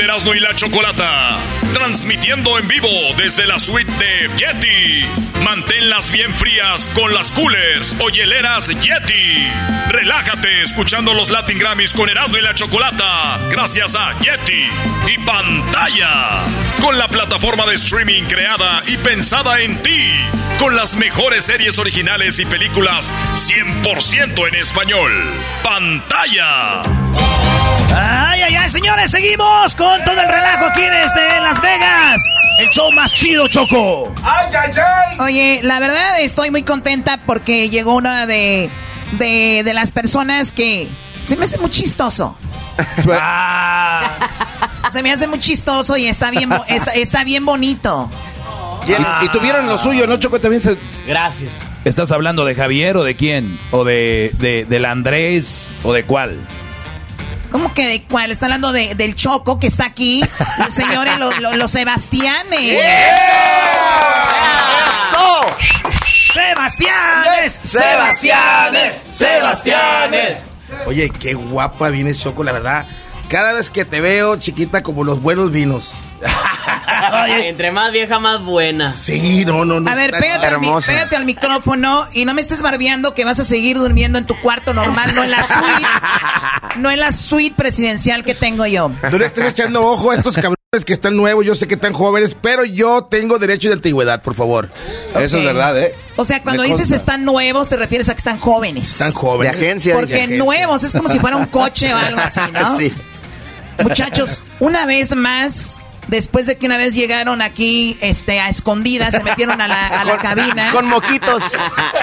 de Erasmo y la Chocolata. Transmitiendo en vivo desde la suite de Yeti. Manténlas bien frías con las coolers o hieleras Yeti. Relájate escuchando los Latin Grammys con Erasmo y la Chocolata. Gracias a Yeti y pantalla. Con la plataforma de streaming creada y pensada en ti. Con las mejores series originales y películas 100% en español. Pantalla. Ay, ay, ay, señores, seguimos con todo el relajo aquí desde Las Vegas. El show más chido, Choco. Ay, ay, ay. Oye, la verdad estoy muy contenta porque llegó una de, de, de las personas que se me hace muy chistoso. Ah. Se me hace muy chistoso y está bien, bo- está, está bien bonito. Y, y tuvieron lo suyo, ¿no, Choco? También se... Gracias. ¿Estás hablando de Javier o de quién? ¿O de, de del Andrés o de cuál? ¿Cómo que de cuál? Está hablando de- del Choco que está aquí. Señores, los lo, los Sebastianes. ¡Sebastianes! Sebastianes, Sebastianes. Oye, qué guapa vienes, Choco, la verdad. Cada vez que te veo, chiquita, como los buenos vinos. Entre más vieja, más buena. Sí, no, no, no. A ver, pégate al, mi- hermosa. pégate al micrófono y no me estés barbeando que vas a seguir durmiendo en tu cuarto normal, no en la suite. No en la suite presidencial que tengo yo. No le estés echando ojo a estos cabrones que están nuevos, yo sé que están jóvenes, pero yo tengo derecho de antigüedad, por favor. Eso es verdad, ¿eh? O sea, cuando dices están nuevos, te refieres a que están jóvenes. Están jóvenes. De agencia. Porque de agencia. nuevos es como si fuera un coche o algo así, ¿no? Sí. Muchachos, una vez más, después de que una vez llegaron aquí este, a escondidas, se metieron a la, a la cabina. Con moquitos.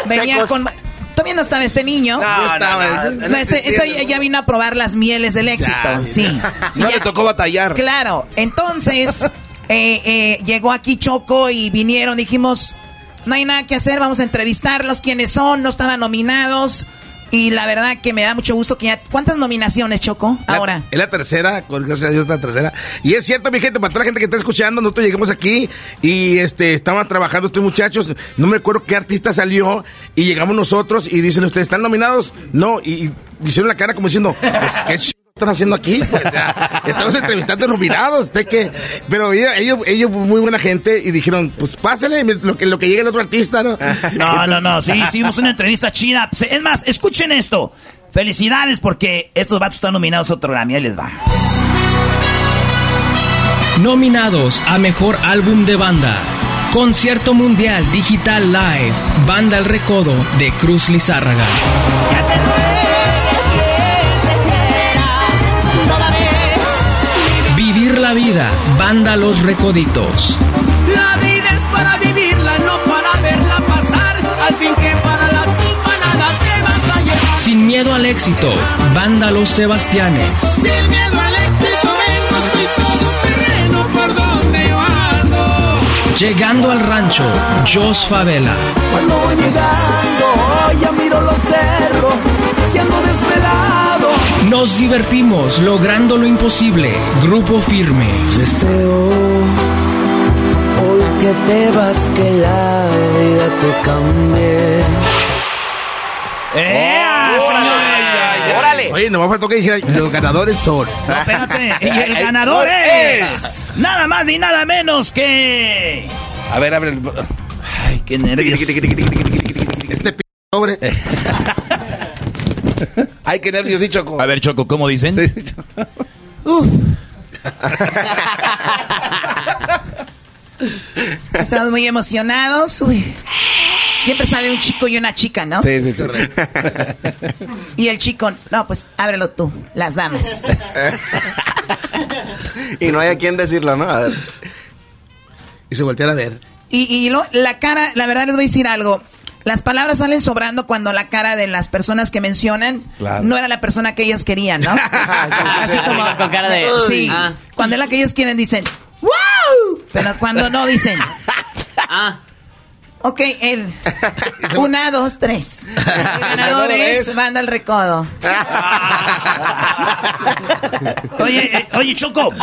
Venían secos. con. Todavía no estaba este niño. No, estaba. No, este, este ya, vino a probar las mieles del éxito, Ya. sí. No ya- le tocó batallar. Claro, entonces eh, eh, llegó aquí Choco y vinieron, dijimos, no hay nada que hacer, vamos a entrevistarlos, quiénes son, no estaban nominados. Y la verdad que me da mucho gusto que ya... ¿Cuántas nominaciones, Choco, La- ahora? Es la tercera, con- gracias a Dios la tercera. Y es cierto, mi gente, para toda la gente que está escuchando, nosotros llegamos aquí y este estaban trabajando estos muchachos. No me acuerdo qué artista salió y llegamos nosotros y dicen, ¿ustedes están nominados? No, y, y hicieron la cara como diciendo, pues, ¿qué están haciendo aquí? Pues, o sea, estamos entrevistando nominados, usted que... Pero ellos, ellos, muy buena gente y dijeron, pues pásale lo que, lo que llegue el otro artista, ¿no? No, no, no, sí, hicimos una entrevista chida. Es más, escuchen esto. Felicidades porque estos vatos están nominados a otro Grammy. Ahí les va. Nominados a Mejor Álbum de Banda. Concierto Mundial Digital Live. Banda El Recodo de Cruz Lizárraga. Vida. Banda Los Recoditos. La vida es para vivirla, no para verla pasar. Al fin que para la tumba nada te vas a llevar. Sin miedo al éxito. Banda Los Sebastianes. Sin miedo al éxito vengo, soy todo terreno por donde yo ando. Llegando al rancho. Jos Favela. Cuando voy llegando, ya miro los cerros, siendo desvelado. Nos divertimos logrando lo imposible. Grupo Firme. Deseo hoy que te vas, que la vida te cambie. ¡Ea, señores! ¡Órale! Oye, nomás faltó que dijera, los ganadores son... No, espérate. Y el ganador es... Nada más ni nada menos que... A ver, abre el... Ay, qué nervios. Este p sobre. Ay, qué nervios, sí, Choco. A ver, Choco, ¿cómo dicen? Estamos muy emocionados. Uy. Siempre sale un chico y una chica, ¿no? Sí, sí, sí. Y el chico, no, pues ábrelo tú, las damas. Y no hay a quién decirlo, ¿no? A ver. Y se voltean a ver. Y, y lo- la cara, la verdad les voy a decir algo. Las palabras salen sobrando cuando la cara de las personas que mencionan Claro. no era la persona que ellos querían, ¿no? Así como Con cara de- Sí. Ah. Cuando es la que ellos quieren dicen ¡Wow! Pero cuando no dicen Ah, Ok, él. Una, dos, tres. El ganador es Banda el Recodo. Oye, eh, oye, Choco.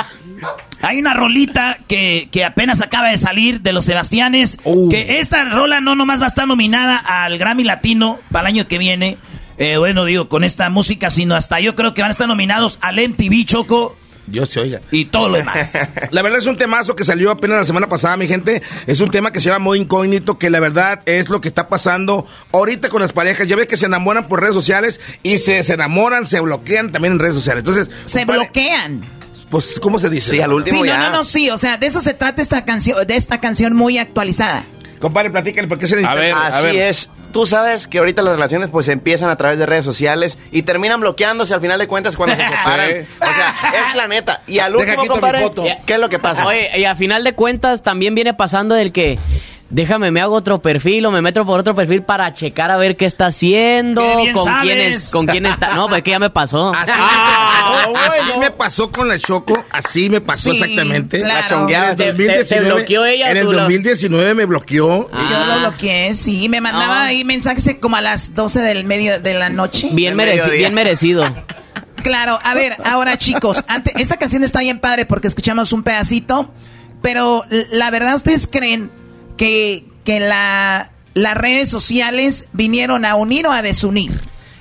Hay una rolita que, que apenas acaba de salir de los Sebastianes. Uh. Que esta rola no nomás va a estar nominada al Grammy Latino para el año que viene. Eh, bueno, digo, con esta música, sino hasta yo creo que van a estar nominados al MTV Choco. Dios te oiga. Y todo lo demás. La verdad es un temazo que salió apenas la semana pasada, mi gente. Es un tema que se llama muy incógnito, que la verdad es lo que está pasando ahorita con las parejas. Ya ves que se enamoran por redes sociales y se, se enamoran, se bloquean también en redes sociales. Entonces, Se compadre, bloquean. Pues, ¿cómo se dice? Sí, al último Sí, no, ya. no, no, sí, o sea, de eso se trata esta canción, de esta canción muy actualizada. Compadre, platícale, ¿por qué se le A ver, a Así ver. es. Tú sabes que ahorita las relaciones pues empiezan a través de redes sociales y terminan bloqueándose al final de cuentas cuando se separan. O sea, es la neta. Y al último, compadre, foto. ¿qué es lo que pasa? Oye, y a final de cuentas también viene pasando del que déjame me hago otro perfil o me meto por otro perfil para checar a ver qué está haciendo, Qué con quién es, con quién está. No, pues que ya me pasó. Así, Ah, así me pasó con la Choco, así me pasó Sí, exactamente. claro. La chongueada. En el ¿Te- te- 2019, te bloqueó ella En el tú lo- 2019 me bloqueó. Ah. Yo lo bloqueé, sí, me mandaba Ah. ahí mensajes como a las 12 del medio de la noche. Bien, Al mereci- mediodía. bien merecido. Claro, a ver, ahora chicos, ante- esta canción está bien padre porque escuchamos un pedacito, pero la verdad, ¿ustedes creen que, que la, las redes sociales vinieron a unir o a desunir?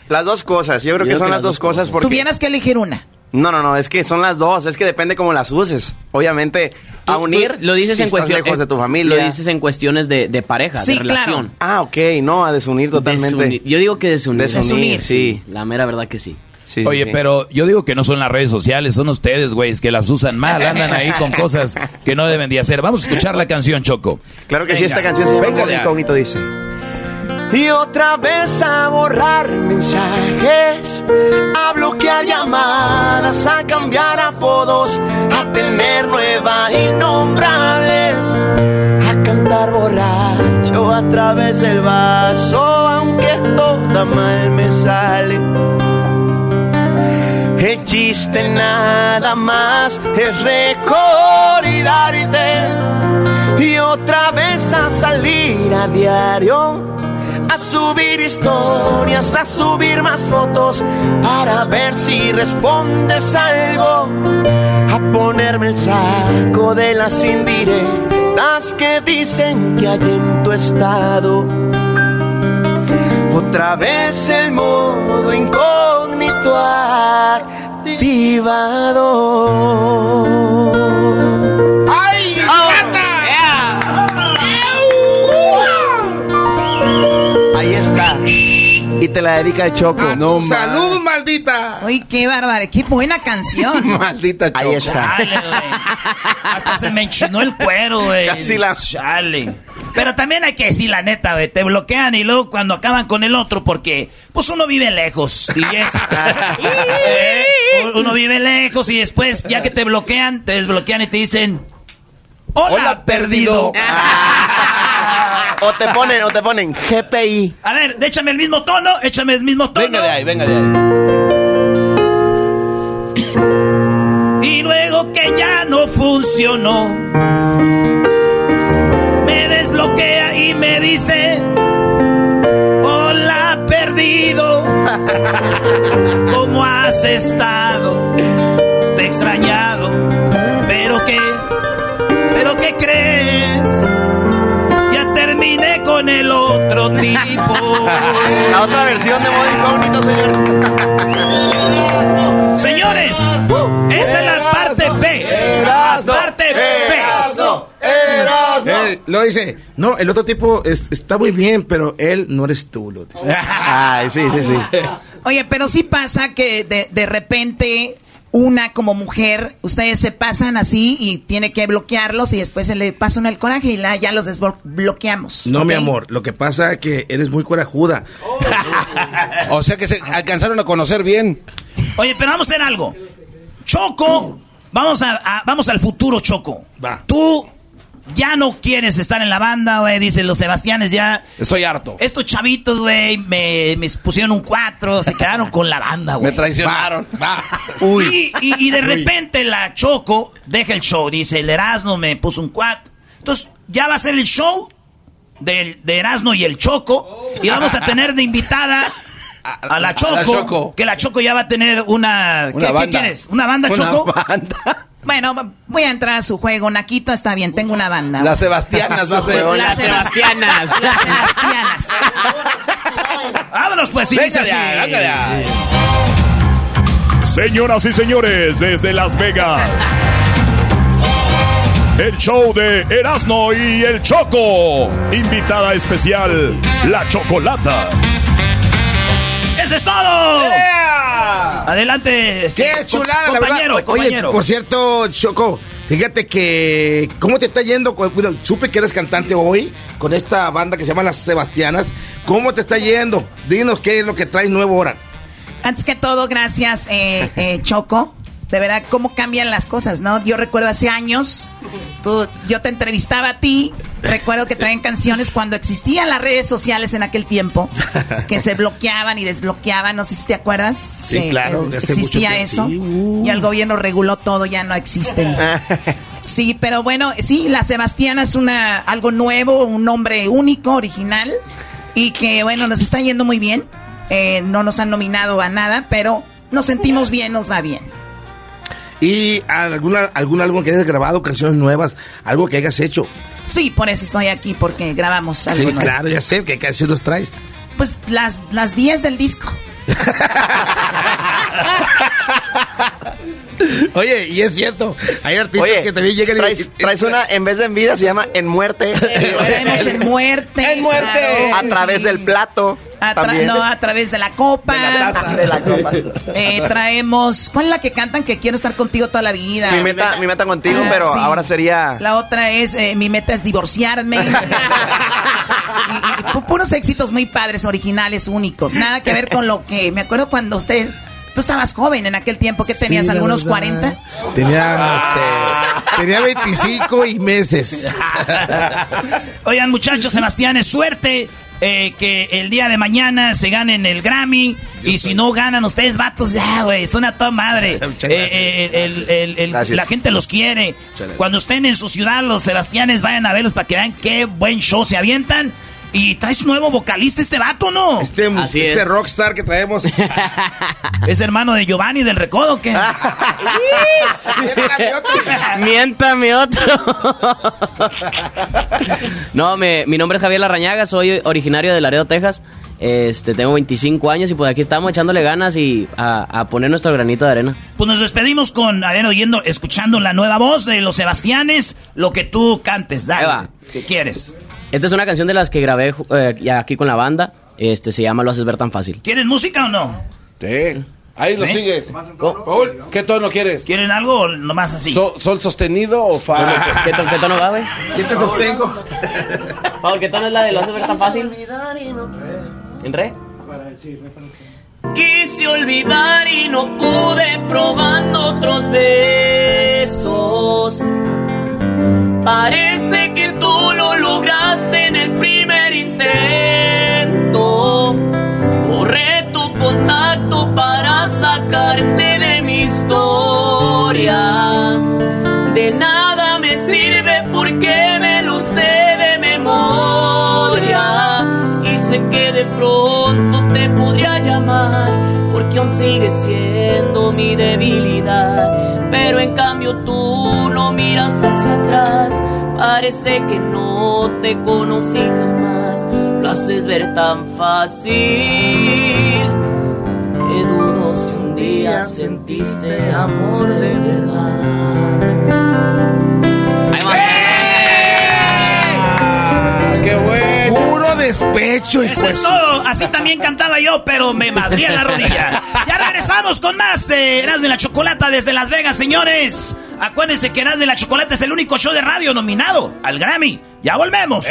Las dos cosas. Yo creo que Yo son creo las que dos las dos cosas cosas. porque... Tuvieras que elegir una. No, no, no, es que son las dos, es que depende cómo las uses. Obviamente, a unir tú lo dices si en lejos de tu familia. Lo dices en cuestiones de, de pareja, Sí, de relación. Ah, ok, no, a desunir totalmente. Desunir. Yo digo que desunir. Desunir, Desunir. sí. La mera verdad que sí. Sí, sí, Oye, sí. pero yo digo que no son las redes sociales, son ustedes, güeyes, que las usan mal, andan ahí con cosas que no deben de hacer. Vamos a escuchar la canción, Choco. Claro que sí, Venga. esta canción se llama Venga de. Incógnito, dice. Y otra vez a borrar mensajes, a bloquear llamadas, a cambiar apodos, a tener nueva innombrable, a cantar borracho a través del vaso, aunque toda mal me sale. El chiste nada más es recordarte y otra vez a salir a diario, a subir historias, a subir más fotos para ver si respondes algo, a ponerme el saco de las indirectas que dicen que hay en tu estado. Otra vez el modo incógnito activado. Y te la dedica el Choco. No, ma- ¡Salud, maldita! Uy, qué bárbaro, qué buena canción. Maldita Ahí choco. está. Chale, güey. Hasta se me enchinó el cuero, güey. Casi la- Chale. Pero también hay que decir la neta, güey. Te bloquean y luego cuando acaban con el otro, porque pues uno vive lejos. Y es. Eh, uno vive lejos y después, ya que te bloquean, te desbloquean y te dicen. Hola, Hola, perdido. perdido. O te ponen, o te ponen GPI. A ver, échame el mismo tono, échame el mismo tono. Venga de ahí, venga de ahí. Y luego que ya no funcionó, me desbloquea y me dice, hola perdido, ¿cómo has estado? Te he extrañado, pero qué, pero qué crees, tipo. La otra versión de modo incógnito, señor. Señores, esta es la parte B. La parte B. Él lo dice, no, el otro tipo es- está muy bien, pero él no eres tú. Lo dice. Ay, sí, sí, sí. Oye, pero sí pasa que de, de repente una como mujer, ustedes se pasan así y tiene que bloquearlos y después se le pasa uno el coraje y la, ya los desbloqueamos. No, mi amor, lo que pasa es que eres muy corajuda. O sea que se alcanzaron a conocer bien. Oye, pero vamos a hacer algo. Choco, vamos a, a- vamos al futuro, Choco. Va. Tú ya no quieres estar en la banda, güey, dicen los Sebastianes ya. Estoy harto. Estos chavitos, güey, me, me pusieron un 4, se quedaron con la banda, güey. Me traicionaron. Va. Y, y- y de repente la Choco deja el show, dice, el Erasmo me puso un 4. Entonces, ya va a ser el show del, de Erasmo y el Choco. Y vamos a tener de invitada a la Choco. la Choco. Que la Choco ya va a tener una... ¿qué- Una ¿Qué, banda. quieres? ¿Una banda, Una Choco? banda. Bueno, voy a entrar a su juego. Naquito está bien, tengo una banda. Las Sebastianas va a ser. Las Las Sebastianas. Las Sebastianas. Vámonos, pues. y dice. Señoras y señores, desde Las Vegas. El show de Erasmo y el Choco. Invitada especial, la Chocolata. ¡Eso es todo! Adelante, este, ¡Qué chulada, la compañero, verdad! Oye, compañero. por cierto, Choco, fíjate que... ¿Cómo te está yendo? Cu- bueno, supe que eres cantante hoy con esta banda que se llama Las Sebastianas. ¿Cómo te está yendo? Dinos qué es lo que traes nuevo ahora. Antes que todo, gracias, eh, eh, Choco. De verdad, cómo cambian las cosas, ¿no? Yo recuerdo hace años, tú- yo te entrevistaba a ti. Recuerdo que traían canciones cuando existían las redes sociales en aquel tiempo, que se bloqueaban y desbloqueaban. No sé si te acuerdas. Sí, Eh, claro, existía eso. Sí, uh. Y el gobierno reguló todo, ya no existen. Sí, pero bueno, sí, la Sebastiana es una algo nuevo, un nombre único, original y que bueno, nos está yendo muy bien. Eh, no nos han nominado a nada, pero nos sentimos bien, nos va bien. ¿Y alguna, algún álbum que hayas grabado, canciones nuevas, algo que hayas hecho? Sí, por eso estoy aquí porque grabamos algo Sí, nuevo. claro, ya sé qué canciones traes. Pues las las 10 del disco. Oye, y es cierto, hay artistas Oye, que también llegan y- traes, y... traes una, en vez de en vida, se llama en muerte. Traemos en muerte. En muerte. claro A través sí. del plato. A tra- también. no, a través de la copa. De la taza. De la copa. Eh, traemos. ¿Cuál es la que cantan que quiero estar contigo toda la vida? Mi meta, mi meta contigo, Ah, pero sí. ahora sería. La otra es eh, mi meta es divorciarme. Y- y- y pu- puros éxitos muy padres, originales, únicos. Nada que ver con lo que me acuerdo cuando usted. Tú estabas joven en aquel tiempo, que tenías Sí, algunos verdad. 40. Tenía, este, tenía 25 y meses. Oigan, muchachos, Sebastián, es suerte eh, que el día de mañana se ganen el Grammy. Y si no ganan ustedes, vatos, ya, güey, son a toda madre. Eh, eh, el- el- el- Gracias. la gente los quiere. Cuando estén en su ciudad, los Sebastianes, vayan a verlos para que vean qué buen show se avientan. Y traes un nuevo vocalista este vato, ¿no? Este, Así este es. rockstar que traemos. ¿Es hermano de Giovanni del Recodo que Miéntame otro. no, me- mi nombre es Javier Larrañaga, soy originario de Laredo, Texas. Este, tengo 25 años y pues aquí estamos echándole ganas y a, a poner nuestro granito de arena. Pues nos despedimos con Adeno oyendo, escuchando la nueva voz de los Sebastianes, lo que tú cantes, dale. ¿Qué quieres? Esta es una canción de las que grabé eh, ya aquí con la banda. Este, se llama Lo haces ver tan fácil. ¿Quieren música o no? Sí. Ahí lo ¿Sí? sigues. ¿Cómo? Paul, ¿qué tono quieres? ¿Quieren algo o nomás así? So- ¿Sol sostenido o fa? ¿Qué, to- qué tono va, güey? ¿Quién te sostengo? Paul, ¿qué tono es la de Lo haces ver tan fácil? ¿En re? Quise olvidar y no pude probando otros besos. Parece que tú lo lograste en el primer intento. Borré tu contacto para sacarte de mi historia. De nada me sirve porque me lo sé de memoria. Y sé que de pronto te podría llamar porque aún sigues siendo mi debilidad. Pero en cambio tú no miras hacia atrás. Parece que no te conocí jamás. Lo haces ver tan fácil. Que dudo si un día sentiste amor de verdad. Despecho, hijo Eso de es todo. Así también cantaba yo, pero me madría la rodilla. Ya regresamos con más de Erasmo y la Chocolata desde Las Vegas, señores. Acuérdense que Erasmo y la Chocolata es el único show de radio nominado al Grammy. Ya volvemos.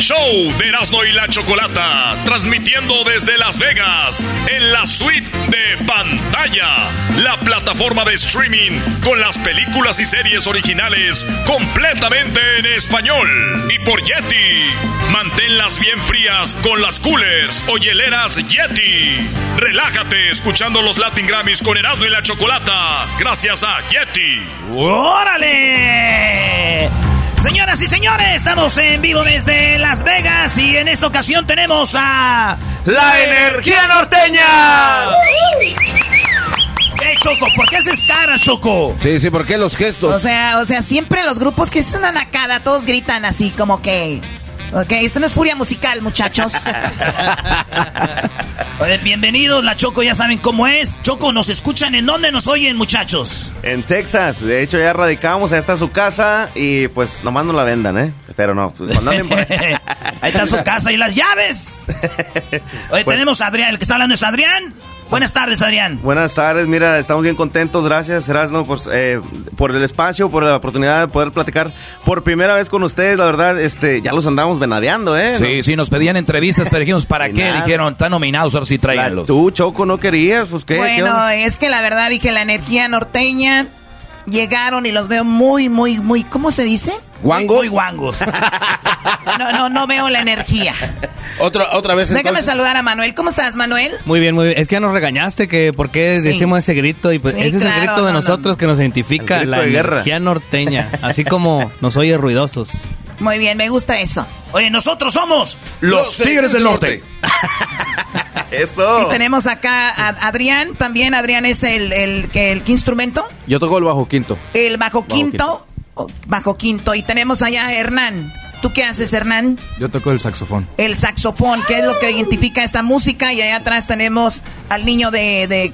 Show de Erasmo y la Chocolata, transmitiendo desde Las Vegas, en la suite de pantalla, la plataforma de streaming con las películas y series originales completamente en español. Y por Yeti, manténlas bien frías con las coolers o hieleras Yeti. Relájate escuchando los Latin Grammys con Erasmo y la Chocolata, gracias a Yeti. ¡Órale! Señoras y señores, estamos en vivo desde Las Vegas y en esta ocasión tenemos a... ¡La energía norteña! ¿Qué, Choco? ¿Por qué haces cara, Choco? Sí, sí, ¿por qué los O gestos? sea, o sea, siempre los grupos que es una nacada, todos gritan así como que Ok, esto no es furia musical, muchachos. Bienvenidos, la Choco, ya saben cómo es. Choco, ¿nos escuchan? ¿En dónde nos oyen, muchachos? En Texas, de hecho ya radicamos, ahí está su casa y pues nomás no la vendan, ¿eh? Pero no, pues. Ahí está su casa y las llaves. Oye, Pues- tenemos a Adrián, el que está hablando es Adrián. Buenas tardes, Adrián. Buenas tardes, mira, estamos bien contentos, gracias Erasno pues, eh, por el espacio, por la oportunidad de poder platicar por primera vez con ustedes, la verdad, este, ya los andamos venadeando, ¿eh? Sí, sí, nos pedían entrevistas, pero dijimos, ¿para qué? nada. Dijeron, están nominados, ahora sí tráiganlos. Tú, Choco, no querías, pues qué. ¿Qué Bueno, es que la verdad dije la energía norteña. Llegaron y los veo muy, muy, muy, ¿cómo se dice? ¿Guangos? Muy guangos. No, no, no veo la energía. Otra, otra vez Déjame entonces. saludar a Manuel. ¿Cómo estás, Manuel? Muy bien, muy bien. Es que ya nos regañaste que por qué Sí. decimos ese grito y pues Sí, ese es el grito no, de no, nosotros no. que nos identifica la energía norteña, así como nos oye ruidosos. Muy bien, me gusta eso. Oye, nosotros somos Los Tigres del Norte. Eso. Y tenemos acá a Adrián. También Adrián es el, el, que el, ¿qué instrumento? Yo toco el bajo quinto. El bajo quinto. o- Bajo quinto. Y tenemos allá a Hernán. ¿Tú qué haces, Hernán? Yo toco el saxofón. El saxofón, que es lo que identifica esta música. Y allá atrás tenemos al niño de... de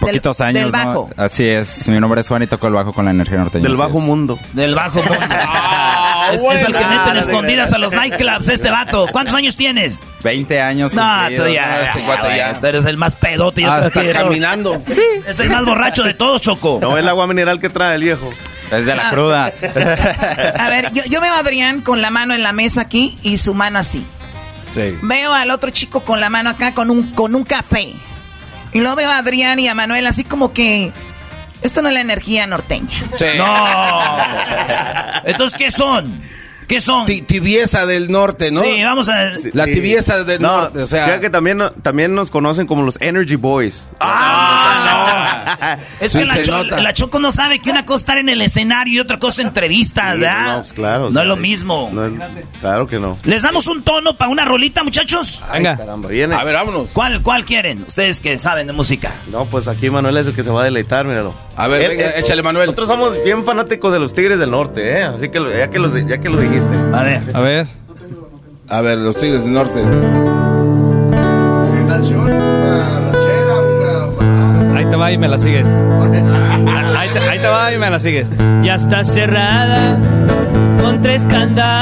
Poquitos del, años. Del ¿no? bajo. Así es. Mi nombre es Juan y toco el bajo con la energía norteña. Del bajo es. mundo. del bajo mundo. es, es el que meten escondidas a los nightclubs, este vato. ¿Cuántos años tienes? 20 años. No, tú ya, ese cuate ya. Tú eres el más pedote. creo que- caminando. Sí. Es el más borracho de todos, Choco. No, el agua mineral que trae el viejo. Es de Ah. la cruda. A ver, yo, yo veo a Adrián con la mano en la mesa aquí y su mano así. Sí. Veo al otro chico con la mano acá con un, con un café. Y luego veo a Adrián y a Manuel así como que... Esto no es la energía norteña. Sí. No. Entonces, ¿qué son? ¿Qué son? Ti- Tibieza del norte, ¿no? Sí, vamos a... La Sí. tibieza del No, norte, o sea. que también, también nos conocen como los Energy Boys. ¡Ah, no! Es Sí, que la, se Cho- nota. la Choco no sabe que una cosa es estar en el escenario y otra cosa entrevistas, Sí, ¿verdad? no, pues claro. o No sea, es lo mismo. no es- claro que no. ¿Les damos un tono para una rolita, muchachos? Venga. Caramba, viene. A ver, vámonos. ¿Cuál, ¿Cuál quieren? Ustedes que saben de música. No, pues aquí Manuel es el que se va a deleitar, míralo. A ver, Él- venga, él- échale, Manuel. Nosotros somos bien fanáticos de los Tigres del Norte, ¿eh? Así que lo- ya que, los, ya que lo dijiste. A ver. A ver. A ver, los Tigres del Norte. Ahí te va y me la sigues. Ahí te, ahí te va y me la sigues. Ya está cerrada con tres candados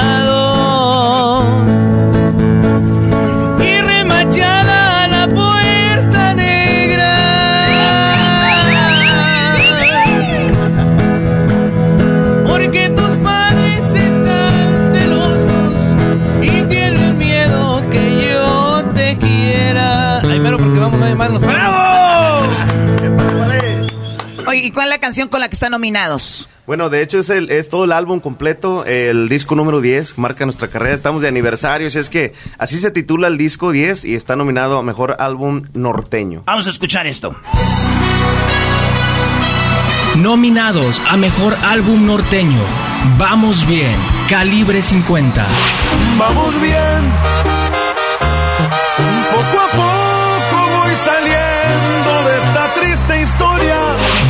¡Bravo! Oye, ¿y cuál es la canción con la que están nominados? Bueno, de hecho es, el, es todo el álbum completo, el disco número 10, marca nuestra carrera, estamos de aniversario, así es que así se titula el disco 10 y está nominado a Mejor Álbum Norteño. Vamos a escuchar esto. Nominados a Mejor Álbum Norteño. Vamos bien. Calibre 50. Vamos bien.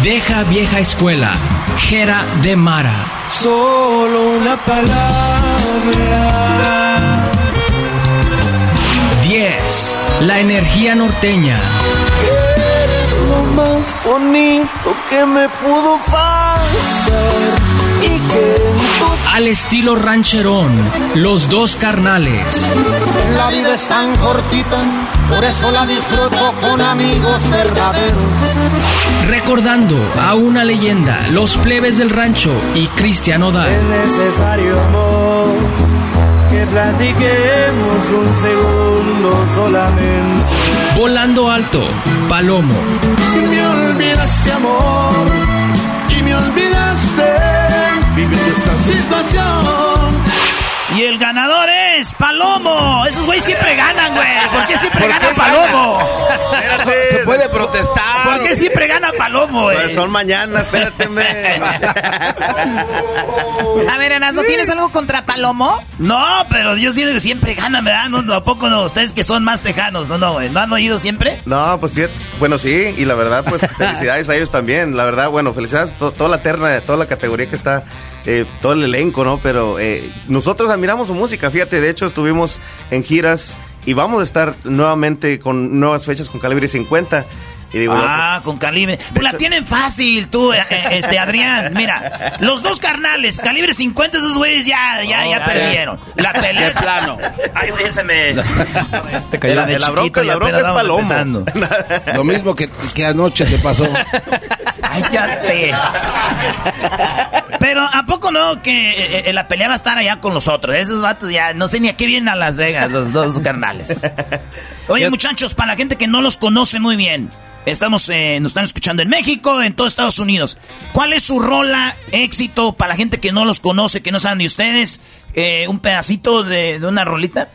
Deja vieja escuela. Jera de Mara. Solo una palabra. 10. La energía norteña. Eres lo más bonito que me pudo pasar. Y que Al estilo rancherón. Los dos carnales. La vida es tan cortita, por eso la disfruto con amigos verdaderos. Recordando a una leyenda. Los plebes del rancho y Cristian Odal. necesario amor que platiquemos un segundo solamente. Volando alto. Palomo. Me olvidaste amor vivir esta situación. Y el ganador es Palomo. Esos güeyes siempre ganan, güey. ¿Por qué siempre ¿Por gana qué Palomo? Se puede protestar. ¿Por qué siempre gana Palomo? Güey. Pues son mañana, espérate. A ver, Erasmo, ¿tienes algo contra Palomo? No, pero yo siento que siempre gana, ¿verdad? No, no, ¿A poco no? Ustedes que son más tejanos, ¿no, no, güey? ¿No han oído siempre? No, pues fíjate, bueno, sí, y la verdad, pues felicidades a ellos también. La verdad, bueno, felicidades a to- toda la terna, toda la categoría que está, eh, todo el elenco, ¿no? Pero eh, nosotros admiramos su música, fíjate, de hecho estuvimos en giras y vamos a estar nuevamente con nuevas fechas con Calibre 50. Y digo, yo, Ah, con calibre. Pues la tienen fácil, tú, eh, eh, este, Adrián. Mira, los dos carnales, calibre 50, esos güeyes ya, ya, ya ya. perdieron. La pelea. De plano. Ay, güey, se me. cayó. Era de La bronca- la bronca es Palomo. empezando. Lo mismo que, que anoche te pasó. Cállate. Pero ¿a poco no que eh, eh, la pelea va a estar allá con los otros? Esos vatos ya no sé ni a qué vienen a Las Vegas, los dos carnales. Oye, muchachos, para la gente que no los conoce muy bien, estamos, eh, nos están escuchando en México, en todo Estados Unidos. ¿Cuál es su rola éxito para la gente que no los conoce, que no saben de ustedes? Eh, un pedacito de, de una rolita.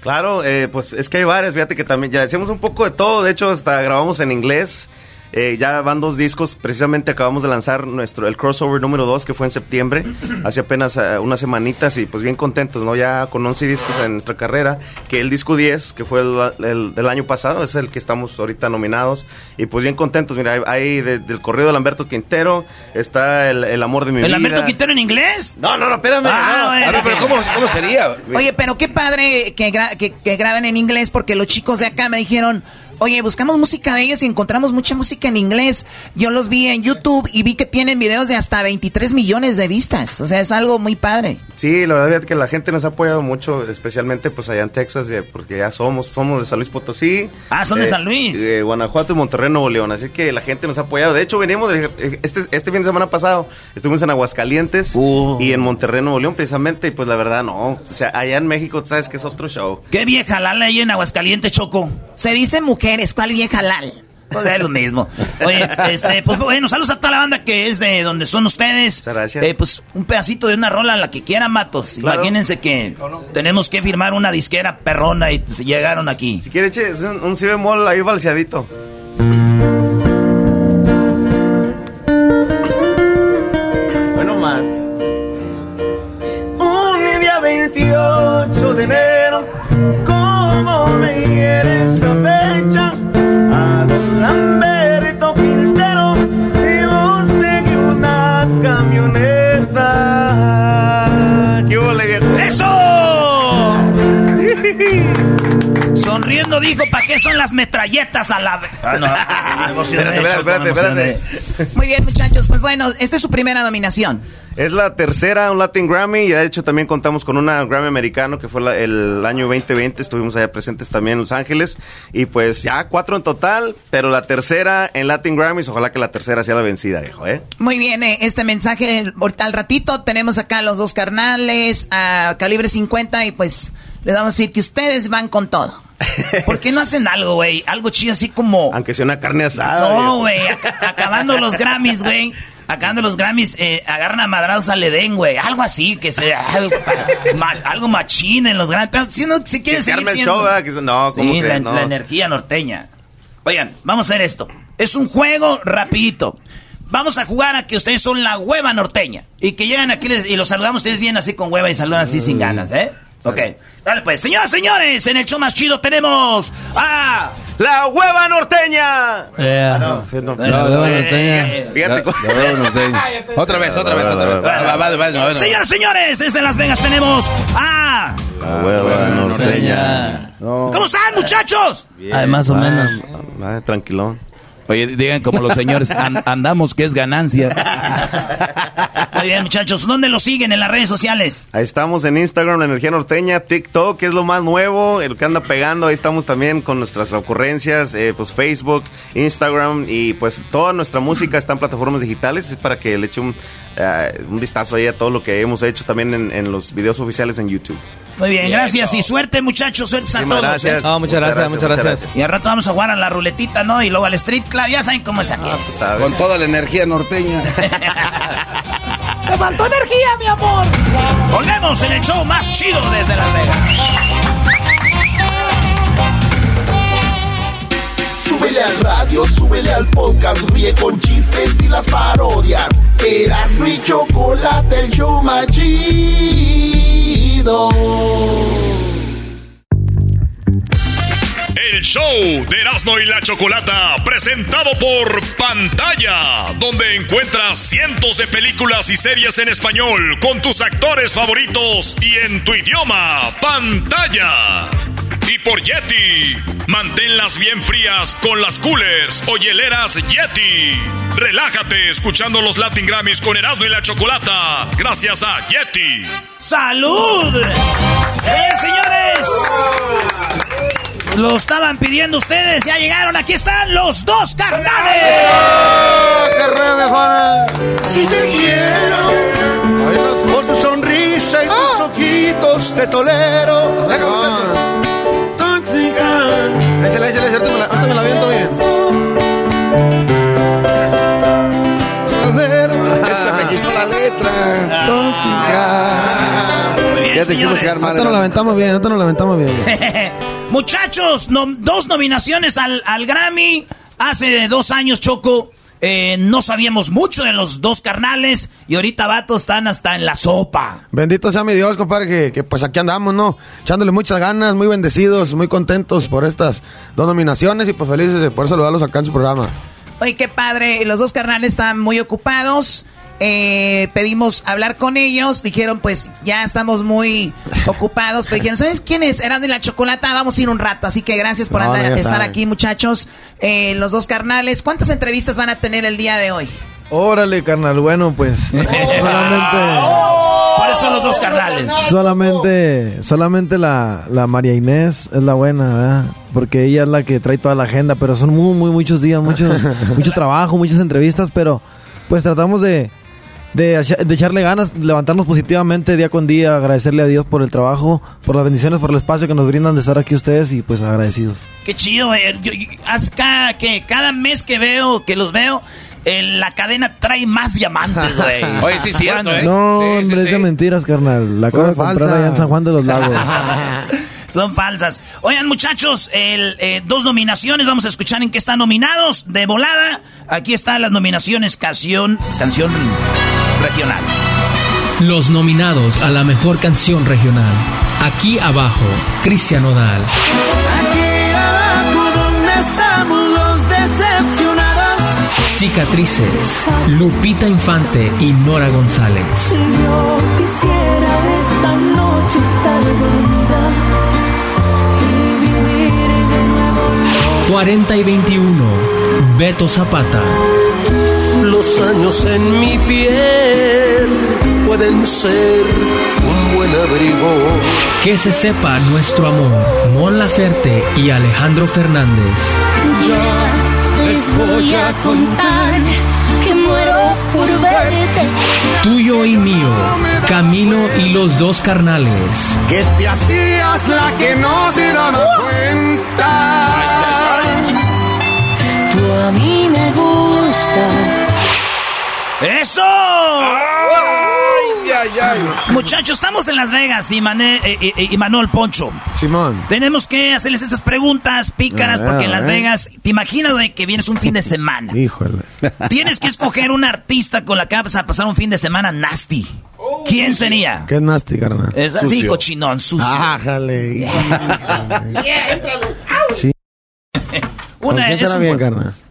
Claro, eh, pues es que hay varias, fíjate que también ya decíamos un poco de todo, de hecho hasta grabamos en inglés, eh, ya van dos discos, precisamente acabamos de lanzar nuestro, el crossover número 2 que fue en septiembre, hace apenas eh, unas semanitas y pues bien contentos, ¿no? Ya con 11 discos en nuestra carrera, que el disco 10, que fue el, el- del año pasado, es el que estamos ahorita nominados y pues bien contentos, mira, hay, hay de- del corrido de Lamberto Quintero, está el, el amor de mi ¿El vida. Lamberto Quintero en inglés? No, no, no, espérame. Ah, no. ver, pero ¿cómo, cómo sería? Oye, pero qué padre que, gra- que, que graben en inglés porque los chicos de acá me dijeron, oye, buscamos música de ellos y encontramos mucha música en inglés. Yo los vi en YouTube y vi que tienen videos de hasta 23 millones de vistas. O sea, es algo muy padre. Sí, la verdad es que la gente nos ha apoyado mucho, especialmente pues allá en Texas, porque ya somos, somos de San Luis Potosí. Ah, son de eh, San Luis. De Guanajuato y Monterrey, Nuevo León. Así que la gente nos ha apoyado. De hecho, venimos de, este, este fin de semana pasado, estuvimos en Aguascalientes Uh. y en Monterrey, Nuevo León, precisamente. Y pues la verdad, no. O sea, allá en México, tú sabes que es otro show. ¿Qué vieja lala ahí en Aguascalientes, Choco? Se dice mujeres, ¿cuál vieja lal? Pues es lo mismo. Oye, este, pues bueno, saludos a toda la banda que es de donde son ustedes. gracias. Eh, pues un pedacito de una rola, la que quieran, Matos. Claro. Imagínense que tenemos que firmar una disquera perrona y llegaron aquí. Si quiere, che, es un, un si bemol ahí balseadito. Sonriendo dijo, ¿para qué son las metralletas a la vez? Ah, no, me emocioné, Espérate, espérate, espérate, emocioné. Muy bien, muchachos. Pues bueno, esta es su primera nominación. Es la tercera, un Latin Grammy, y de hecho también contamos con una Grammy americano que fue la- el año 2020, estuvimos allá presentes también en Los Ángeles, y pues ya cuatro en total, pero la tercera en Latin Grammys, ojalá que la tercera sea la vencida, viejo, ¿eh? Muy bien, eh, este mensaje, ahorita al ratito tenemos acá a los dos carnales, a calibre 50 y pues les vamos a decir que ustedes van con todo. ¿Por qué no hacen algo, güey? Algo chido así como... Aunque sea una carne asada. No, güey. aca- acabando los Grammys, güey. Acabando los Grammys, eh, agarran a madrados al Edén, güey. Algo así, que sea algo, ma- algo machín en los Grammys. Pero si uno si quiere Que se seguir el siendo- show, ¿verdad? Que se- no, ¿cómo Sí, la? No. la energía norteña. Oigan, vamos a hacer esto. Es un juego rapidito. Vamos a jugar a que ustedes son la hueva norteña. Y que llegan aquí les- y los saludamos ustedes bien así con hueva y saludan así sin ganas, ¿eh? Ok. Dale pues. Señoras, señores, en el show más chido tenemos a... ¡La hueva norteña! Yeah. Ah, no, no, no, La hueva no, norteña. eh, Fíjate. La hueva norteña. Otra vez, otra vez, otra vez. Señoras, señores, desde Las Vegas tenemos a... La hueva norteña. ¿Cómo están, muchachos? Ay, más o menos. Ah, tranquilón. Oye, digan como los señores, "An- andamos que es ganancia. Muy bien, muchachos. ¿Dónde lo siguen en las redes sociales? Ahí estamos en Instagram, La Energía Norteña, TikTok, que es lo más nuevo, el que anda pegando. Ahí estamos también con nuestras ocurrencias, eh, pues Facebook, Instagram y pues toda nuestra música está en plataformas digitales. Es para que le eche un, eh, un vistazo ahí a todo lo que hemos hecho también en, en los videos oficiales en YouTube. Muy bien, gracias. Y suerte, muchachos. Suerte a todos. gracias. ¿eh? No, muchas gracias, muchas gracias. Y al rato vamos a jugar a la ruletita, ¿no? Y luego al street club. Ya saben cómo es aquí. Pues. Con toda la energía norteña. ¡Me faltó energía, mi amor! Volvemos en el show más chido desde Las Vegas. Súbele al radio, súbele al podcast, ríe con chistes y las parodias. Eras mi chocolate, el show más El show de Erasmo y la Chocolata, presentado por Pantalla, donde encuentras cientos de películas y series en español con tus actores favoritos y en tu idioma, Pantalla. Y por Yeti, manténlas bien frías con las coolers o hieleras Yeti. Relájate escuchando los Latin Grammys con Erasmo y la Chocolata, gracias a Yeti. ¡Salud! ¡Sí, señores! Lo estaban pidiendo ustedes, ya llegaron, aquí están los dos carnales. Señores. llegar mal. Ahorita nos la aventamos bien, nos. Muchachos, dos nominaciones al, al Grammy. Hace dos años, Choco, eh, no sabíamos mucho de los dos carnales y ahorita, vatos, están hasta en la sopa. Bendito sea mi Dios, compadre, que, que pues aquí andamos, ¿no? Echándole muchas ganas, muy bendecidos, muy contentos por estas dos nominaciones y pues felices de poder saludarlos acá en su programa. Oye, qué padre. Los dos carnales están muy ocupados. Eh, pedimos hablar con ellos. Dijeron, pues ya estamos muy ocupados. Pero dijeron, ¿sabes quién es? Eran de la chocolata. Vamos a ir un rato. Así que gracias por No, andar- estar saben. aquí, muchachos. Eh, los dos carnales. ¿Cuántas entrevistas van a tener el día de hoy? Órale, carnal, bueno, pues solamente, ¿Cuáles son los dos carnales? solamente, solamente la, la María Inés es la buena, ¿verdad? Porque ella es la que trae toda la agenda, pero son muy, muy, muchos días, muchos, mucho trabajo, muchas entrevistas, pero pues tratamos de, de, echa- de echarle ganas, levantarnos positivamente día con día, agradecerle a Dios por el trabajo, por las bendiciones, por el espacio que nos brindan de estar aquí ustedes y pues agradecidos. Qué chido, eh. Yo- yo- haz cada, que cada mes que veo, que los veo, eh, la cadena trae más diamantes, güey. Oye, sí es cierto, ¿eh? No, Sí, hombre, es sí. mentiras, carnal. La acabo de comprar falsa. allá en San Juan de los Lagos. Son falsas. Oigan, muchachos, el, eh, dos nominaciones. Vamos a escuchar en qué están nominados. De volada, aquí están las nominaciones canción, canción regional. Los nominados a la mejor canción regional. Aquí abajo, Cristian Odal. Aquí abajo donde estamos los decepcionados. Cicatrices, Lupita Infante y Nora González. Yo quisiera esta noche estar dormida y vivir de nuevo. 40 y 21, Beto Zapata. Los años en mi piel pueden ser un buen abrigo. Que se sepa nuestro amor, Mon Laferte y Alejandro Fernández. Ya les voy a contar que muero por verte. Tuyo y mío, Camilo y los dos carnales. Que te hacías la que no se daba cuenta. Tú a mí me gustas. ¡Eso! Muchachos, estamos en Las Vegas y, Mané, eh, eh, y Manuel Poncho. Simón. Tenemos que hacerles esas preguntas pícaras porque en Las. Vegas, te imaginas güey, que vienes un fin de semana. Híjole. Tienes que escoger un artista con la que vas a pasar un fin de semana nasty. ¿Quién sería? Qué nasty, carnal. Es así, cochinón, sucio. Ájale. Sí. ¿Con Una, quién es, un bien?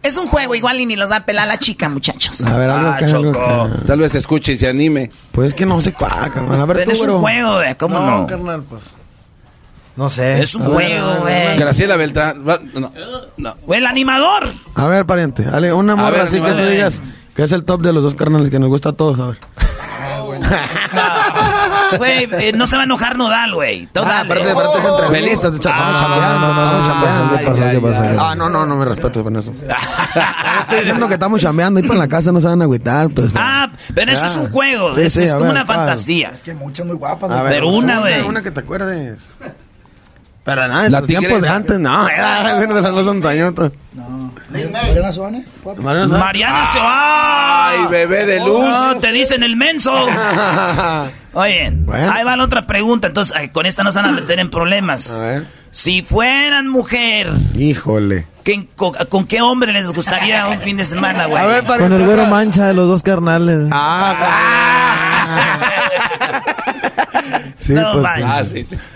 Es un juego igual y ni los va a pelar la chica, muchachos. A ver, algo Ah, que algo que- Tal vez te escuche y se anime. Pues es que no sé cuál, carnal. A ver, Pero tú, es un juego, güey, ¿cómo no? carnal, pues. No sé. Es un A juego, güey. Graciela Beltrán. No, no. El animador. A ver, pariente. Dale, una morra ver, así que tú digas que es el top de los dos carnales que nos gusta a todos, a ver. Güey, eh, no se va a enojar Nodal, güey. Ah, aparte, aparte es entrevista, Feliz. estamos Ah, chambeando, no, chambeando. no, ¿Qué no, pasa? Ah, no, no, no me respeto con eso. Estoy diciendo que estamos chambeando y para la casa no se van a agüitar, pues. Ah, pero eso es un juego. Sí, es sí, es a como ver, una ¿cuál? fantasía. Es que muchas muy guapas. A ver, Pero una, güey. Una que te acuerdes. Pero nada, en La los tiempos de antes, no, era de las más antañotas. Mariana Suárez. Mariana va. Ay, bebé de luz. No, te dicen el menso. Oye, Bueno. ahí va la otra pregunta. Entonces, con esta no se van a meter en problemas. A ver. Si fueran mujer, Híjole. ¿qué- con, con qué hombre les gustaría un fin de semana, güey? Con el güero mancha de los dos carnales. sí, No pues.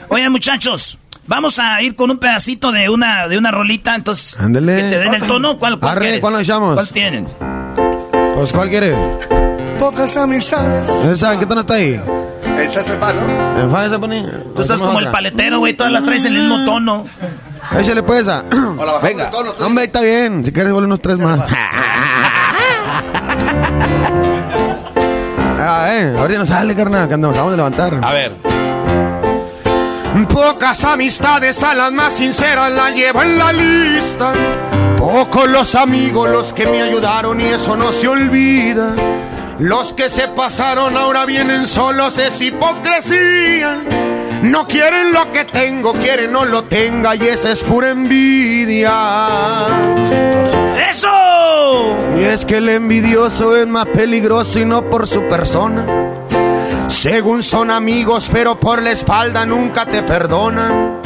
Oigan, muchachos, vamos a ir con un pedacito de una, de una rolita, entonces. Ándele. Que te den el tono. ¿Cuál, cuál Arre, quieres? ¿cuál nos echamos? ¿Cuál tienen? Pues, ¿cuál quiere? Pocas amistades. ¿Esa? ¿Qué tono está ahí? Échase palo. ¿En fa se pone? Tú estás como el paletero, güey, todas las traes en el mismo tono. Échale pues a. Venga. Hombre, está bien. Si quieres, vuelve unos tres más. ah, eh. Ahorita no sale, carnal, que nos acabamos de levantar. A ver. Pocas amistades a las más sinceras la llevo en la lista. Pocos los amigos los que me ayudaron y eso no se olvida. Los que se pasaron ahora vienen solos, es hipocresía. No quieren lo que tengo, quieren no lo tenga y esa es pura envidia. ¡Eso! Y es que el envidioso es más peligroso y no por su persona. Según son amigos, pero por la espalda nunca te perdonan.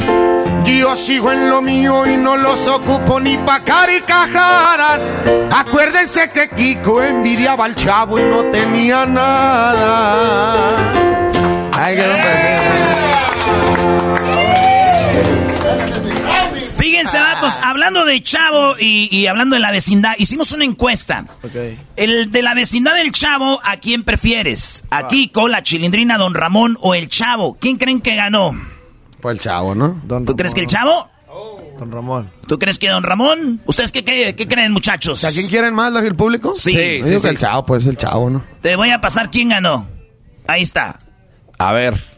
Yo sigo en lo mío y no los ocupo ni pa' caricajadas. Acuérdense que Kiko envidiaba al chavo y no tenía nada. Ay, que Fíjense, datos, hablando de Chavo y, y hablando de la vecindad, hicimos una encuesta. El de la vecindad del Chavo, ¿a quién prefieres? ¿A Kiko, la chilindrina, Don Ramón o el Chavo? ¿Quién creen que ganó? Pues el chavo, ¿no? ¿Tú crees que el Chavo? Don Ramón. ¿Tú crees que Don Ramón? ¿Ustedes qué, creen, qué creen, muchachos? ¿A quién quieren más, el público? Sí. Sí, sí. el chavo, pues el chavo, ¿no? Te voy a pasar quién ganó. Ahí está. A ver.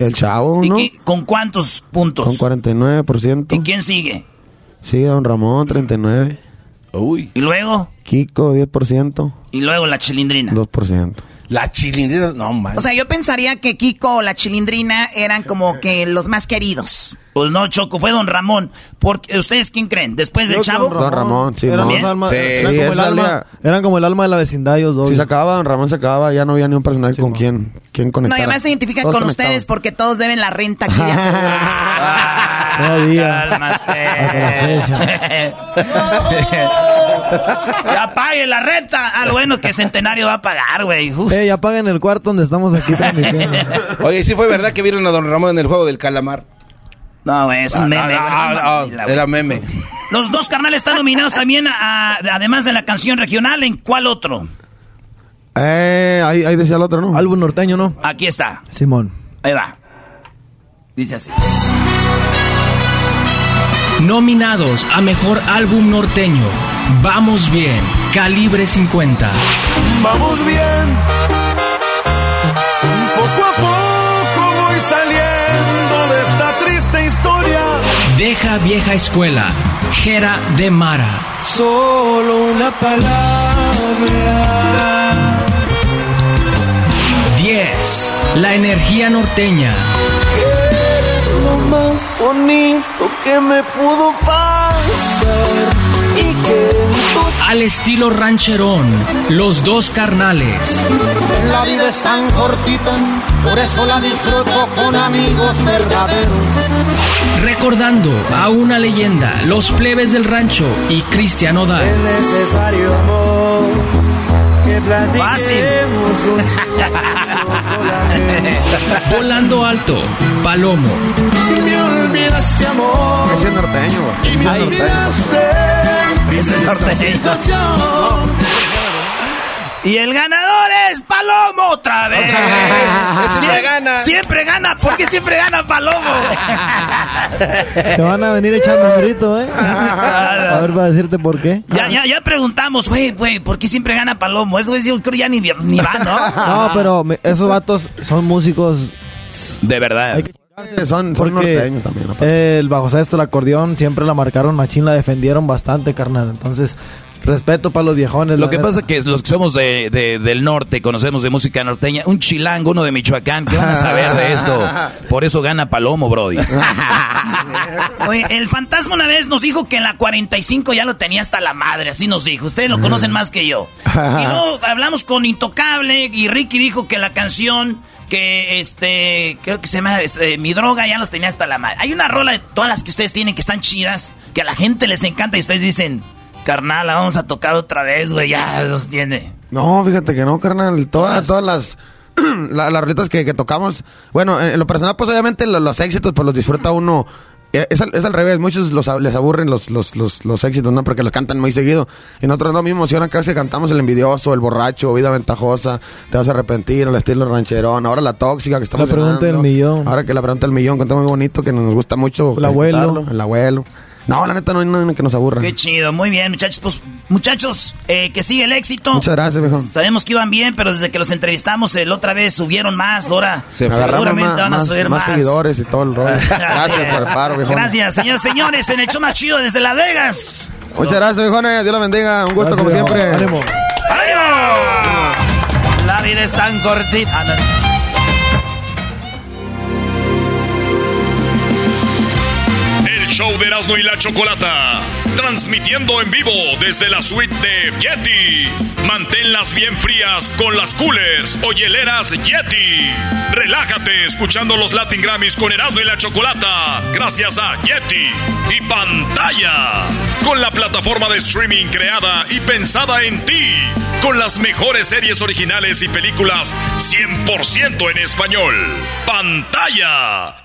El chavo, ¿Y ¿no? qué- con cuántos puntos? Con 49%. ¿Y quién sigue? Sí, don Ramón, 39. Uy. ¿Y luego? Kiko, 10%. Y luego la chilindrina. 2%. La chilindrina, no, man. O sea, yo pensaría que Kiko o la chilindrina eran como que los más queridos. Pues no, Choco, fue Don Ramón. Porque, ¿Ustedes quién creen? ¿Después del Chavo? Don Ramón, sí, Eran, ¿no? los alma- Sí, eran sí, como el alma, eran como el alma de la vecindad ellos dos. Si se acababa, don Ramón se acababa, ya no había ni un personaje con quien, quien No, conectar. y además se identifican con ustedes porque todos deben la renta aquí de Todavía. Cálmate. ya pague la renta. Ah, lo bueno que Centenario va a pagar, güey. Eh, ya paguen el cuarto donde estamos aquí transmitiendo. Oye, sí fue verdad que vieron a Don Ramón en el juego del calamar. No, es Ah, un no, meme. Mamila, güey. era meme. Los dos carnales están nominados también, a- además de la canción regional. ¿En cuál otro? Eh, ahí, ahí decía el otro, ¿no? Álbum norteño, ¿no? Aquí está. Simón. Ahí va. Dice así. Nominados a Mejor Álbum Norteño. Vamos bien. Calibre 50. Vamos bien. Deja vieja escuela. Jera de Mara. Solo una palabra. 10. La energía norteña. Eres lo más bonito que me pudo pasar. Al estilo rancherón. Los dos carnales. La vida es tan cortita, por eso la disfruto con amigos verdaderos. Recordando a una leyenda. Los plebes del rancho y Cristian Odal. necesario amor que platiquemos Volando alto. Palomo. Me olvidaste amor. Es norteño, me olvidaste. Es norteño. Y el ganador es Palomo otra vez. Siempre gana. Siempre gana. ¿Por qué siempre gana Palomo? Te van a venir echando un grito, ¿eh? A ver, para decirte por qué. ya, ya, ya preguntamos, güey, güey, ¿por qué siempre gana Palomo? Eso güey, yo creo ya ni, ni va, ¿no? No, pero esos vatos son músicos. De verdad. Hay que Son, norteños también. ¿no? el bajo sexto, el acordeón, siempre la marcaron machín, la defendieron bastante, carnal. Entonces, respeto para los viejones. Lo que neta. pasa es que los que somos de, de- del norte, conocemos de música norteña, un chilango, uno de Michoacán, ¿qué van a saber de esto? Por eso gana Palomo, Brody. Oye, el fantasma una vez nos dijo que en la 45 ya lo tenía hasta la madre, así nos dijo. Ustedes lo conocen más que yo. Y luego hablamos con Intocable y Ricky dijo que la canción que este, creo que se llama este, Mi droga ya los tenía hasta la madre. Hay una rola de todas las que ustedes tienen que están chidas, que a la gente les encanta y ustedes dicen, carnal, la vamos a tocar otra vez, güey, ya los tiene. No, fíjate que no, carnal. Todas, todas las, la- las rolitas que, que tocamos. Bueno, en, lo personal, pues obviamente lo- los, éxitos, pues los disfruta uno. Eh, Es al, es al revés, muchos los, les aburren los, los, los, los éxitos, ¿no? Porque los cantan muy seguido. Y nosotros no, me emociona cada vez que cantamos el envidioso, el borracho, vida ventajosa, te vas a arrepentir, el estilo rancherón, ahora la tóxica que estamos La pregunta del millón. Ahora que la pregunta del millón, canta muy bonito, que nos gusta mucho. El abuelo. El abuelo. No, la neta no hay nada que nos aburra. Qué chido, muy bien, muchachos. Pues, muchachos, eh, que sigue el éxito. Muchas gracias, viejo. Sabemos que iban bien, pero desde que los entrevistamos el otra vez subieron más, ahora Se seguramente más, van a subir más más. seguidores y todo el rollo. Gracias por el paro, viejo. Gracias, señores, señores, en el show más chido desde Las Vegas. Muchas gracias, viejones. Dios los bendiga. Un gusto, como siempre. ¡Ánimo! La vida es tan cortita. Show de Erasmo y la Chocolata. Transmitiendo en vivo desde la suite de Yeti. Manténlas bien frías con las coolers o hieleras Yeti. Relájate escuchando los Latin Grammys con Erasmo y la Chocolata. Gracias a Yeti y pantalla. Con la plataforma de streaming creada y pensada en ti. Con las mejores series originales y películas 100% en español. Pantalla.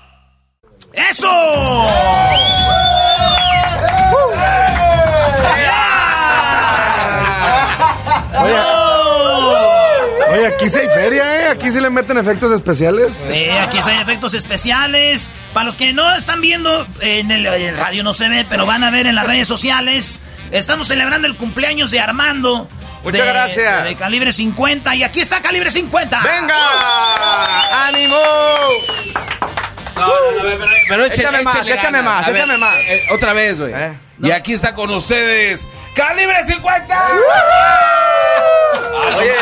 ¡Eso! Oye, oye, aquí sí hay feria, ¿eh? Aquí sí le meten efectos especiales. Sí, aquí hay efectos especiales. Para los que no están viendo, en el, en el radio no se ve, pero van a ver en las redes sociales. Estamos celebrando el cumpleaños de Armando. Muchas de- gracias. De calibre 50. Y aquí está calibre 50. ¡Venga! ¡Ánimo! No, no, no, pero, pero échale- Échame más, échale échame ganas. más, A ver, échame más. eh, otra vez, güey. Y aquí está con ustedes, ¡Calibre 50! Oye,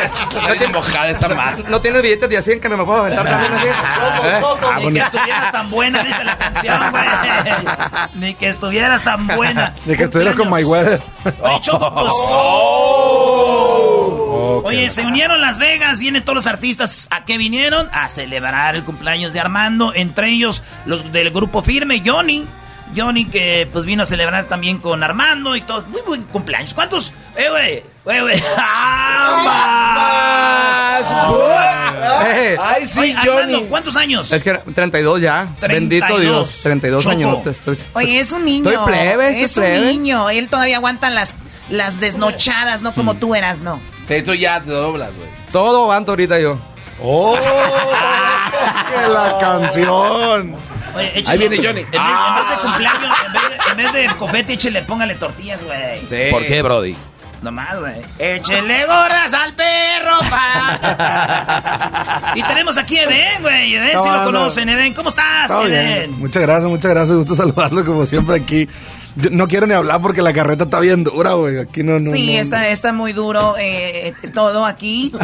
no tiene mojada esta madre. ¿No tienes billetes de 100 que me puedo aventar también así? ¿Eh? Ni que estuvieras tan buena, dice la canción, güey. Ni que estuvieras tan buena. De que estuvieras con Mayweather. Oye, Choco, pues- Oye, se unieron Las Vegas, vienen todos los artistas. ¿A qué vinieron? A celebrar el cumpleaños de Armando, entre ellos los del grupo firme, Johnny. Johnny que pues vino a celebrar también con Armando y todos. Muy buen cumpleaños. ¿Cuántos? Eh, güey, güey, güey. Eh, Ay, sí, Johnny. ¿Cuántos años? Es que 32 ya. 32. Bendito Dios. 32 Choco. años. Estoy... Oye, es un niño. Estoy plebe, estoy es plebe. un niño. Él todavía aguanta las, las desnochadas, no Mm. como tú eras, ¿no? Sí, tú ya te doblas, güey. Todo aguanto ahorita yo. ¡Oh! ¡Que la canción! Oye, échale- Ahí viene Johnny. En vez, en vez de cumpleaños, en vez de, en vez de confeti, échele, póngale tortillas, güey. ¿Por qué, Brody? Nomás, güey. Échele gorras al perro, pa. y tenemos aquí a Eden, güey. Eden, si lo No, no. conocen. Eden, ¿cómo estás, bien. Eden? Muchas gracias, muchas gracias. Gusto saludarlo como siempre aquí. No quiero ni hablar porque la carreta está bien dura, güey. Aquí no, no. sí, no, está, está muy duro eh, eh, todo aquí.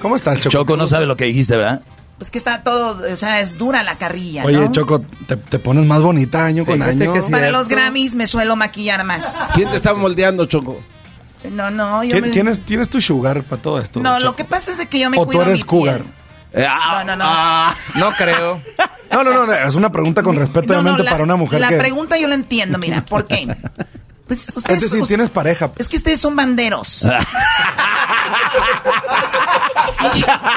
¿Cómo estás, Choco? Choco no sabe lo que dijiste, ¿verdad? Pues que está todo, o sea, es dura la carrilla, Oye, ¿no? Choco, te, te pones más bonita año con Fíjate año. que. Para los Grammys me suelo maquillar más. ¿Quién te está moldeando, Choco? No, no, yo ¿Quién, me... quién es, quién es tu sugar para todo esto? No, Choco? lo que pasa es que yo me ¿O tú cuido eres mi cougar? piel. Ah, No, no, no. ah. No creo. No, no, no, no, es una pregunta con respeto, No, no, obviamente, la, para una mujer la que... pregunta yo la entiendo, mira, ¿por qué? Pues ustedes, Es decir, us- tienes pareja. es que ustedes son banderos.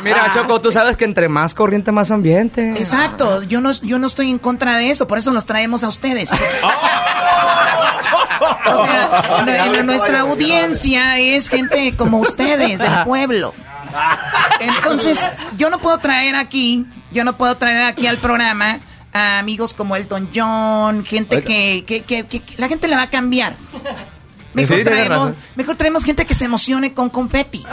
Mira, Choco, tú sabes que entre más corriente, más ambiente. Exacto, yo no, yo no estoy en contra de eso, por eso los traemos a ustedes. O sea, nu- nu- nuestra audiencia es gente como ustedes, del pueblo. Entonces, yo no puedo traer aquí, yo no puedo traer aquí al programa a amigos como Elton John, gente que, que, que- la gente le va a cambiar. Mejor, Sí, traemos, mejor traemos gente que se emocione con confeti.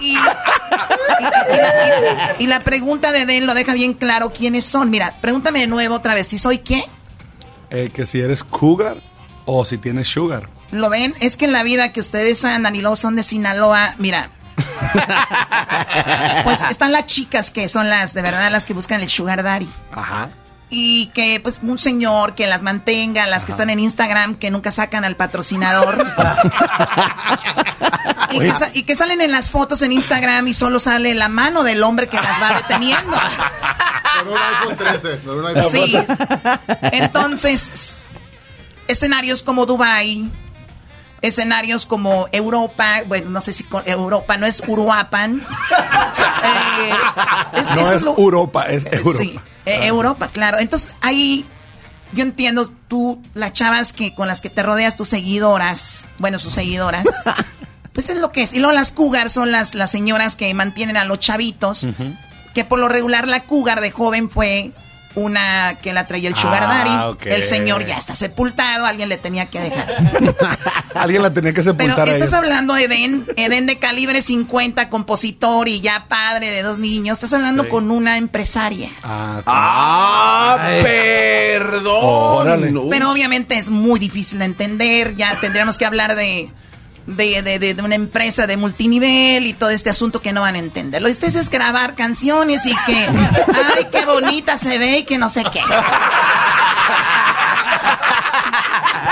Y, y- y la, y la pregunta de Den lo deja bien claro quiénes son. Mira, pregúntame de nuevo otra vez, ¿si soy qué? Eh, que si eres cougar o si tienes sugar. ¿Lo ven? Es que en la vida que ustedes andan y luego son de Sinaloa, mira. Pues están las chicas que son las, de verdad, las que buscan el sugar daddy. Ajá. y que pues un señor que las mantenga, las que están en Instagram, que nunca sacan al patrocinador. y, que sa- y que salen en las fotos en Instagram y solo sale la mano del hombre que las va deteniendo. Con un iPhone 13. Con un iPhone Sí. 13. Entonces, escenarios como Dubai, escenarios como Europa, bueno, no sé si con Europa, no es Uruapan. Eh, es- No es lo- Europa, es Europa. Sí, eh, Europa, claro. Entonces, ahí yo entiendo tú, las chavas que con las que te rodeas, tus seguidoras, bueno, sus seguidoras, pues es lo que es. Y luego las cougars son las, las señoras que mantienen a los chavitos, que por lo regular la cougar de joven fue una que la traía el sugar Ah, daddy. El señor ya está sepultado, alguien le tenía que dejar. Alguien la tenía que Pero sepultar a estás hablando de Eden, Eden de calibre 50, compositor y ya padre de dos niños. Estás hablando Sí. con una empresaria. Ah, perdón. Órale. No. Pero obviamente es muy difícil de entender. Ya tendríamos que hablar de, de, de- de- una empresa de multinivel y todo este asunto que no van a entender. Lo de ustedes es grabar canciones y que, ay, qué bonita se ve y que no sé qué.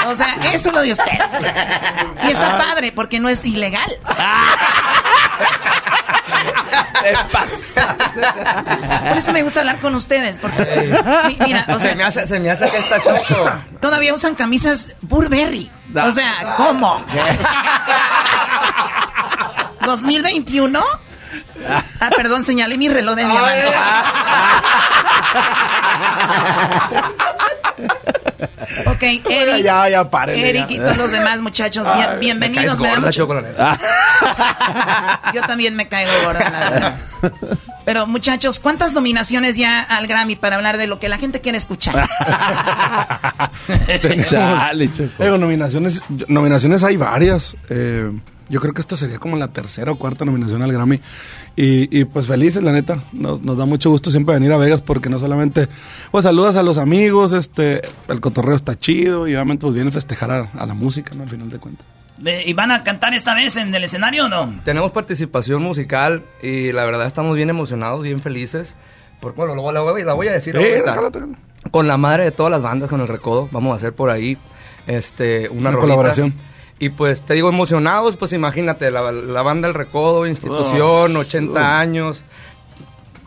O sea, eso es lo de ustedes. Y está padre porque no es ilegal. Por eso me gusta hablar con ustedes, porque mi- mira, o sea, se, me hace, se me hace que está choco. todavía usan camisas Burberry. O sea, ¿cómo? ¿2021? Ah, perdón, señalé mi reloj de diamantes. Ok, Eric. Ya, ya, párenle, Eric ya. y todos los demás muchachos, Ay, bienvenidos. me me gorda, mucho-. Yo también me caigo gorda, la verdad. Pero muchachos, ¿cuántas nominaciones ya al Grammy para hablar de lo que la gente quiere escuchar? Chale, Choco. Digo, nominaciones, nominaciones hay varias. Eh, yo creo que esta sería como la tercera o cuarta nominación al Grammy. Y, y, pues felices, la neta. Nos, nos da mucho gusto siempre venir a Vegas porque no solamente pues saludas a los amigos, este, el cotorreo está chido y obviamente pues viene a festejar a, a la música, ¿no? Al final de cuentas. Eh, ¿Y van a cantar esta vez en el escenario o no? Tenemos participación musical y la verdad estamos bien emocionados, bien felices. Por, bueno, lo- la, voy, la voy a decir ahorita. déjala. Con la madre de todas las bandas, con el Recodo, vamos a hacer por ahí este, una, Una rolita. colaboración. Y pues te digo, emocionados, pues imagínate, la, la banda El Recodo, institución, Oh. 80 Oh. años.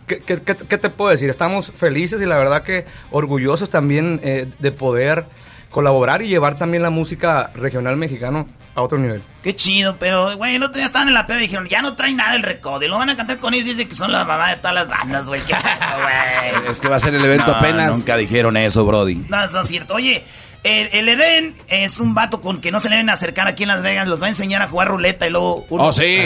¿Qué, qué- qué- qué te puedo decir? Estamos felices y la verdad que orgullosos también eh, de poder colaborar y llevar también la música regional mexicano a otro nivel. Qué chido, pero, güey, el otro día estaban en la peda y dijeron, ya no traen nada el recodo. Y lo van a cantar con ellos y dicen que son la mamá de todas las bandas, güey. ¿Qué es eso, güey? Es que va a ser el evento No, apenas. Nunca dijeron eso, Brody. No, eso no es cierto. Oye, el, el Edén es un vato con que no se le deben acercar aquí en Las Vegas. Los va a enseñar a jugar ruleta y luego... Oh, sí.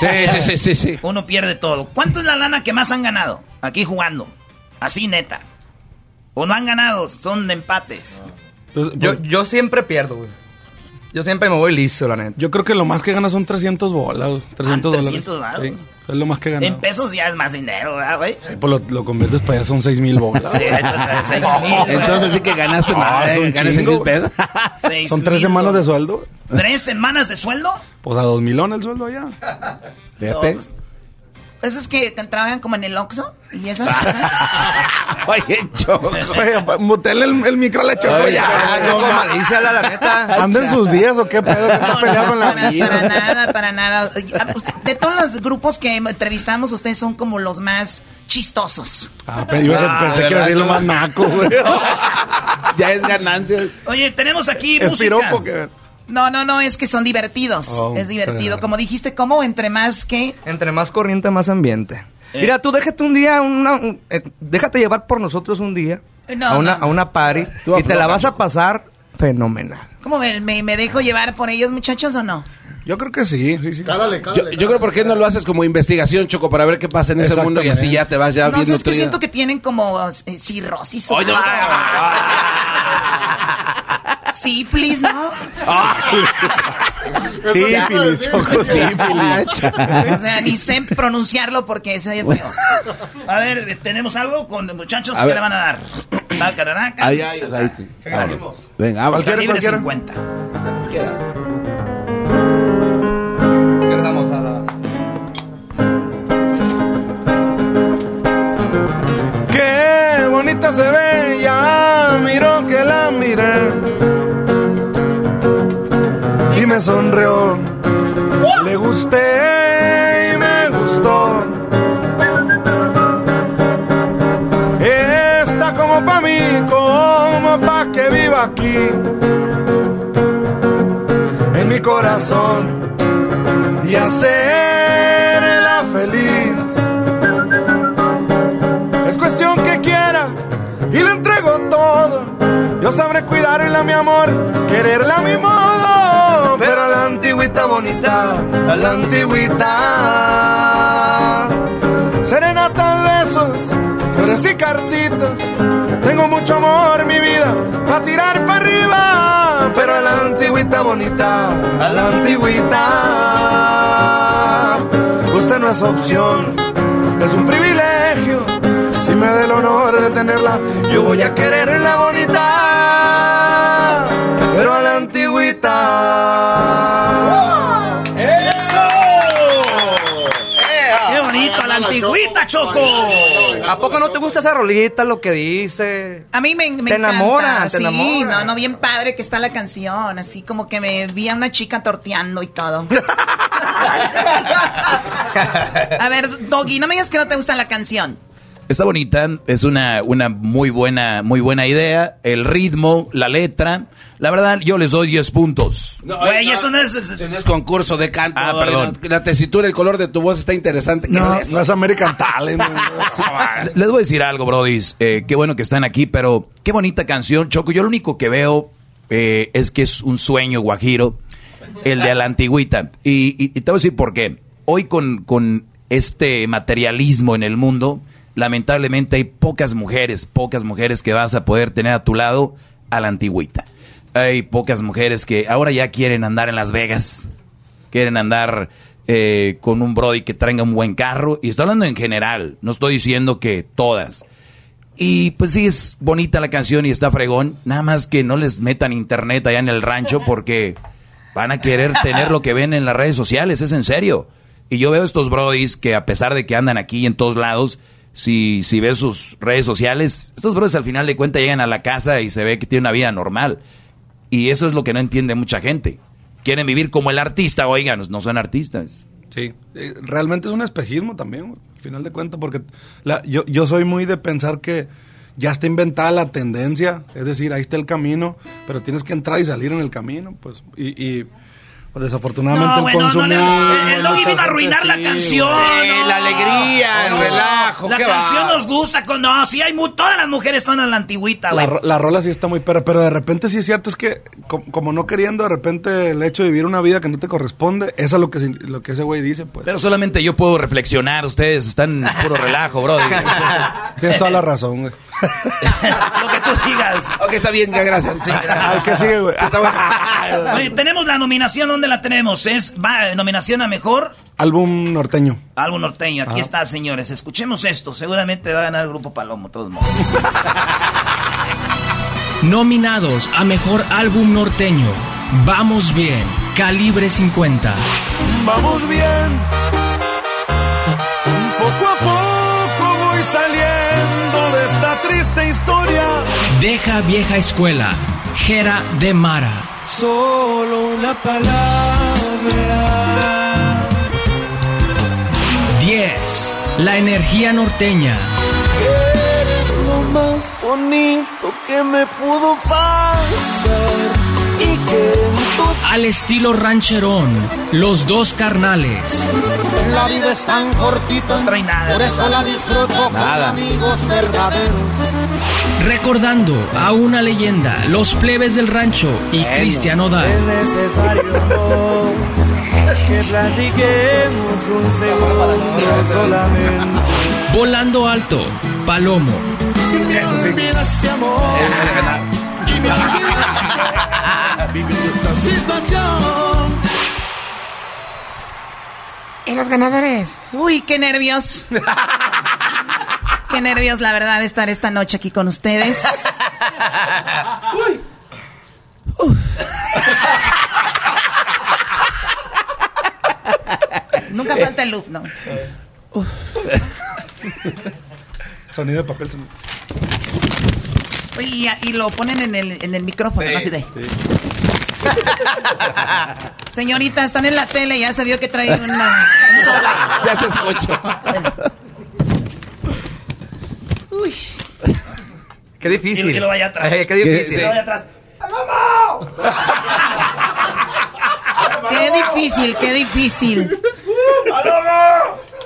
Sí, sí, sí, sí, sí. Uno pierde todo. ¿Cuánto es la lana que más han ganado aquí jugando? Así, neta. ¿O no han ganado? Son empates. Entonces, Yo, yo siempre pierdo, güey. Yo siempre me voy listo, la neta. yo creo que lo más que gana son 300 bolas. 300 Ah, dólares. 300 varos. Sí, eso es lo más que gana. En pesos ya es más dinero, ¿verdad, güey? Sí, pues lo, lo conviertes para allá, son 6 mil bolas. Sí, entonces, seis mil. Entonces sí que ganaste Ah, más. un Ganas seis chingo. mil pesos. Seis Son tres mil semanas de dólares. sueldo. ¿Tres semanas de sueldo? Pues a dos milón el sueldo allá. Fíjate. No, pues, Esos que trabajan como en el Oxxo y esas cosas. Oye, Choco. Mutele el, el micro a la choco ya. Choco, malíciala, la neta. Anda en sus días o qué pedo, No, no, con la para, vida. para nada, para nada. Usted- De todos los grupos que entrevistamos, ustedes son como los más chistosos. Ah, pero yo Ah, pensé que iba a decir lo más naco, güey. Ya es ganancia. Oye, tenemos aquí Es música. piropo que... No, no, no, es que son divertidos. Oh, es divertido. claro. Como dijiste, ¿cómo? Entre más que... Entre más corriente, más ambiente. Eh. Mira, tú déjate un día, una, un- eh, déjate llevar por nosotros un día No, a, una, no, no. a una party Tú y te la vas a pasar fenomenal. ¿Cómo me, me, me dejo llevar por ellos, muchachos, o no? Yo creo que sí, sí, sí. Cálale, Yo, cálale. yo creo por qué no lo haces como investigación, Choco, para ver qué pasa en ese mundo y así ya te vas ya no, viendo es que siento que tienen como eh, cirrosis. Oye, no. Sífilis, ¿no? Sí, Fili, choco, sí, Fili. O sea, ni sé pronunciarlo porque se oye feo. A ver, ¿tenemos algo con los muchachos A que ver. le van a dar? Taca, taraca. Ahí, ahí, ahí. te- vámonos. Venga, vámonos. Cualquiera, Calibre cualquiera. 50. Empezamos a la- Qué bonita bonita se ve, ya miro que la miré. Sonrió, le gusté y me gustó. Está como pa' mí, como pa' que viva aquí. En mi corazón y hacerla feliz. Es cuestión que quiera y le entrego todo. Yo sabré cuidarla, mi amor, quererla mi modo. La antigüita bonita, a la antigüita. Serenatas, besos, flores y cartitas. Tengo mucho amor, mi vida, a tirar para arriba. Pero a la antigüita bonita, a la antigüita. Usted no es opción, es un privilegio. Si me da el honor de tenerla, yo voy a quererla bonita. Pero a la antigüita. Antigüita, Choco! ¿A poco no te gusta esa rolita, lo que dice? A mí me, me Te encanta. enamora, te sí, enamora. no, no, bien padre que está la canción. Así como que me vi a una chica torteando y todo. a ver, Doggy, no me digas que no te gusta la canción. Está bonita, es una, una muy buena, muy buena idea. El ritmo, la letra. La verdad, yo les doy 10 puntos. Güey, esto no es... No es concurso de canto. Ah, perdón. La tesitura, el color de tu voz está interesante. ¿Qué No, es eso? no es American Talent. Les voy a decir algo, brodis. Eh, qué bueno que están aquí, pero qué bonita canción, Choco. Yo lo único que veo eh, es que es un sueño guajiro, el de la antigüita. Y, y- y te voy a decir por qué. Hoy con, con este materialismo en el mundo, lamentablemente hay pocas mujeres, pocas mujeres que vas a poder tener a tu lado a la antigüita. Hay pocas mujeres que ahora ya quieren andar en Las Vegas, quieren andar eh, con un Brody que traiga un buen carro. Y estoy hablando en general, no estoy diciendo que todas. Y pues sí, es bonita la canción y está fregón. Nada más que no les metan internet allá en el rancho porque van a querer tener lo que ven en las redes sociales, es en serio. Y yo veo estos brodis que a pesar de que andan aquí en todos lados, si, si ves sus redes sociales, estos brodis al final de cuentas llegan a la casa y se ve que tienen una vida normal. Y eso es lo que no entiende mucha gente. Quieren vivir como el artista, oigan, no son artistas. Sí, eh, realmente es un espejismo también, al final de cuentas, porque la- yo, yo soy muy de pensar que ya está inventada la tendencia, es decir, ahí está el camino, pero tienes que entrar y salir en el camino, pues, y, y, pues, desafortunadamente No, el bueno, no, consumismo... no, el Doggy vino a arruinar la sí, canción. no. la alegría, el relajo, La qué canción va. nos gusta. Con, no, sí, hay mu- todas las mujeres están a la antigüita, La, güey. ro- la rola sí está muy perra, pero de repente sí es cierto, es que co- como, no queriendo, de repente el hecho de vivir una vida que no te corresponde, eso es lo que, lo que ese güey dice, pues. Pero solamente yo puedo reflexionar, ustedes están en puro relajo, bro. Tienes toda la razón, güey. Lo que tú digas. Ok, está bien, ya gracias. Sí, gracias. Ay, ¿qué sigue, güey? Está bueno. Oye, tenemos la nominación, ¿dónde la tenemos? Es va, nominación a mejor Álbum norteño. álbum norteño. Aquí Ajá. está, señores. Escuchemos esto. Seguramente va a ganar el grupo Palomo, de todos modos. Nominados a Mejor Álbum Norteño. Vamos bien. Calibre 50. Vamos bien. Poco a poco voy saliendo de esta triste historia. Deja vieja escuela. Jera de Mara. Solo una palabra. 10. La energía norteña. Eres lo más bonito que me pudo pasar. Y que en tus Al estilo rancherón. Los dos carnales. La vida es tan cortita, trae nada, por eso la disfruto Nada. con amigos verdaderos. Recordando a una leyenda. Los plebes del rancho y Cristian Odal. necesario que platiquemos un segundo solamente. Volando alto. Palomo. Olvidaste amor. Viviendo esta situación. ¿Y los ganadores? Uy, qué nervios. qué nervios, la verdad, de estar esta noche aquí con ustedes. Nunca falta el loop, ¿no? Sonido de papel. sonido. Y, y lo ponen en el, en el micrófono, Sí, así de. Señorita, están en la tele, ya se vio que trae una, un sobre. Ya se escucha. Uy. Qué difícil. Y lo vaya atrás. Eh, qué difícil. Y lo vaya atrás. Qué difícil, qué difícil.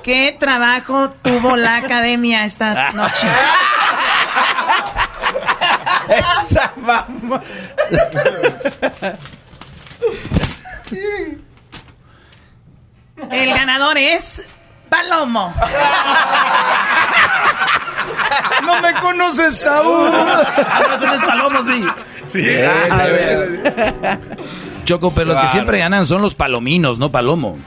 ¿Qué trabajo tuvo la academia esta noche? Esa mamá. El ganador es Palomo. No me conoces, Saúl. Ah, no, eso no es palomo, sí. Sí. Choco, pero los que siempre ganan son los palominos, no palomo.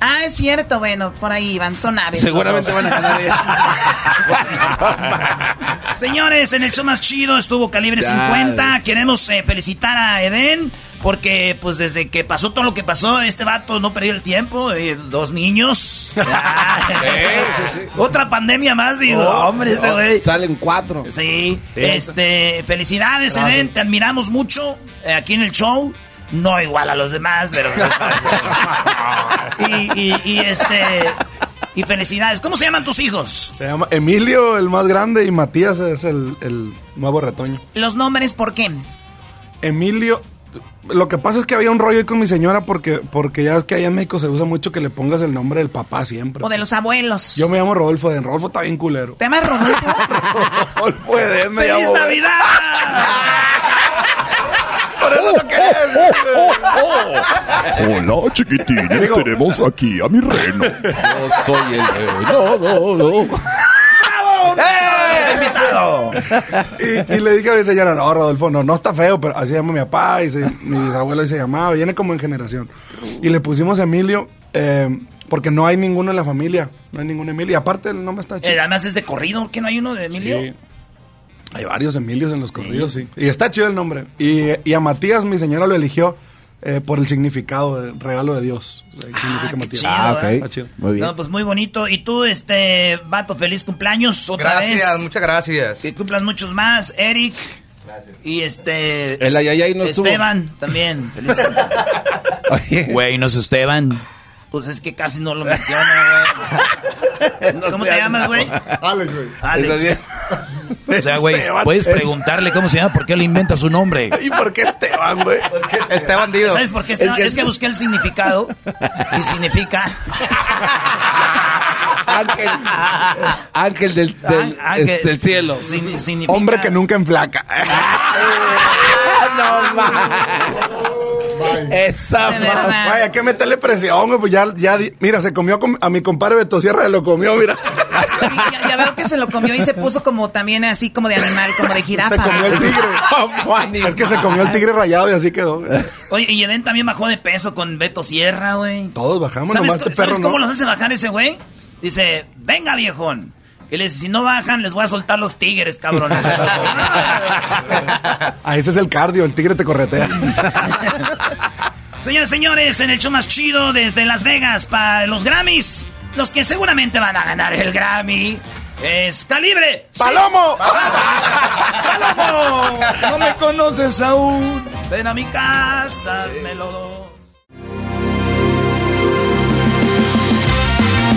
Ah, es cierto, bueno, por ahí van, son aves. Seguramente van a ganar Señores, en el show más chido estuvo Calibre Ya. 50. Queremos eh, felicitar a Eden porque pues desde que pasó todo lo que pasó, este vato no perdió el tiempo. eh, dos niños. Otra pandemia más, digo. Oh, hombre, este oh. Salen cuatro. Sí, este, felicidades, Gracias. Eden, te admiramos mucho eh, aquí en el show. No igual a los demás, pero. y, y, y, este. Y felicidades. ¿Cómo se llaman tus hijos? Se llama Emilio, el más grande, y Matías es el, el nuevo retoño. Los nombres, ¿por qué? Emilio, lo que pasa es que había un rollo ahí con mi señora porque, porque ya es que allá en México se usa mucho que le pongas el nombre del papá siempre. O de los abuelos. Yo me llamo Rodolfo Eden. Rodolfo está bien culero. ¿Te llamas Rodolfo? Rodolfo Eden me ¡Feliz llamo. Navidad! Por eso lo quería Hola, chiquitines, Digo- tenemos aquí a mi reno. Yo soy el reno, no, no. ¡Eh! ¡Invitado! y, y le dije a mi señora, no, Rodolfo, no, no está feo, pero así se llama mi papá y se- mis abuelos se llamaba, viene como en generación. Y le pusimos Emilio eh, porque no hay ninguno en la familia, no hay ningún Emilio. Y aparte el nombre está chido. Eh, además es de corrido, ¿que no hay uno de Emilio? Sí. Hay varios Emilios en los corridos, sí. Y está chido el nombre. Y, y a Matías mi señora lo eligió eh, por el significado del regalo de Dios. O sea, que significa Matías. chido, Ah, ok. Está chido. Muy bien. No, pues muy bonito. Y tú, este, vato, feliz cumpleaños otra Gracias, vez. muchas gracias. Que cumplas muchos más, Eric. Y este. El ayayay no estuvo. Esteban también. Feliz Güey, no es Esteban. Pues es que casi no lo menciona, güey. ¿Cómo te llamas, güey? Alex, güey. Alex. O sea, güey, Esteban. puedes preguntarle cómo se llama, por qué le inventa su nombre. ¿Y por qué Esteban, güey? Este bandido. ¿Sabes por qué? Esteban? que- Es que busqué el significado y significa Ángel, ángel del, del, Ángel. este, del cielo. Significa Hombre que nunca enflaca. no mames. Esa. Vaya, hay que meterle presión, güey. Pues ya, ya, mira, se comió a mi compadre Beto Sierra, lo comió, mira. Sí, ya, ya veo que se lo comió y se puso como también así como de animal, como de jirafa. Se comió el tigre. Es que se comió el tigre rayado y así quedó. Oye, y Eden también bajó de peso con Beto Sierra, güey. Todos bajamos, ¿Sabes, nomás este ¿sabes cómo no. los hace bajar ese güey? Dice, venga viejón. Y le dice, si no bajan, les voy a soltar los tigres, cabrón. Ah, ese es el cardio, el tigre te corretea. Señores, señores, en el show más chido desde Las Vegas para los Grammys, los que seguramente van a ganar el Grammy es Calibre. ¡Palomo! ¡Palomo! No me conoces aún. Ven a mi casa.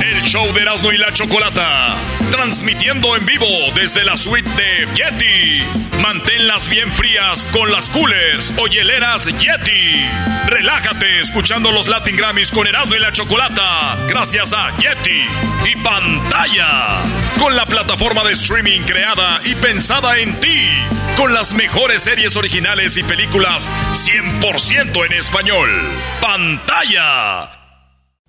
El show de Erasmo y la Chocolata. Transmitiendo en vivo desde la suite de Yeti. Manténlas bien frías con las coolers o hieleras Yeti. Relájate escuchando los Latin Grammys con Erasmo y la Chocolata. Gracias a Yeti y pantalla. Con la plataforma de streaming creada y pensada en ti. Con las mejores series originales y películas 100% en español. Pantalla.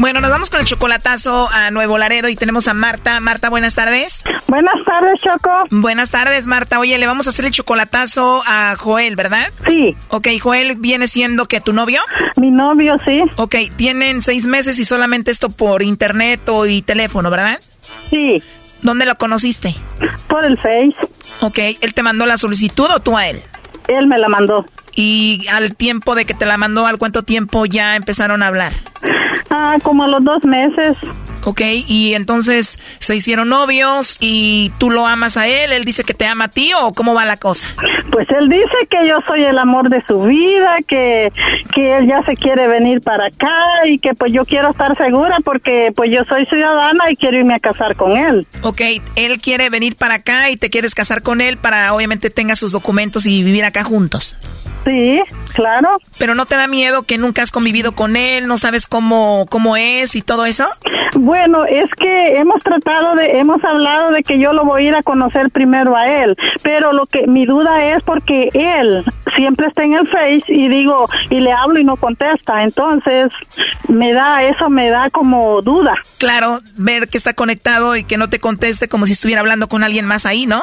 Bueno, nos vamos con el chocolatazo a Nuevo Laredo y tenemos a Marta. Marta, buenas tardes. Buenas tardes, Choco. Buenas tardes, Marta. Oye, le vamos a hacer el chocolatazo a Joel, ¿verdad? Sí. Ok, Joel viene siendo que tu novio. Mi novio, sí. Ok, tienen seis meses y solamente esto por internet o y teléfono, ¿verdad? Sí. ¿Dónde lo conociste? Por el Face. Ok, ¿él te mandó la solicitud o tú a él? Él me la mandó. Y al tiempo de que te la mandó, ¿al cuánto tiempo ya empezaron a hablar? Ah, como a los dos meses. Ok, y entonces se hicieron novios y tú lo amas a él, él dice que te ama a ti o cómo va la cosa? Pues él dice que yo soy el amor de su vida, que, que él ya se quiere venir para acá y que pues yo quiero estar segura porque pues yo soy ciudadana y quiero irme a casar con él. Ok, él quiere venir para acá y te quieres casar con él para obviamente tenga sus documentos y vivir acá juntos. Sí, claro. Pero no te da miedo que nunca has convivido con él, no sabes cómo, cómo es y todo eso? Bueno, es que hemos tratado de, hemos hablado de que yo lo voy a ir a conocer primero a él, pero lo que mi duda es porque él siempre está en el Face y digo, y le hablo y no contesta, entonces me da, eso me da como duda. Claro, ver que está conectado y que no te conteste como si estuviera hablando con alguien más ahí, ¿no?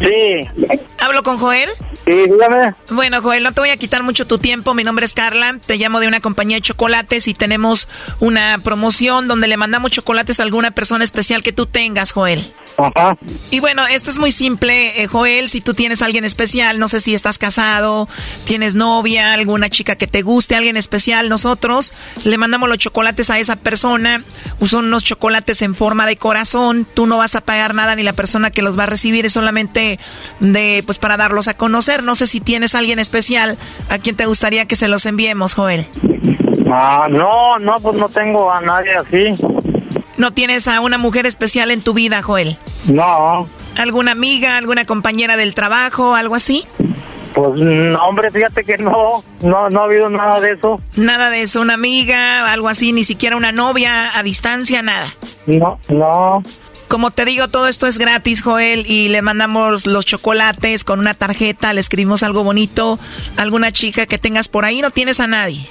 Sí. ¿Hablo con Joel? Sí, dígame. Bueno, Joel, no te voy a quitar mucho tu tiempo. Mi nombre es Carla. Te llamo de una compañía de chocolates y tenemos una promoción donde le mandamos chocolates a alguna persona especial que tú tengas, Joel. Ajá. Y bueno, esto es muy simple, eh, Joel. Si tú tienes a alguien especial, no sé si estás casado, tienes novia, alguna chica que te guste, alguien especial, nosotros le mandamos los chocolates a esa persona. Son unos chocolates en forma de corazón. Tú no vas a pagar nada ni la persona que los va a recibir es solamente de, pues, para darlos a conocer. No sé si tienes a alguien especial a quien te gustaría que se los enviemos, Joel. Ah, no, no, pues no tengo a nadie así. ¿No tienes a una mujer especial en tu vida, Joel? No. ¿Alguna amiga, alguna compañera del trabajo, algo así? Pues, hombre, fíjate que no, no, no ha habido nada de eso. Nada de eso, una amiga, algo así, ni siquiera una novia a distancia, nada. No, no. Como te digo, todo esto es gratis, Joel, y le mandamos los chocolates con una tarjeta, le escribimos algo bonito, alguna chica que tengas por ahí, no tienes a nadie.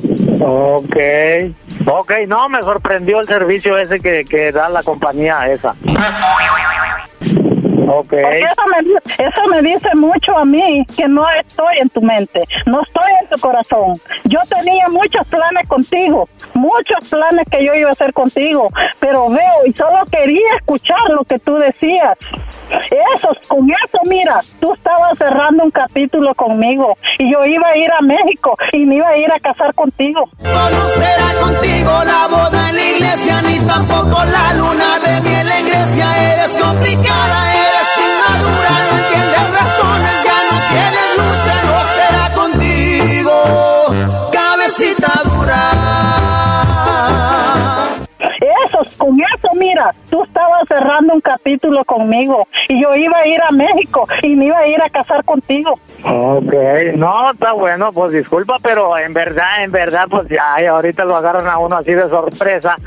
Ok, ok, no, me sorprendió el servicio ese que, que da la compañía esa. Ok. Porque eso me, eso me dice mucho a mí que no estoy en tu mente, no estoy en tu corazón. Yo tenía muchos planes contigo, muchos planes que yo iba a hacer contigo, pero veo y solo quería escuchar lo que tú decías. Eso, con eso, mira, tú estabas cerrando un capítulo conmigo y yo iba a ir a México y me iba a ir a casar contigo. No será contigo la boda en la iglesia, ni tampoco la luna de miel en Grecia. Eres complicada, eres cabecita dura. Eso, con eso, mira, tú estabas cerrando un capítulo conmigo y yo iba a ir a México y me iba a ir a casar contigo. Ok, no, está bueno, pues disculpa, pero en verdad, en verdad, pues ya, ahorita lo agarran a uno así de sorpresa.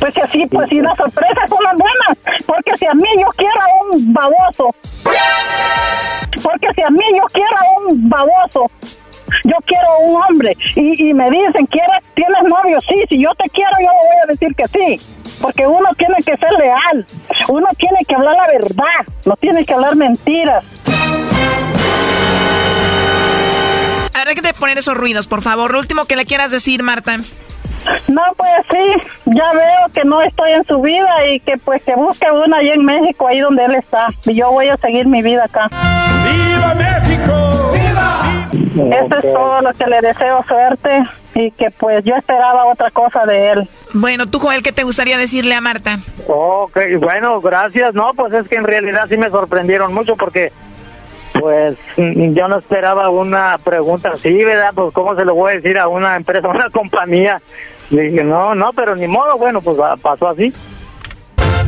Pues que sí, pues sí, las sorpresas son las buenas, porque si a mí yo quiero un baboso, porque si a mí yo quiero un baboso, yo quiero un hombre y, y me dicen, ¿quieres, ¿tienes novio? Sí, si yo te quiero, yo le voy a decir que sí. Porque uno tiene que ser leal, uno tiene que hablar la verdad, no tiene que hablar mentiras. Habrá que te poner esos ruidos, por favor. Lo último que le quieras decir, Marta. No, pues sí, ya veo que no estoy en su vida y que pues que busque una allá en México, ahí donde él está. Y yo voy a seguir mi vida acá. ¡Viva México! ¡Viva! Eso es todo lo que le deseo suerte y que pues yo esperaba otra cosa de él. Bueno, tú, Joel, ¿qué te gustaría decirle a Marta? Ok, bueno, gracias. No, pues es que en realidad sí me sorprendieron mucho porque, pues, mm, yo no esperaba una pregunta así, ¿verdad? Pues, ¿cómo se lo voy a decir a una empresa, a una compañía? Le dije, no, no, pero ni modo, bueno, pues pasó así.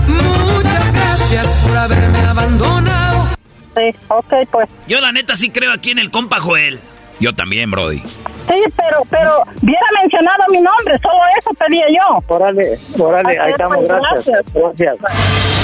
Muchas gracias por haberme abandonado. Sí, ok, pues. Yo la neta sí creo aquí en el compa Joel. Yo también, Brody. Sí, pero, pero, hubiera mencionado mi nombre, solo eso pedía yo. Órale, órale, ahí estamos, pues, gracias. Gracias.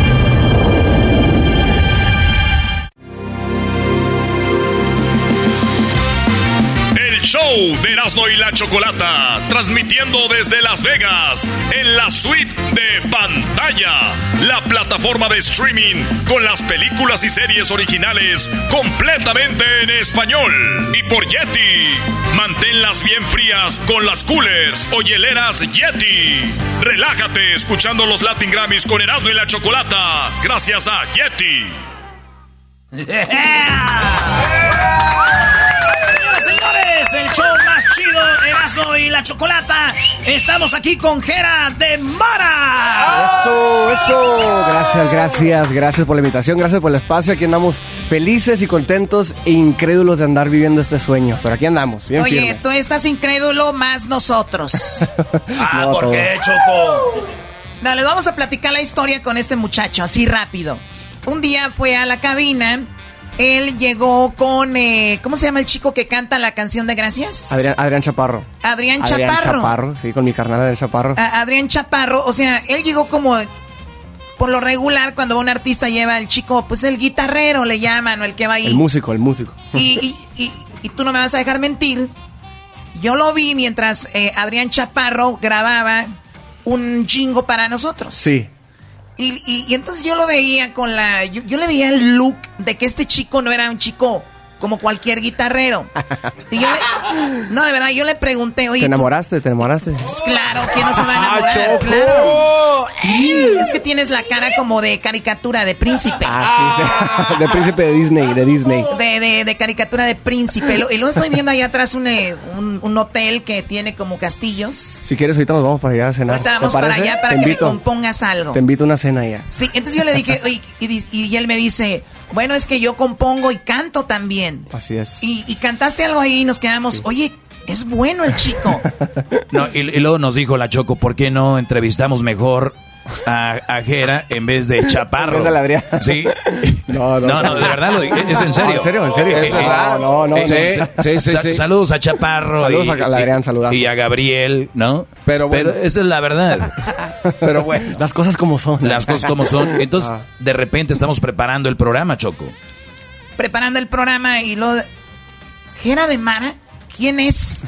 show de Erasmo y la Chocolata, transmitiendo desde Las Vegas, en la suite de pantalla, la plataforma de streaming con las películas y series originales completamente en español. Y por Yeti, manténlas bien frías con las coolers o hieleras Yeti. Relájate escuchando los Latin Grammys con Erasmo y la Chocolata, gracias a Yeti. Señoras, señores, el show más chido, Erasmo y la Chocolata. Estamos aquí con Jera de Mara. Eso, eso. Gracias, gracias, gracias por la invitación, gracias por el espacio. Aquí andamos felices y contentos e incrédulos de andar viviendo este sueño. Pero aquí andamos, bien Oye, firmes. tú estás incrédulo más nosotros. Ah, No, ¿por qué, Choco? No, les vamos a platicar la historia con este muchacho, así rápido. Un día fue a la cabina, él llegó con, eh, ¿cómo se llama el chico que canta la canción de Gracias? Adrián, Adrián Chaparro. Adrián Adrián Chaparro. Chaparro, sí, con mi carnal Adrián Chaparro. A- Adrián Chaparro, o sea, él llegó como, por lo regular, cuando un artista lleva al chico, pues el guitarrero le llaman, o el que va ahí. El músico, el músico. Y, y- y- y tú no me vas a dejar mentir. Yo lo vi mientras eh, Adrián Chaparro grababa un jingo para nosotros. Sí. Y, y- entonces yo lo veía con la. Yo, yo le veía el look de que este chico no era un chico como cualquier guitarrero. Y yo le- no, de verdad, yo le pregunté, oye. ¿Te enamoraste? ¿Te enamoraste? pues claro, ¿quién no se va a enamorar? Ah, Choco. Claro. Sí, es que tienes la cara como de caricatura de príncipe. Ah, sí, sí. De príncipe de Disney, de Disney. De, de- de caricatura de príncipe. Y luego estoy viendo allá atrás un, eh, un, un hotel que tiene como castillos. Si quieres, ahorita nos vamos para allá a cenar. Ahorita ¿Te vamos para allá para Te que invito. me compongas algo. Te invito a una cena ya. Sí, entonces yo le dije, oye, y, di- y él me dice, bueno, es que yo compongo y canto también. Así es. Y, y cantaste algo ahí y nos quedamos, oye, es bueno el chico. No, y, y luego nos dijo la Choco, ¿por qué no entrevistamos mejor a, a Jera en vez de Chaparro? En vez de Adrián. Sí. No, No, no, de verdad lo digo, es en serio. ¿En serio? ¿En serio? Eh, Es eh, verdad. No, no, eh, no. eh, Sí, sí, sa- sí. Saludos a Chaparro. Saludos y, a la Adrián, saludazos. Y a Gabriel, ¿no? Pero bueno. esa es la verdad. Pero bueno. Las cosas como son. Las cosas como son. Entonces, Ah. de repente estamos preparando el programa, Choco. Preparando el programa y lo... ¿Jera de Mara? ¿Quién es?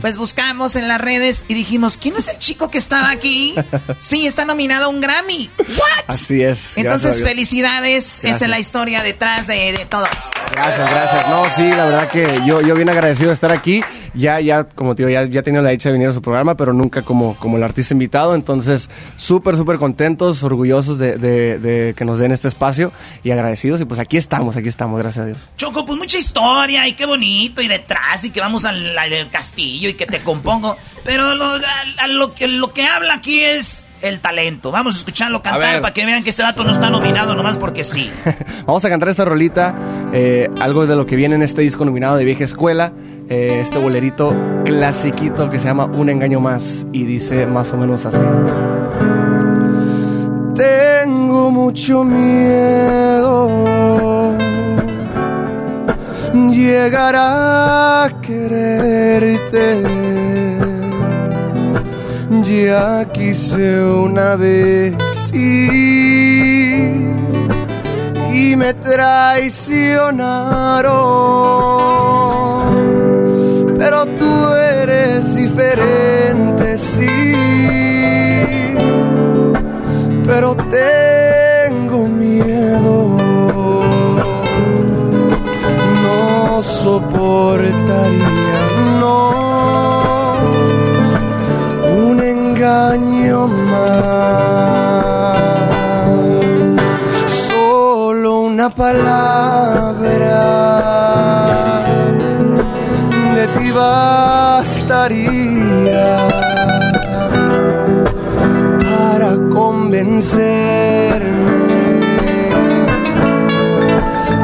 Pues buscamos en las redes y dijimos, ¿quién es el chico que estaba aquí? Sí, está nominado a un Grammy. ¿What? Así es. Entonces, felicidades. Esa Gracias. es la historia detrás de, de todo esto. Gracias, gracias. No, sí, la verdad que yo, yo bien agradecido de estar aquí. Ya, ya, como te digo, ya, ya he tenido la dicha de venir a su programa, pero nunca como, como el artista invitado. Entonces, súper, súper contentos, orgullosos de, de- de que nos den este espacio y agradecidos. Y pues aquí estamos, aquí estamos, gracias a Dios. Choco, pues mucha historia y qué bonito y detrás y que vamos al, al castillo y que te compongo. Pero lo, a- a lo, que, lo que habla aquí es el talento. Vamos a escucharlo cantar para que vean que este vato no está nominado nomás porque sí. Vamos a cantar esta rolita, eh, algo de lo que viene en este disco nominado de Vieja Escuela, eh, este bolerito clasiquito que se llama Un Engaño Más y dice más o menos así. Tengo mucho miedo llegar a quererte. Ya quise una vez y, y me traicionaron. Pero tú eres diferente, sí. Pero tengo soportaría, no, un engaño más. Solo una palabra de ti bastaría para convencerme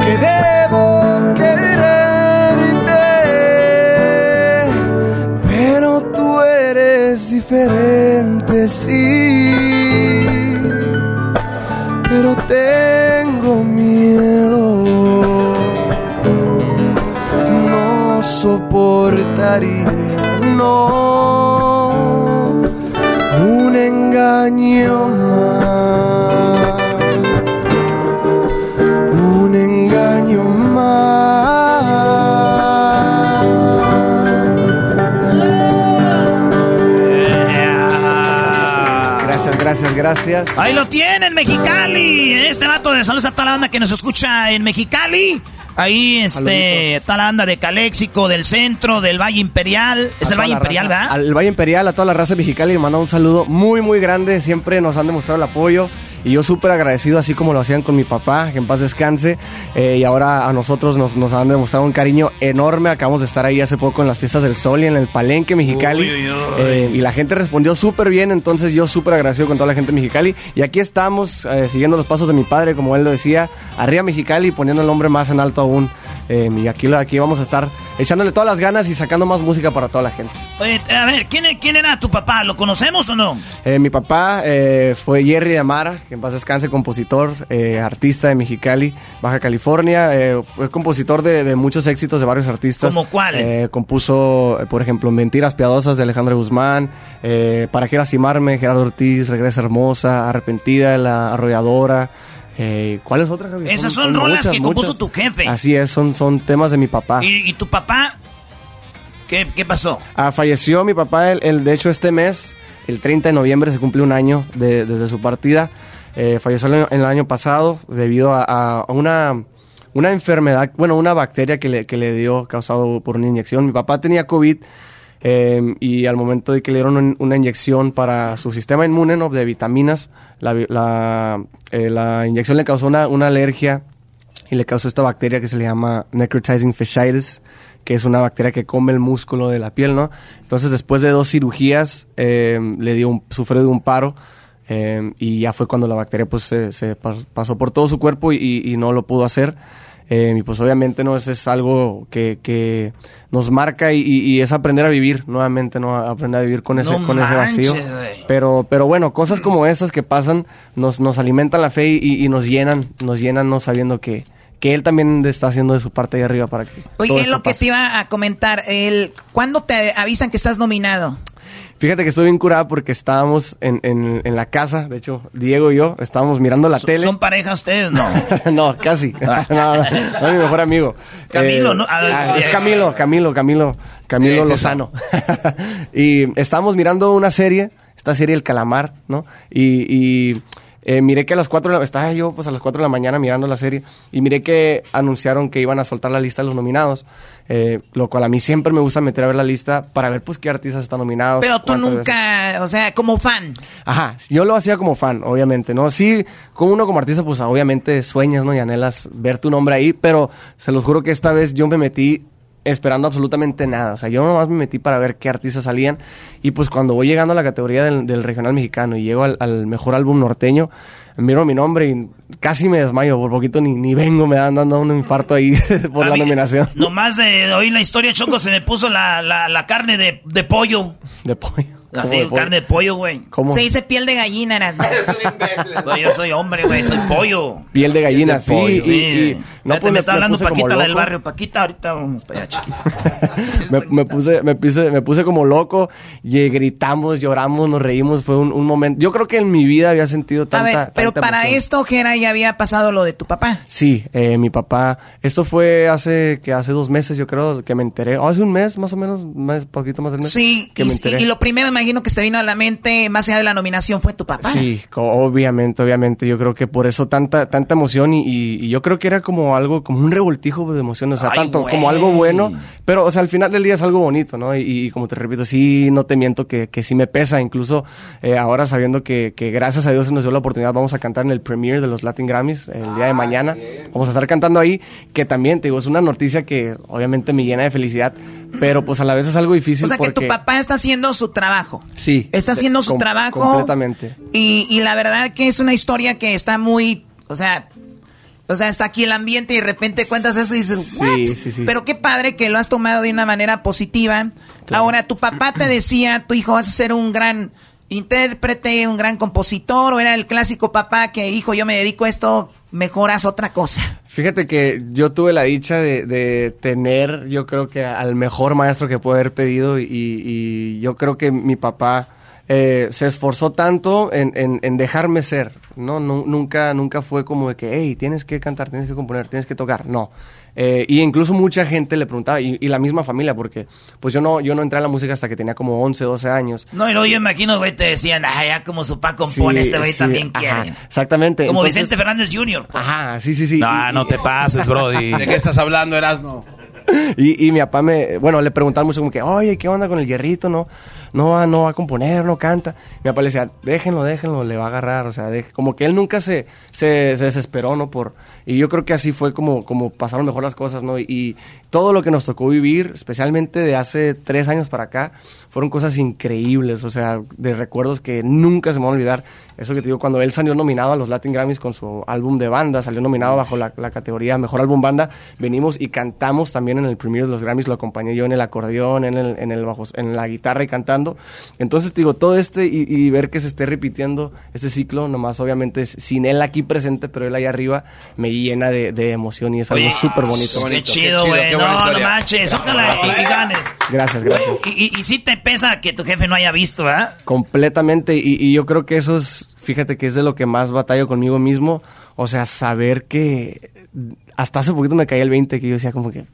que diferente, sí, pero tengo miedo, no soportaría, no, un engaño más gracias. Ahí lo tienen, Mexicali. Este vato de saludos a toda la banda que nos escucha en Mexicali. Ahí, este, toda la banda de Caléxico, del centro, del Valle Imperial. Es A el Valle Imperial, raza- ¿verdad? Al Valle Imperial, a toda la raza de Mexicali, le mando un saludo muy, muy grande. Siempre nos han demostrado el apoyo. Y yo súper agradecido, así como lo hacían con mi papá, que en paz descanse. Eh, y ahora a nosotros nos, nos han demostrado un cariño enorme. Acabamos de estar ahí hace poco en las fiestas del Sol y en el Palenque Mexicali. Uy, uy, uy. Eh, y la gente respondió súper bien, entonces yo súper agradecido con toda la gente de Mexicali. Y aquí estamos, eh, siguiendo los pasos de mi padre, como él lo decía, arriba Mexicali, poniendo el nombre más en alto aún. Eh, y aquí, aquí vamos a estar echándole todas las ganas y sacando más música para toda la gente. Oye, a ver, ¿quién, quién era tu papá? ¿Lo conocemos o no? Eh, mi papá eh, fue Jerry de Amara, que en paz descanse, compositor, eh, artista de Mexicali, Baja California. eh, fue compositor de, de muchos éxitos de varios artistas. ¿Cómo cuáles? Eh, compuso, eh, por ejemplo, Mentiras Piadosas de Alejandro Guzmán, eh, Para qué lastimarme, Gerardo Ortiz, Regresa Hermosa, Arrepentida, La Arrolladora. Eh, ¿Cuál es otra? Javi? Esas son rolas que compuso tu jefe. Así es, son, son temas de mi papá. ¿Y, y tu papá? ¿Qué, qué pasó? Ah, falleció mi papá, el, el- de hecho este mes, el 30 de noviembre, se cumple un año de- desde su partida. Eh, falleció año- el año pasado debido a, una, una enfermedad, bueno, una bacteria que le, que le dio causado por una inyección. Mi papá tenía COVID eh, y al momento de que le dieron un- una inyección para su sistema inmune ¿no? de vitaminas, la, eh, la inyección le causó una, una alergia y le causó esta bacteria que se le llama necrotizing fasciitis, que es una bacteria que come el músculo de la piel, ¿no? Entonces, después de dos cirugías, eh, le dio un, sufrió de un paro eh, y ya fue cuando la bacteria pues se, se pas- pasó por todo su cuerpo y, y no lo pudo hacer. Eh, y pues obviamente no es, es algo que, que nos marca y, y- y es aprender a vivir nuevamente, ¿no? Aprender a vivir con ese, No con ese vacío. Pero, pero bueno, cosas como estas que pasan nos, nos alimentan la fe y, y nos llenan, nos llenan no sabiendo que, que él también está haciendo de su parte ahí arriba para que. todo Oye, es esto lo que pase. te iba a comentar. El, ¿Cuándo te avisan que estás nominado? Fíjate que estoy bien curada porque estábamos en, en, en la casa, de hecho, Diego y yo estábamos mirando la tele. ¿Son pareja ustedes? No. no, casi. no, no, es mi mejor amigo. Camilo, Eh, ¿no? Ah, ah, es. Camilo, Camilo, Camilo, Camilo Es. Lozano. y estábamos mirando una serie, esta serie El Calamar, ¿no? Y, y, eh, miré que a las 4 de la... Estaba yo pues a las 4 de la mañana mirando la serie y miré que anunciaron que iban a soltar la lista de los nominados, eh, lo cual a mí siempre me gusta meter a ver la lista para ver pues qué artistas están nominados. Pero tú veces. nunca, o sea, como fan. Ajá, yo lo hacía como fan, obviamente, ¿no? Sí, como uno como artista, pues obviamente sueñas, ¿no? Y anhelas ver tu nombre ahí, pero se los juro que esta vez yo me metí esperando absolutamente nada. O sea, yo nomás me metí para ver qué artistas salían. Y pues cuando voy llegando a la categoría del, del regional mexicano y llego al, al mejor álbum norteño, miro mi nombre y casi me desmayo. Por poquito ni, ni vengo, me dan dando un infarto ahí por A la mí, nominación Nomás de oír la historia, Choco, se me puso la, la, la carne de, de pollo. de pollo. Carne de pollo, güey. ¿Cómo? Se dice piel de gallina, eras. No, yo soy hombre, güey, soy pollo. Piel de gallina, De sí. y- sí. y- no, pues, me está me hablando Paquita, la del barrio. Paquita, ahorita vamos para allá, chiquita. me, me puse, me, puse, me puse como loco y gritamos, lloramos, nos reímos. Fue un, un momento. Yo creo que en mi vida había sentido A tanta. ver, pero tanta para emoción. esto, Jera, ya había pasado lo de tu papá. Sí, eh, mi papá. Esto fue hace que hace dos meses, yo creo, que me enteré. Oh, hace un mes, más o menos, más poquito más del mes. Sí, que y, me enteré. y- y lo primero, imagino que se te vino a la mente, más allá de la nominación, fue tu papá. Sí, obviamente, obviamente. Yo creo que por eso tanta, tanta emoción y, y- y yo creo que era como algo, como un revoltijo de emociones. O sea, Ay, tanto güey. como algo bueno, pero, o sea, al final del día es algo bonito, ¿no? Y, y como te repito, sí, no te miento que, que sí me pesa. Incluso eh, ahora sabiendo que, que gracias a Dios se nos dio la oportunidad, vamos a cantar en el premiere de los Latin Grammys el día de mañana. Vamos a estar cantando ahí, que también, te digo, es una noticia que obviamente me llena de felicidad, pero pues a la vez es algo difícil O sea, que porque... tu papá está haciendo su trabajo. Sí. Está haciendo su Com- trabajo. Completamente. Y, y la verdad que es una historia que está muy, o sea, o sea, está aquí el ambiente y de repente cuentas eso y dices, ¿what? Sí, sí, sí. Pero qué padre que lo has tomado de una manera positiva. Ahora, tu papá te decía, tu hijo vas a ser un gran intérprete, un gran compositor, o era el clásico papá que, hijo, yo me dedico a esto, mejoras otra cosa. Fíjate que yo tuve la dicha de, tener, yo creo que al mejor maestro que puedo haber pedido y, y yo creo que mi papá eh, se esforzó tanto en, en- en dejarme ser, ¿no? Nu- nunca, nunca fue como de que, hey, tienes que cantar, tienes que componer, tienes que tocar, no. Eh, y incluso mucha gente le preguntaba, y, y la misma familia, porque pues yo no, yo no entré a la música hasta que tenía como 11, 12 años. No, y luego yo imagino, güey, te decían, ah, ya como su pa compone, Sí, este güey sí, también ajá, quiere. Exactamente. Como entonces- Vicente Fernández Jr. Ajá, sí, sí, sí. No, no te pases, Brody. ¿De qué estás hablando, Erasno? Y, y mi papá me, bueno, le preguntaban mucho como que, oye, ¿qué onda con el hierrito? No, no va, no va a componer, no canta. Mi papá le decía, déjenlo, déjenlo, le va a agarrar, o sea, deje- como que él nunca se, se, se desesperó, ¿no? Por, y yo creo que así fue como, como pasaron mejor las cosas, ¿no? Y, y todo lo que nos tocó vivir, especialmente de hace tres años para acá, fueron cosas increíbles, o sea, de recuerdos que nunca se me van a olvidar. Eso que te digo, cuando él salió nominado a los Latin Grammys con su álbum de banda, salió nominado bajo la, la categoría Mejor Álbum Banda, venimos y cantamos también en el premio de los Grammys, lo acompañé yo en el acordeón, en, el, en, el bajo, en la guitarra y cantando. Entonces, te digo, todo este y, y ver que se esté repitiendo este ciclo, nomás obviamente es- sin él aquí presente, pero él ahí arriba, me llena de, de emoción y es algo súper bonito. Qué chido, güey. No, no manches. Ojalá y, ganes. Gracias, gracias. Y, y, y sí te pesa que tu jefe no haya visto, ¿verdad? Completamente, y, y yo creo que eso es, fíjate que es de lo que más batallo conmigo mismo, o sea, saber que hasta hace poquito me caía el 20, que yo decía como que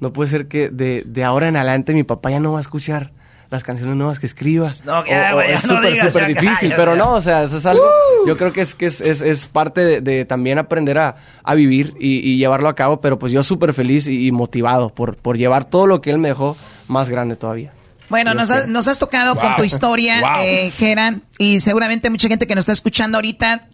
no puede ser que de, de ahora en adelante mi papá ya no va a escuchar las canciones nuevas que escriba. No, ya, O- o es no súper, súper ya, difícil, ya, pero no, o sea, eso es algo, yo creo que es, que es, es, es parte de, de también aprender a, a vivir y, y llevarlo a cabo, pero pues yo súper feliz y, y motivado por, por llevar todo lo que él me dejó más grande todavía. Bueno, nos, ha- quiera. nos has tocado con tu historia, Wow. eh, Geran, y seguramente mucha gente que nos está escuchando ahorita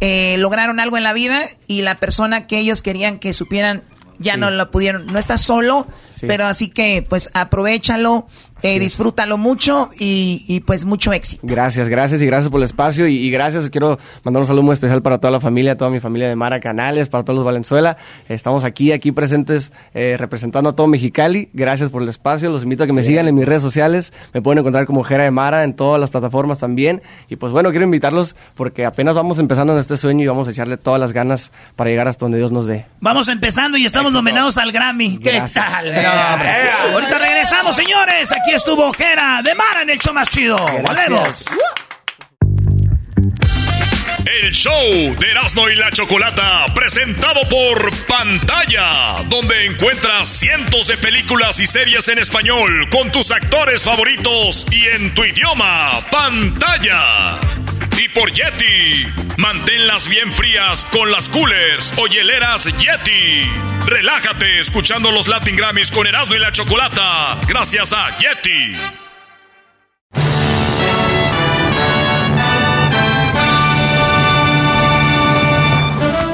eh, lograron algo en la vida y la persona que ellos querían que supieran ya Sí. no lo pudieron. No estás solo, Sí. pero así que pues aprovechalo, eh, disfrútalo mucho y, y, pues mucho éxito. Gracias, gracias y gracias por el espacio y, y gracias. Quiero mandar un saludo muy especial para toda la familia, toda mi familia de Mara Canales, para todos los Valenzuela. Estamos aquí, aquí presentes eh, representando a todo Mexicali. Gracias por el espacio. Los invito a que me sigan en mis redes sociales. Me pueden encontrar como Jera de Mara en todas las plataformas también. Y pues bueno, quiero invitarlos porque apenas vamos empezando en este sueño y vamos a echarle todas las ganas para llegar hasta donde Dios nos dé. Vamos empezando y estamos nominados al Grammy. ¿Qué tal? No, hombre. Ahorita regresamos, señores. Aquí estuvo Ojera de Mara en el show más chido. Volvemos. El show de Erasmo y la Chocolata, presentado por Pantalla, donde encuentras cientos de películas y series en español con tus actores favoritos y en tu idioma, Pantalla. Y por Yeti, manténlas bien frías con las coolers o hieleras Yeti. Relájate escuchando los Latin Grammys con Erasmo y la Chocolata, gracias a Yeti.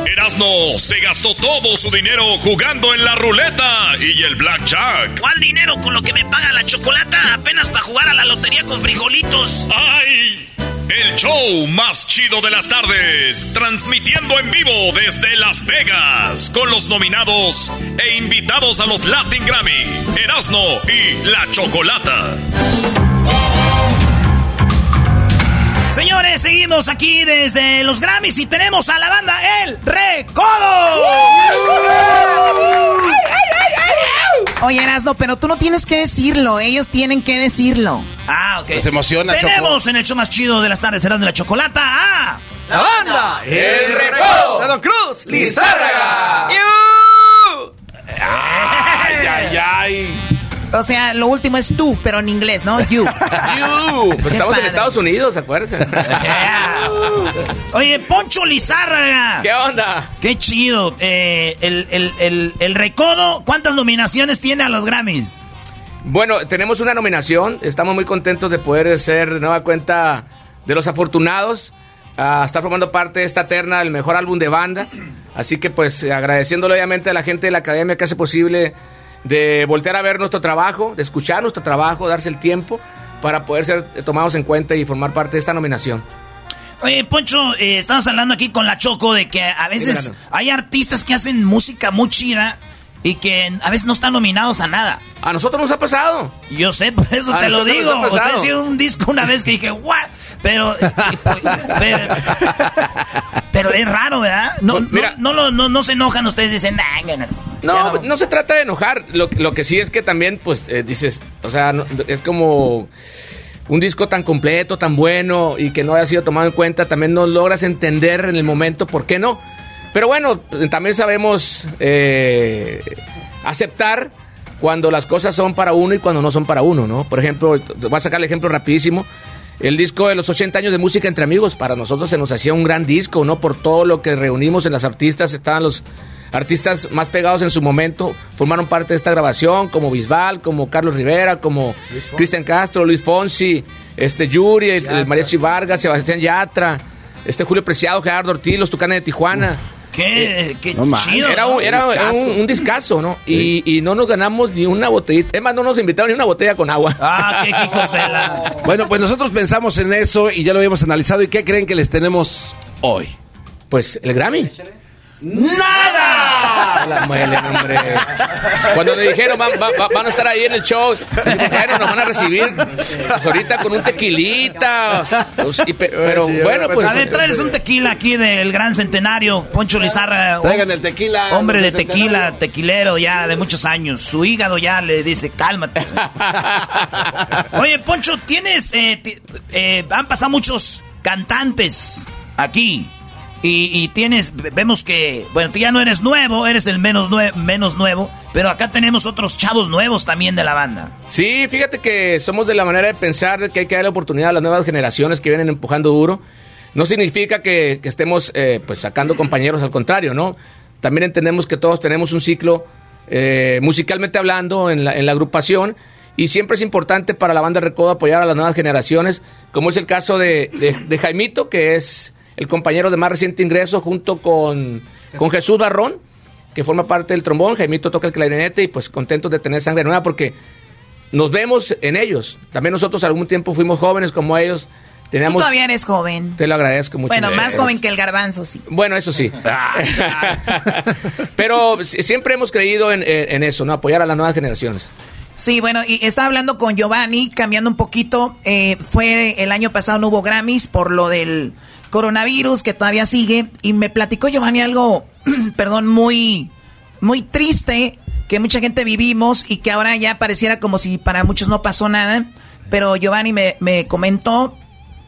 Erasmo se gastó todo su dinero jugando en la ruleta y el blackjack. ¿Cuál dinero con lo que me paga la chocolata? Apenas para jugar a la lotería con frijolitos. ¡Ay! El show más chido de las tardes, transmitiendo en vivo desde Las Vegas, con los nominados e invitados a los Latin Grammy, Erasmo y La Chocolata. Señores, seguimos aquí desde los Grammys y tenemos a la banda El Recodo. Oye, Erasno, pero tú no tienes que decirlo, ellos tienen que decirlo. Ah, ok. Se emociona, Tenemos en el show más chido de las tardes, serán de la chocolata. ¡Ah! La banda, El Recodo, Don Cruz, Lizárraga. ¡Ay, ay, ay! O sea, lo último es tú, pero en inglés, ¿no? You. You. Pues Qué estamos en. Estados Unidos, acuérdense. Oye, Poncho Lizárraga. ¿Qué onda? Qué chido. Eh, el, el, el, el Recodo, ¿cuántas nominaciones tiene a los Grammys? Bueno, tenemos una nominación. Estamos muy contentos de poder ser de nueva cuenta de los afortunados a estar formando parte de esta terna del mejor álbum de banda. Así que pues agradeciéndole obviamente a la gente de la academia que hace posible de voltear a ver nuestro trabajo, de escuchar nuestro trabajo, darse el tiempo para poder ser tomados en cuenta y formar parte de esta nominación. Oye, Poncho, eh, estamos hablando aquí con la Choco de que a veces hay artistas que hacen música muy chida y que a veces no están nominados a nada. A nosotros nos ha pasado. Yo sé, por eso A te lo digo. Ustedes hicieron un disco una vez que dije, ¿what? Pero, pero, pero es raro, ¿verdad? No, Mira. no, no, no, no se enojan ustedes, dicen, ganas". No, no, se trata de enojar. Lo, lo que sí es que también, pues, eh, dices, o sea, no- es como... un disco tan completo, tan bueno y que no haya sido tomado en cuenta, también no logras entender en el momento por qué no. Pero bueno, también sabemos eh, aceptar cuando las cosas son para uno y cuando no son para uno, ¿no? Por ejemplo, voy a sacar el ejemplo rapidísimo. El disco de los 80 años de música entre amigos, para nosotros se nos hacía un gran disco, ¿no? Por todo lo que reunimos en las artistas, estaban los artistas más pegados en su momento, formaron parte de esta grabación, como Bisbal, como Carlos Rivera, como Cristian Castro, Luis Fonsi, este Yuri, el, el Mariachi Vargas, Sebastián Yatra, este Julio Preciado, Gerardo Ortiz, los Tucanes de Tijuana. Qué, qué No mames. chido. Era, ¿no? un, era Discazo. un, un discazo, ¿no? Y, y no nos ganamos ni una botellita. Es más, no nos invitaron ni una botella con agua. Ah, qué hijos de la... Bueno, pues nosotros pensamos en eso y ya lo habíamos analizado. ¿Y qué creen que les tenemos hoy? Pues el Grammy. ¡Nada! La muele, hombre. Cuando le dijeron van, va- va- van a estar ahí en el show, bueno, nos van a recibir pues, ahorita con un tequilita. pues, y pe- pero bueno, pues. a ver, tráeles un tequila aquí del gran centenario, Poncho Lizarra. Traigan el tequila. Hombre de tequila, tequilero ya de muchos años. Su hígado ya le dice, cálmate. Oye, Poncho, tienes... eh, eh, han pasado muchos cantantes aquí. Y, tienes, vemos que, bueno, tú ya no eres nuevo, eres el menos, menos nuevo, pero acá tenemos otros chavos nuevos también de la banda. Sí, fíjate que somos de la manera de pensar que hay que darle oportunidad a las nuevas generaciones que vienen empujando duro. No significa que, que estemos eh, pues sacando compañeros, al contrario, ¿no? También entendemos que todos tenemos un ciclo eh, musicalmente hablando en la, en la agrupación y siempre es importante para la banda Recodo apoyar a las nuevas generaciones, como es el caso de, de- de Jaimito, que es el compañero de más reciente ingreso junto con, con Jesús Barrón, que forma parte del trombón, Jaimito toca el clarinete y pues contentos de tener sangre nueva porque nos vemos en ellos. También nosotros algún tiempo fuimos jóvenes como ellos. Tú Teníamos, todavía eres joven. te lo agradezco mucho. Bueno, más Eh, joven que el garbanzo, sí. Bueno, eso sí. Pero si- siempre hemos creído en, en- en eso, ¿no? Apoyar a las nuevas generaciones. Sí, bueno, y estaba hablando con Giovanni, cambiando un poquito. eh, fue el año pasado, no hubo Grammys por lo del coronavirus que todavía sigue. Y me platicó Giovanni algo, perdón, muy, muy triste que mucha gente vivimos y que ahora ya pareciera como si para muchos no pasó nada. Pero Giovanni me, me comentó,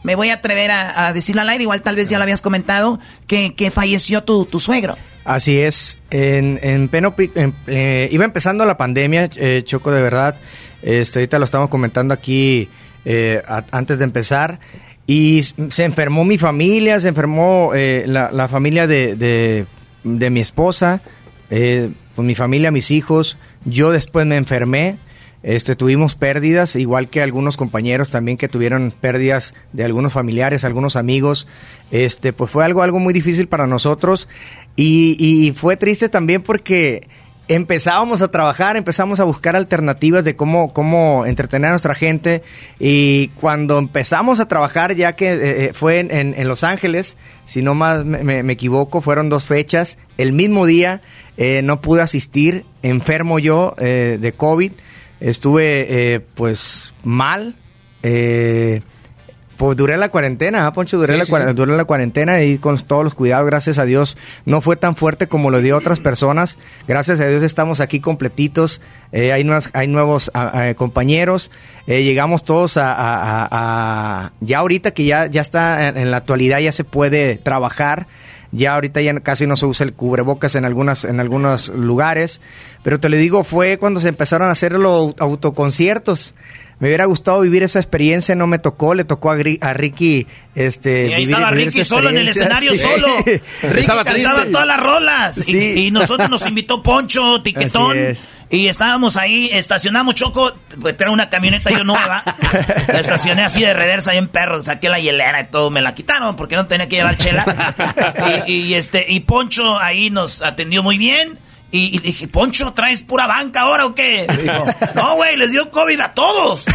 me voy a atrever a, a decirlo al aire, igual tal vez ya lo habías comentado, que, que falleció tu, tu suegro. Así es. En, en en- eh, iba empezando la pandemia, eh, Choco, de verdad. Este, ahorita lo estamos comentando aquí eh, antes de empezar. Y se enfermó mi familia, se enfermó eh, la, la familia de, de- de mi esposa, eh, pues mi familia, mis hijos. Yo después me enfermé. Este, tuvimos pérdidas, igual que algunos compañeros también que tuvieron pérdidas de algunos familiares, algunos amigos. Este, pues fue algo, algo muy difícil para nosotros y, y fue triste también porque empezábamos a trabajar, empezamos a buscar alternativas de cómo, cómo entretener a nuestra gente. Y cuando empezamos a trabajar, ya que eh, eh, fue en, en- Los Ángeles, si no más me, me- me equivoco, fueron dos fechas, el mismo día eh, no pude asistir, enfermo yo eh, de COVID, estuve eh, pues mal, eh, pues duré la cuarentena, ¿ah, Poncho? Duré, Sí, la, sí, duré la cuarentena y con todos los cuidados, gracias a Dios, no fue tan fuerte como lo dio otras personas. Gracias a Dios estamos aquí completitos. eh, hay, nuevas- hay nuevos ah, ah, compañeros. eh, llegamos todos a, a- a- a- Ya ahorita que ya, ya está en, en la actualidad, ya se puede trabajar. Ya ahorita ya casi no se usa el cubrebocas en algunas en algunos lugares, pero te lo digo fue cuando se empezaron a hacer los autoconciertos. Me hubiera gustado vivir esa experiencia, no me tocó, le tocó a, Gri- a Ricky este Sí, ahí vivir- estaba vivir Ricky solo en el escenario, Sí. solo. Ricky cantaba todas las rolas. Y- Sí. Y, nosotros nos invitó Poncho, Tiquetón. Así es. Y estábamos ahí, estacionamos Choco, pues era una camioneta yo nueva. la estacioné así de reversa ahí en perro, saqué la hielera y todo, me la quitaron porque no tenía que llevar chela. y, y, este, y Poncho ahí nos atendió muy bien. Y, y dije, Poncho, ¿traes pura banca ahora o qué? Dijo, no, güey, les dio COVID a todos.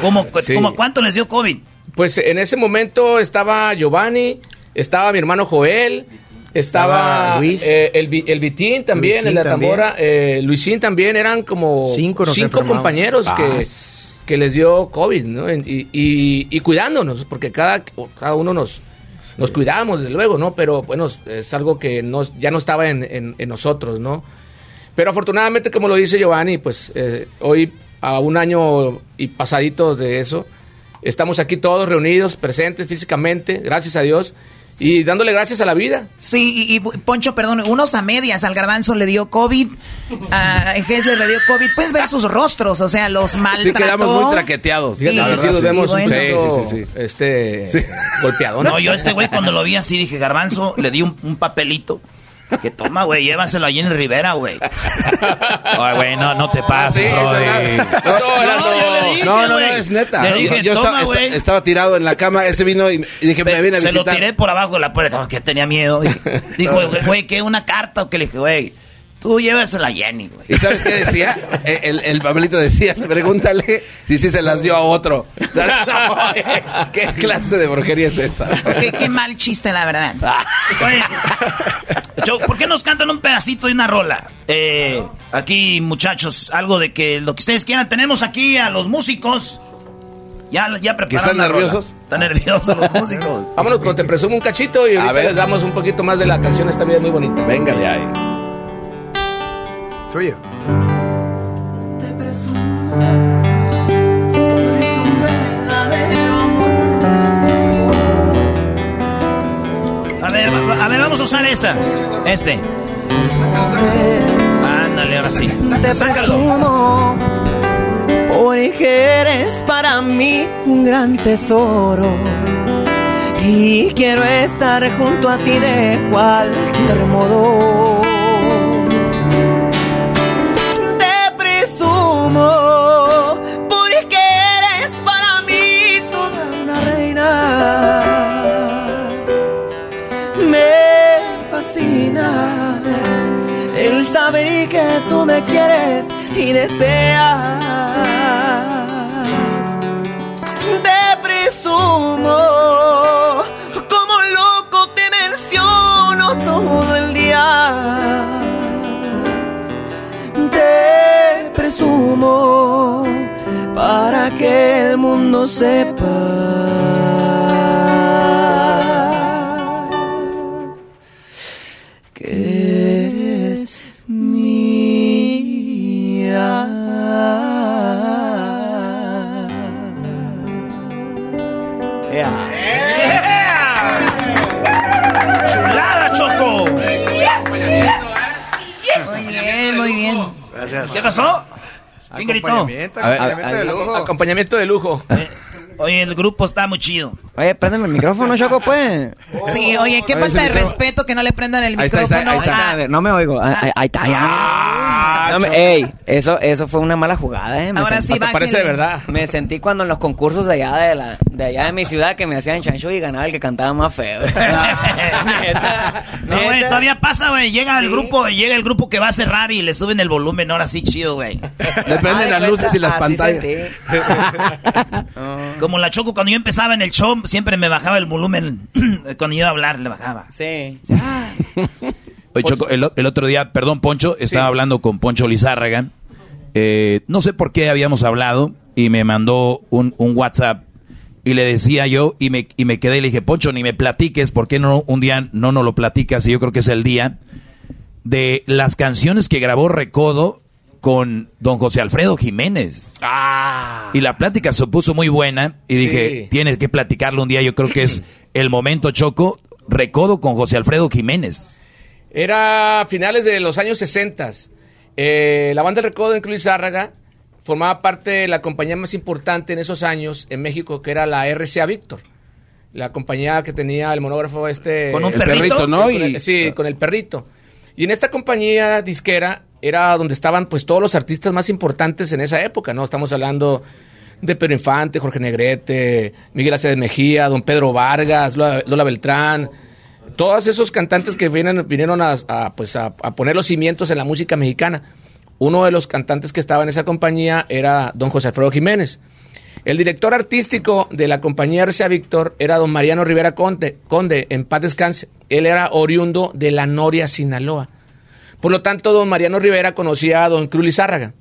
¿Cómo, Sí. ¿Cómo cuánto les dio COVID? Pues en ese momento estaba Giovanni, estaba mi hermano Joel, estaba Estaba Luis. eh, el, el Vitín también, Luisín el de la también. tambora, eh, Luisín también, eran como Cinco cinco compañeros Ah, que, que les dio COVID, ¿no? Y- y cuidándonos, porque cada, cada uno nos, nos cuidábamos, desde luego, ¿no? Pero bueno, es algo que no, ya no estaba en, en- en nosotros, ¿no? Pero afortunadamente, como lo dice Giovanni, pues eh, hoy, a un año y pasaditos de eso, Estamos aquí todos reunidos, presentes físicamente, gracias a Dios. Y dándole gracias a la vida. Sí, y, y, Poncho, perdón, unos a medias. Al garbanzo le dio COVID, a Gessler le dio COVID. Puedes ver sus rostros, o sea, los maltrató. Sí, quedamos muy traqueteados. Sí, la verdad, sí, vemos un sí, sí, sí, Este, golpeado. No, yo este güey cuando lo vi así dije, garbanzo, le di un, un papelito. Que toma, güey, llévaselo allí en Rivera, güey. Ay, güey, no, no te pases, Sí, bro. No, yo le dije, No, no, no, güey. es neta. Le dije, yo toma, estaba, güey. esta- estaba tirado en la cama, ese vino y, y dije, me viene a Se lo visitar. tiré por abajo de la puerta porque tenía miedo. Y Dijo, güey, güey, ¿qué? ¿Una carta o qué? Le dije, güey, tú llévasela a Jenny, güey. ¿Y sabes qué decía? El, el papelito decía, pregúntale si sí se las dio a otro. No, ¿Qué clase de brujería es esa? Qué, qué mal chiste, la verdad. Oye, ¿por qué nos cantan un pedacito de una rola? Eh, aquí, muchachos, algo de que lo que ustedes quieran. Tenemos aquí a los músicos. Ya, ya prepararon están la rola. nerviosos? Están nerviosos los músicos. Vámonos, con te presumo un cachito y ahorita ver. les damos un poquito más de la canción. Esta vida es muy bonita. Venga de ahí. Tuyo. A ver, a ver, vamos a usar esta. Este. Ándale, ahora sí. Te presumo porque eres para mí un gran tesoro y quiero estar junto a ti de cualquier modo. Me quieres y deseas. Te presumo, como loco te menciono todo el día. Te presumo para que el mundo sepa Gracias. ¿Qué pasó? ¿Quién gritó? Acompañamiento, acompañamiento de lujo. Acompañamiento de lujo. Oye, el grupo está muy chido. Oye, préndeme el micrófono, Choco, pues. Sí, oye, qué falta de respeto que no le prendan el Ahí está, ahí está, micrófono. ahí está. Ah, A ver, no me oigo. Ah, Ahí, ahí está, ya. No me- ey, eso, eso fue una mala jugada, ¿eh? Ahora sí, sentí- Parece de verdad. Me sentí cuando en los concursos de allá de, la, de allá de mi ciudad que me hacían chancho y ganaba el que cantaba más feo. No, güey, todavía pasa, güey. Llega el grupo, llega el grupo que va a cerrar y le suben el volumen. Ahora sí, chido, güey. Le prenden las luces y las pantallas. Como la Choco, cuando yo empezaba en el show, siempre me bajaba el volumen. cuando yo iba a hablar, le bajaba. Sí. Oye, Choco, el, otro día, perdón, Poncho, estaba hablando con Poncho Lizárraga. Eh, no sé por qué habíamos hablado y me mandó un, un WhatsApp y le decía yo y me, y me quedé y le dije, Poncho, ni me platiques, ¿por qué no un día no nos lo platicas? Y yo creo que es el día de las canciones que grabó Recodo con don José Alfredo Jiménez. Y la plática se puso muy buena y Sí. dije, tienes que platicarlo un día, yo creo que es el momento, Choco, Recodo con José Alfredo Jiménez. Era finales de los años 60. Eh, la banda de Recodo en Cruz Zárraga formaba parte de la compañía más importante en esos años en México, que era la RCA Víctor. La compañía que tenía el monógrafo este... Con un perrito, ¿no? con el- Y- sí, con el perrito. Y en esta compañía disquera era donde estaban pues todos los artistas más importantes en esa época, ¿no? Estamos hablando de Pedro Infante, Jorge Negrete, Miguel Aceves Mejía, don Pedro Vargas, Lola, Beltrán, todos esos cantantes que vinieron a, pues a poner los cimientos en la música mexicana. Uno de los cantantes que estaba en esa compañía era don José Alfredo Jiménez. El director artístico de la compañía RCA Víctor era don Mariano Rivera Conde, Conde, en paz descanse. Él era oriundo de La Noria, Sinaloa. Por lo tanto, don Mariano Rivera conocía a don Cruz Lizárraga.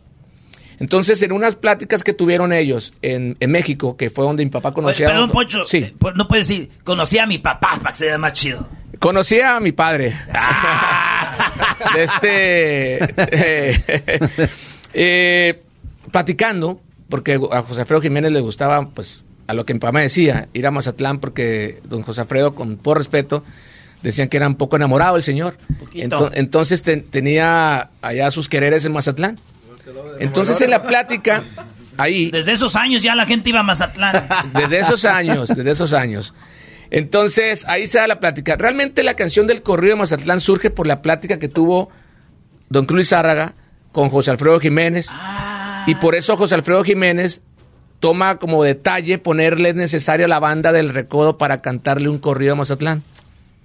Entonces, en unas pláticas que tuvieron ellos en, en México, que fue donde mi papá Oye, conocía a perdón, don- Poncho. Sí. eh, pues, No puedes decir, conocí a mi papá para que se vea más chido. Conocía a mi padre. De este. eh, eh, platicando, porque a José Alfredo Jiménez le gustaba, pues, a lo que mi papá me decía, ir a Mazatlán porque don José Alfredo, con por respeto, decían que era un poco enamorado el señor. Ento- entonces ten- tenía allá sus quereres en Mazatlán. Entonces en la plática, ahí... Desde esos años ya la gente iba a Mazatlán. Desde esos años, desde esos años. Entonces, ahí se da la plática. Realmente la canción del corrido de Mazatlán surge por la plática que tuvo don Cruz Lizárraga con José Alfredo Jiménez. Y por eso José Alfredo Jiménez toma como detalle ponerle necesario a la banda del recodo para cantarle un corrido a Mazatlán.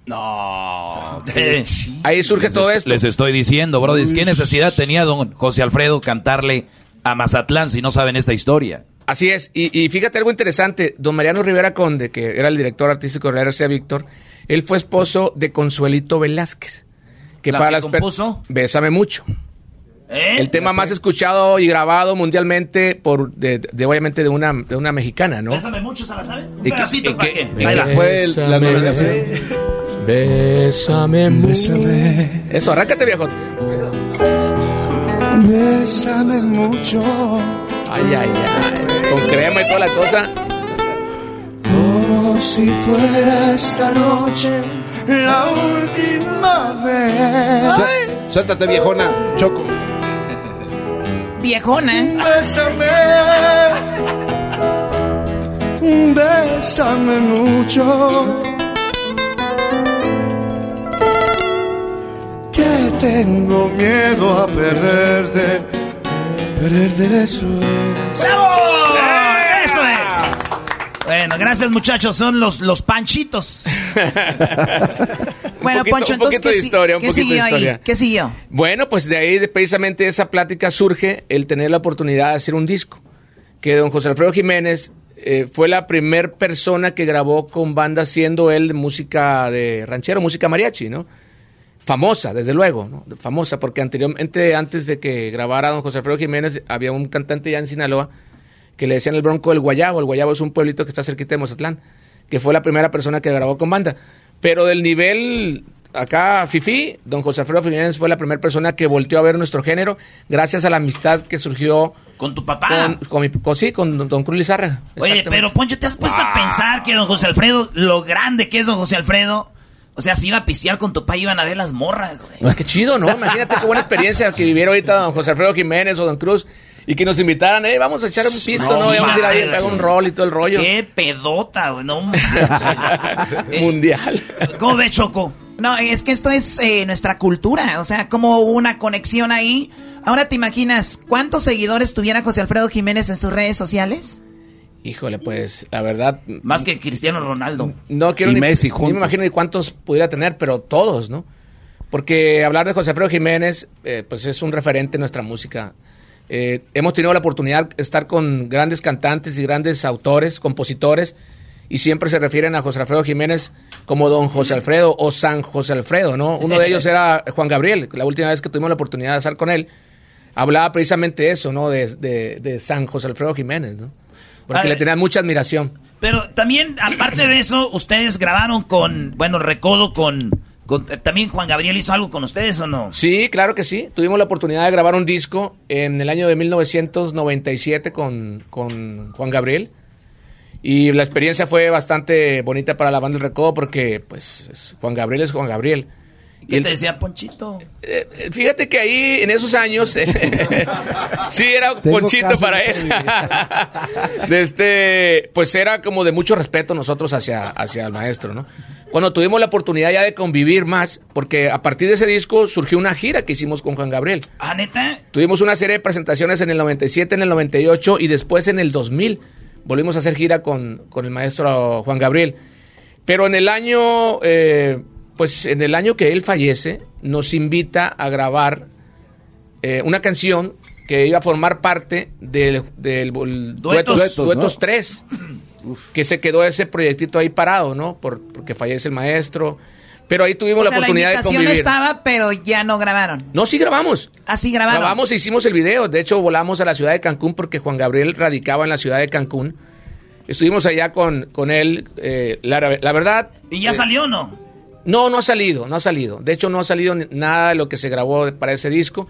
No. Ahí surge todo esto. Les estoy diciendo, Brody, ¿qué necesidad tenía don José Alfredo cantarle a Mazatlán si no saben esta historia? Así es, y, y fíjate algo interesante, don Mariano Rivera Conde, que era el director artístico de la RCA Víctor, él fue esposo de Consuelito Velázquez. Que ¿La para que las per- compuso? Bésame mucho. ¿Eh? El tema más escuchado y grabado mundialmente por de, de- obviamente de una de una mexicana, ¿no? Bésame mucho, ¿se la sabe? Un ¿Y pedacito, y ¿para qué- y Ahí la Bésame, nominación? Bésame mucho. Eso, arráncate, viejo. Bésame mucho. Ay, ay, ay. Con crema y toda la cosa. Como si fuera esta noche la última vez. Suéltate, viejona. Choco. Viejona. Bésame. Bésame mucho. Que tengo miedo a perderte. Perderte eso es. ¡Bravo! Bueno, gracias muchachos, son los, los panchitos. Bueno, poquito- Poncho, un entonces, poquito ¿qué, de historia, un qué poquito de siguió ahí? historia. ¿Qué siguió? Bueno, pues de ahí de- precisamente esa plática surge el tener la oportunidad de hacer un disco. Que don José Alfredo Jiménez eh, fue la primer persona que grabó con banda siendo él de música de ranchero, música mariachi, ¿no? Famosa, desde luego, ¿no? Famosa, porque anteriormente, antes de que grabara don José Alfredo Jiménez, había un cantante ya en Sinaloa que le decían el Bronco del Guayabo. El Guayabo es un pueblito que está cerquita de Mozatlán, que fue la primera persona que grabó con banda. Pero del nivel acá, Fifi, don José Alfredo Jiménez fue la primera persona que volteó a ver nuestro género gracias a la amistad que surgió con tu papá. Con, con mi- con- sí, con don, don Cruz Lizárraga. Oye, pero Poncho, ¿te has puesto a pensar que don José Alfredo, lo grande que es don José Alfredo? O sea, si iba a pistear con tu papá, iban a ver las morras, güey. Pues qué chido, ¿no? Imagínate qué buena experiencia que viviera ahorita don José Alfredo Jiménez o don Cruz y que nos invitaran, eh, vamos a echar un pisto, ¿no? Y vamos a ir ahí, pegar un rol y todo el rollo. Qué pedota, güey. No, Mundial. ¿Cómo ves, Choco? No, es que esto es eh, nuestra cultura, o sea, como hubo una conexión ahí. Ahora te imaginas cuántos seguidores tuviera José Alfredo Jiménez en sus redes sociales. Híjole, pues, la verdad. Más que Cristiano Ronaldo. No quiero Y ni, Messi ni me juntos. imagino ni cuántos pudiera tener, pero todos, ¿no? Porque hablar de José Alfredo Jiménez, eh, pues es un referente en nuestra música. Eh, hemos tenido la oportunidad de estar con grandes cantantes y grandes autores, compositores, y siempre se refieren a José Alfredo Jiménez como don José Alfredo o San José Alfredo, ¿no? Uno de ellos era Juan Gabriel, la última vez que tuvimos la oportunidad de estar con él, hablaba precisamente eso, ¿no? De, de- de San José Alfredo Jiménez, ¿no? Porque A le ver. tenía mucha admiración. Pero también, aparte de eso, ustedes grabaron con, bueno, Recodo con, con- también Juan Gabriel hizo algo con ustedes o no? Sí, claro que sí. Tuvimos la oportunidad de grabar un disco en el año de 1997 con, con Juan Gabriel. Y la experiencia fue bastante bonita para la banda del Recodo porque, pues, es- Juan Gabriel es Juan Gabriel. ¿Qué él- te decía Ponchito? eh, eh, fíjate que ahí, en esos años, eh, sí era Tengo ponchito para él. De este, pues era como de mucho respeto nosotros hacia, hacia el maestro, ¿no? Cuando tuvimos la oportunidad ya de convivir más, porque a partir de ese disco surgió una gira que hicimos con Juan Gabriel. ¿Ah, neta? Tuvimos una serie de presentaciones en el 97, en el 98 y después en el 2000. Volvimos a hacer gira con, con el maestro Juan Gabriel. Pero en el año, eh, pues en el año que él fallece, nos invita a grabar eh, una canción que iba a formar parte del, del, del Duetos. Duetos, Duetos, Duetos ¿no? 3. Que se quedó ese proyectito ahí parado, ¿no? Por- porque fallece el maestro. Pero ahí tuvimos O la sea, oportunidad la de convivir. estaba, pero ya no grabaron. No, sí grabamos. Así grabaron. Grabamos e hicimos el video. De hecho, volamos a la ciudad de Cancún porque Juan Gabriel radicaba en la ciudad de Cancún. Estuvimos allá con, con él. eh, la, la verdad. ¿Y ya eh, salió o no? No, no ha salido, no ha salido. De hecho, no ha salido nada de lo que se grabó para ese disco.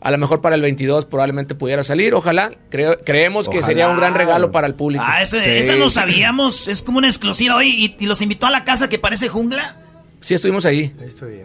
A lo mejor para el 22 probablemente pudiera salir. Ojalá. Creo- creemos que sería un gran regalo para el público. Ah, ese- esa no sabíamos. Es como una exclusiva. Oye, ¿y, y los invitó a la casa que parece jungla? Sí, estuvimos ahí.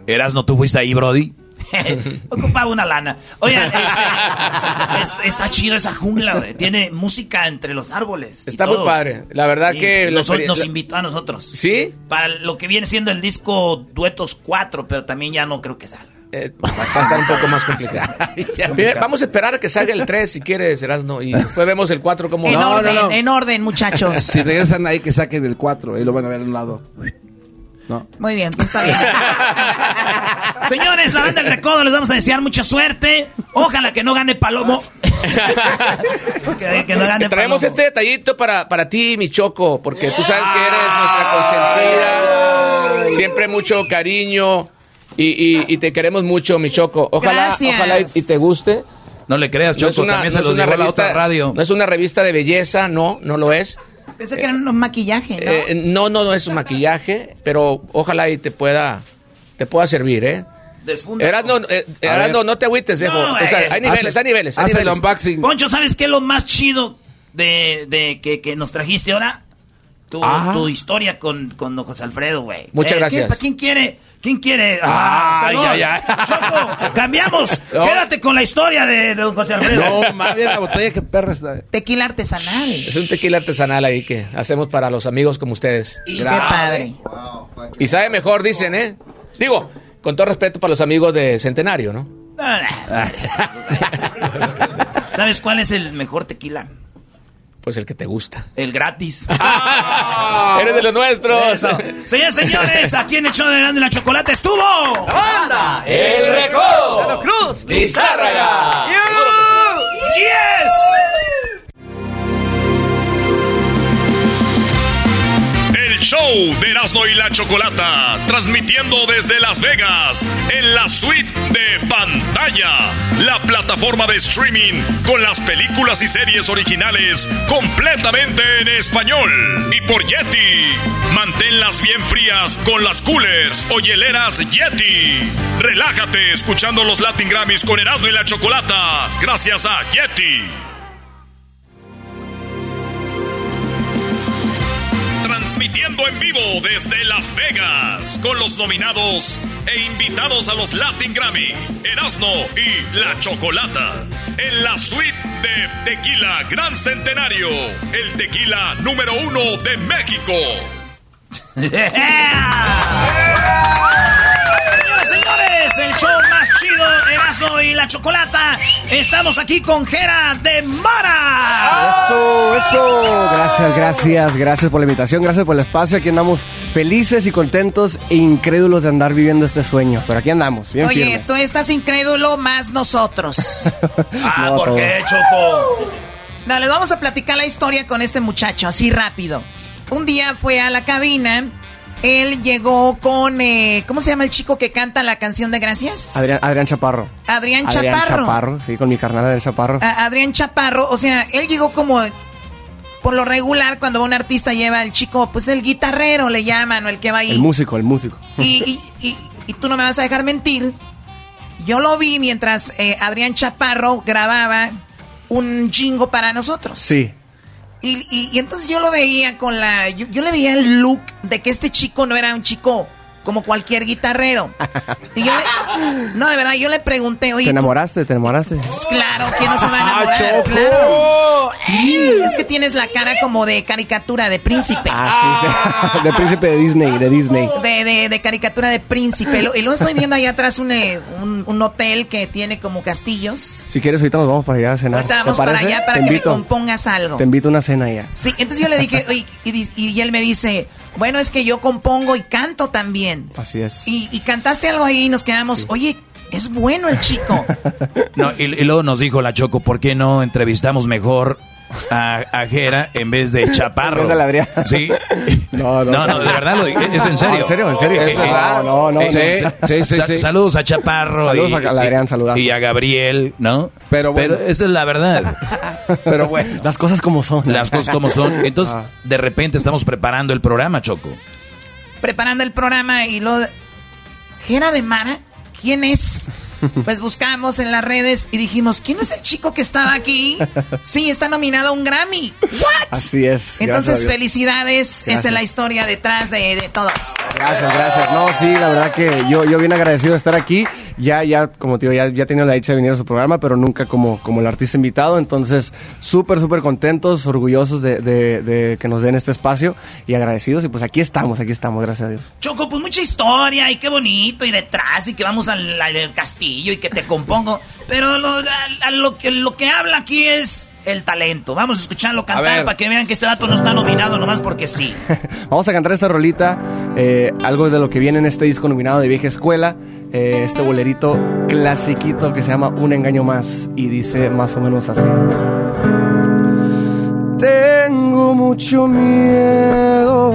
Erasno, ¿tú fuiste ahí, Brody? Ocupaba una lana. Oigan, este, est- está chido esa jungla, güey. Tiene música entre los árboles. y Está muy padre. La verdad Sí, que... la nos, experien- nos la- invitó a nosotros. ¿Sí? Para lo que viene siendo el disco Duetos 4, pero también ya no creo que salga. Eh, va a estar un poco más complicado. Vamos a esperar a que salga el 3 si quieres, Erasno. Y después vemos el 4 como... En orden, en orden, muchachos. Si regresan ahí, que saquen el 4. Ahí lo van a ver a un lado. No. Muy bien, pues está bien. Señores, la banda del recodo, les vamos a desear mucha suerte. Ojalá que no gane Palomo. que, que no gane Traemos Palomo. este detallito para, para ti, mi Choco, porque tú sabes que eres nuestra consentida. Siempre mucho cariño y, y- y te queremos mucho, mi Choco. Ojalá, Gracias. ojalá y, y te guste. No le creas, Choco, también se no es los una llevó a la otra revista- radio. No es una revista de belleza, no, no lo es. Pensé que era un maquillaje, ¿no? Eh, no, no, no es un maquillaje, pero ojalá y te pueda, te pueda servir, ¿eh? Eh, A Erasno, ver. no te agüites, viejo. No, O sea, eh. hay niveles, hay niveles, hay Haz el unboxing. Poncho, ¿sabes qué es lo más chido de, de que, que nos trajiste ahora? Tu, tu historia con, con José Alfredo, güey. Muchas Eh, gracias. ¿quién, ¿Quién quiere? ¿Quién quiere? Ah, Ay, ay, ay. Choco, cambiamos. No. Quédate con la historia de, de don José Alfredo. No, más bien la botella que perra está. Tequila artesanal. Es un tequila artesanal ahí que hacemos para los amigos como ustedes. Qué padre. Y sabe mejor, dicen, ¿eh? Digo, con todo respeto para los amigos de Centenario, ¿no? ¿Sabes cuál es el mejor tequila? Pues el que te gusta. El gratis. Eres de los nuestros. Señores, señores, aquí en el show de Grande la Chocolate estuvo. ¡Banda! El Recodo. Cruz. Lizárraga. ¡Yes! Show de Erasmo y la Chocolata, transmitiendo desde Las Vegas, en la suite de pantalla, la plataforma de streaming con las películas y series originales completamente en español. Y por Yeti, manténlas bien frías con las coolers o hieleras Yeti. Relájate escuchando los Latin Grammys con Erasmo y la Chocolata, gracias a Yeti. Transmitiendo en vivo desde Las Vegas con los nominados e invitados a los Latin Grammy, Erasmo y La Chocolata. En la suite de Tequila Gran Centenario, el tequila número uno de México. Señoras, señores, el show más chido, Erasmo y la Chocolata. Estamos aquí con Jera de Mara. Eso, eso. Gracias, gracias, gracias por la invitación, gracias por el espacio. Aquí andamos felices y contentos e incrédulos de andar viviendo este sueño. Pero aquí andamos, bien Oye, firmes. tú estás incrédulo más nosotros. Ah, No, ¿por todo. qué, Choco? No, les vamos a platicar la historia con este muchacho, así rápido. Un día fue a la cabina, él llegó con, eh, ¿cómo se llama el chico que canta la canción de Gracias? Adrián, Adrián Chaparro. Adrián Adrián Chaparro. Chaparro, sí, con mi carnal Adrián Chaparro. A- Adrián Chaparro, o sea, él llegó como, por lo regular, cuando un artista lleva al chico, pues el guitarrero le llaman, o el que va ahí. El músico, el músico. Y, y- y- y tú no me vas a dejar mentir. Yo lo vi mientras eh, Adrián Chaparro grababa un jingo para nosotros. Sí. Y, y- y entonces yo lo veía con la. Yo, yo le veía el look de que este chico no era un chico como cualquier guitarrero. Y yo le- no, de verdad, yo le pregunté, oye. ¿Te enamoraste? ¿Te enamoraste? pues claro, ¿quién no se va a enamorar? ¡Ah, Choco! Claro. Sí, es que tienes la cara como de caricatura de príncipe. Ah, sí, sí. De príncipe de Disney, de Disney. De, de- de caricatura de príncipe. Y luego estoy viendo ahí atrás un, eh, un, un hotel que tiene como castillos. Si quieres, ahorita nos vamos para allá a cenar. Ahorita ¿Te vamos para allá para Te que invito. me compongas algo. Te invito a una cena ya. Sí, entonces yo le dije, oye, y, y él me dice, bueno, es que yo compongo y canto también. Así es. Y, y cantaste algo ahí y nos quedamos, oye, es bueno el chico. No, y, y luego nos dijo la Choco, ¿por qué no entrevistamos mejor a, a Jera en vez de Chaparro? En vez de Adrián. Sí. No, No, no, de verdad lo digo, es en serio. En serio, en serio. Es verdad. No, no, eh, no. eh, Sí, sí, sa- sí. Saludos a Chaparro. Saludos y- a Adrián, saludazos. Y a Gabriel, ¿no? Pero bueno. esa es la verdad. Pero bueno. Las cosas como son. Las cosas como son. Entonces, Ah. de repente estamos preparando el programa, Choco. Preparando el programa y lo... ¿Jera de Mara? ¿Quién es? Pues buscamos en las redes y dijimos, ¿quién es el chico que estaba aquí? Sí, está nominado a un Grammy. ¿What? Así es. Entonces, felicidades. Esa es la historia detrás de, de todo esto. Gracias, gracias. No, sí, la verdad que yo, yo bien agradecido de estar aquí. Ya, ya, como te digo, ya, ya tenido la dicha de venir a su programa, pero nunca como, como el artista invitado. Entonces, súper, súper contentos, orgullosos de, de- de que nos den este espacio y agradecidos. Y pues aquí estamos, aquí estamos, gracias a Dios. Choco, pues mucha historia y qué bonito y detrás y que vamos al, al castillo y que te compongo. Pero lo, a- a lo, que, lo que habla aquí es el talento. Vamos a escucharlo cantar para que vean que este dato no está nominado nomás porque sí. Vamos a cantar esta rolita, eh, algo de lo que viene en este disco nominado de Vieja Escuela, eh, este bolerito clasiquito que se llama Un Engaño Más y dice más o menos así. Tengo mucho miedo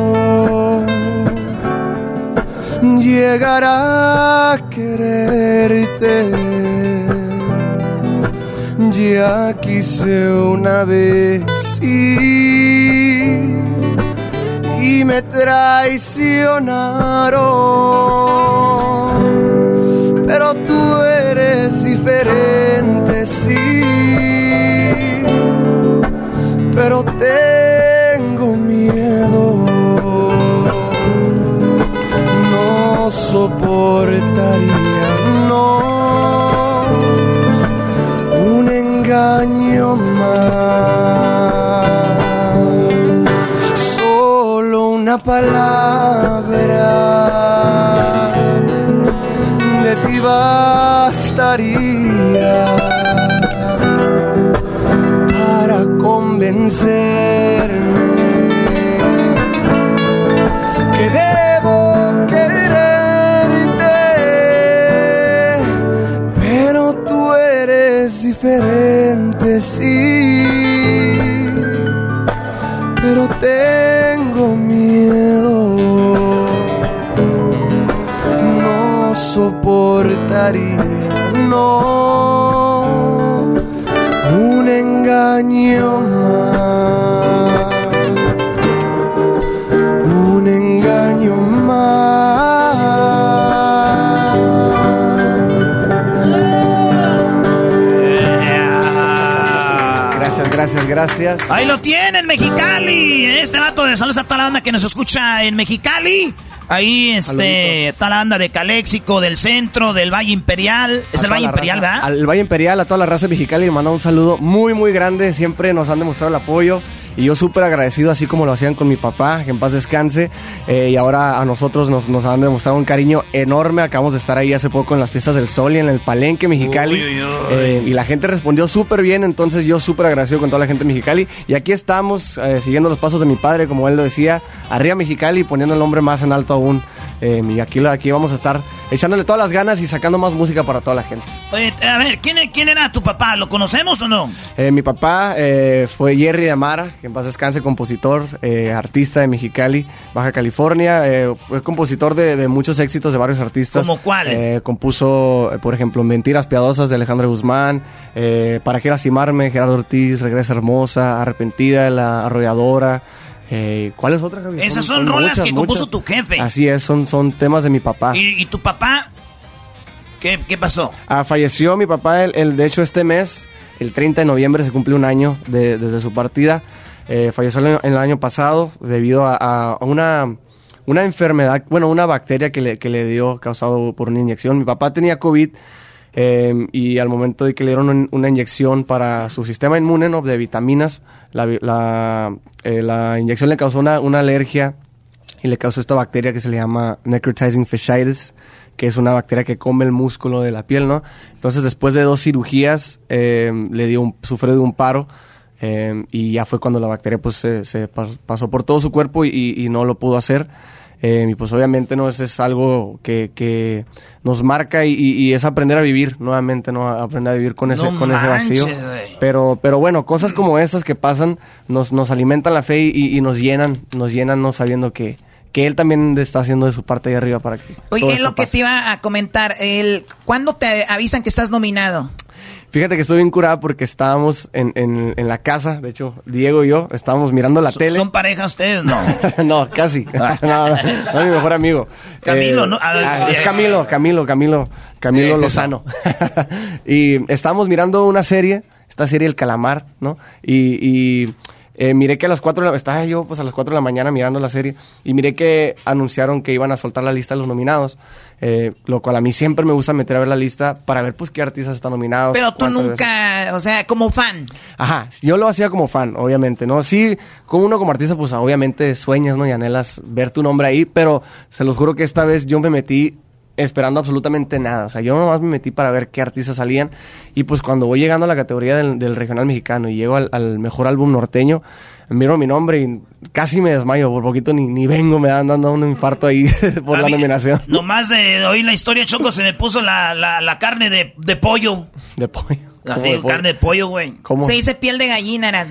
llegar a quererte. Ya quise una vez y, y me traicionaron. Pero tú eres diferente, sí. Pero tengo miedo. No soportaría, no un engaño más. Solo una palabra ti bastaría para convencerme que debo quererte, pero tú eres diferente, sí. Pero tengo miedo, soportaría, no, un engaño más un engaño más. Gracias, gracias, gracias. Ahí lo tienen, Mexicali. Este vato de saludos a toda la banda que nos escucha en Mexicali. Ahí este, está la banda de Caléxico, del centro, del Valle Imperial. Es A el Valle Imperial, raza- ¿verdad? Al Valle Imperial, a toda la raza mexicana, le mando un saludo muy, muy grande. Siempre nos han demostrado el apoyo. Y yo súper agradecido, así como lo hacían con mi papá, que en paz descanse. Eh, y ahora a nosotros nos, nos han demostrado un cariño enorme. Acabamos de estar ahí hace poco en las fiestas del Sol y en el Palenque Mexicali. Uy, uy, uy. Eh, y la gente respondió súper bien, entonces yo súper agradecido con toda la gente de Mexicali. Y aquí estamos, eh, siguiendo los pasos de mi padre, como él lo decía, arriba Mexicali, poniendo el nombre más en alto aún. Eh, y aquí, aquí vamos a estar echándole todas las ganas y sacando más música para toda la gente. Oye, a ver, ¿quién, ¿quién era tu papá? ¿Lo conocemos o no? Eh, mi papá eh, fue Jerry de Amara, que en paz descanse, compositor, eh, artista de Mexicali, Baja California. eh, fue compositor de, de muchos éxitos de varios artistas. ¿Cómo cuáles? Eh, compuso, por ejemplo, Mentiras Piadosas de Alejandro Guzmán, Para qué lastimarme, Gerardo Ortiz, Regresa Hermosa, Arrepentida, La Arrolladora. Eh, ¿Cuál es otra? Javier? Esas son rolas que compuso tu jefe. Así es, son, son temas de mi papá. ¿Y, y tu papá? ¿Qué, qué pasó? Ah, falleció mi papá, el, el- de hecho este mes, el 30 de noviembre, se cumple un año de- desde su partida. Eh, falleció el año, el año pasado debido a, a una, una enfermedad, bueno, una bacteria que le, que le dio causado por una inyección. Mi papá tenía COVID eh, y al momento de que le dieron un- una inyección para su sistema inmune ¿no? de vitaminas, la, eh, inyección le causó una, alergia y le causó esta bacteria que se le llama necrotizing fasciitis, que es una bacteria que come el músculo de la piel, ¿no? Entonces, después de dos cirugías, eh, le dio un, sufrió de un paro eh, y ya fue cuando la bacteria pues se, se pa- pasó por todo su cuerpo y no lo pudo hacer. Eh, y pues obviamente no Eso es algo que, que nos marca y, y- y es aprender a vivir nuevamente, ¿no? Aprender a vivir con ese, No con ese vacío. Pero, pero bueno, cosas como estas que pasan nos, nos alimentan la fe y, y nos llenan, nos llenan no sabiendo que, que él también está haciendo de su parte ahí arriba para que. todo Oye, es esto lo que pase. te iba a comentar. El, ¿Cuándo te avisan que estás nominado? Fíjate que estoy bien curada porque estábamos en, en, en la casa, de hecho, Diego y yo estábamos mirando la tele. ¿Son pareja ustedes? No. no, casi. no, no, no, es mi mejor amigo. Camilo, Eh, ¿no? Ah, ah, es Camilo, Camilo, Camilo, Camilo Es. Lozano. y estábamos mirando una serie, esta serie El Calamar, ¿no? Y, y, eh, miré que a las 4 de la estaba yo pues a las 4 de la mañana mirando la serie y miré que anunciaron que iban a soltar la lista de los nominados, eh, lo cual a mí siempre me gusta meter a ver la lista para ver pues qué artistas están nominados. Pero tú veces. nunca, o sea, como fan. Ajá, yo lo hacía como fan, obviamente, ¿no? Sí, como uno como artista, pues obviamente sueñas, ¿no? Y anhelas ver tu nombre ahí, pero se los juro que esta vez yo me metí esperando absolutamente nada. O sea, yo nomás me metí para ver qué artistas salían. Y pues cuando voy llegando a la categoría del, del regional mexicano y llego al, al mejor álbum norteño, miro mi nombre y casi me desmayo. Por poquito ni, ni vengo, me dan dando un infarto ahí por A la mí- nominación Nomás de oír la historia, Choco, se me puso la, la, la carne de, de pollo. de pollo. ¿Cómo Así, carne de pollo, güey. ¿Cómo? Se dice piel de gallina.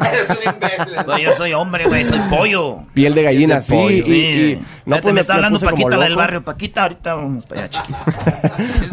No, yo soy hombre, güey, soy pollo. Piel de gallina, De sí. pollo. Sí. y- no, pues, me está me hablando Paquita, la del barrio. Paquita, ahorita vamos para allá, chiquito.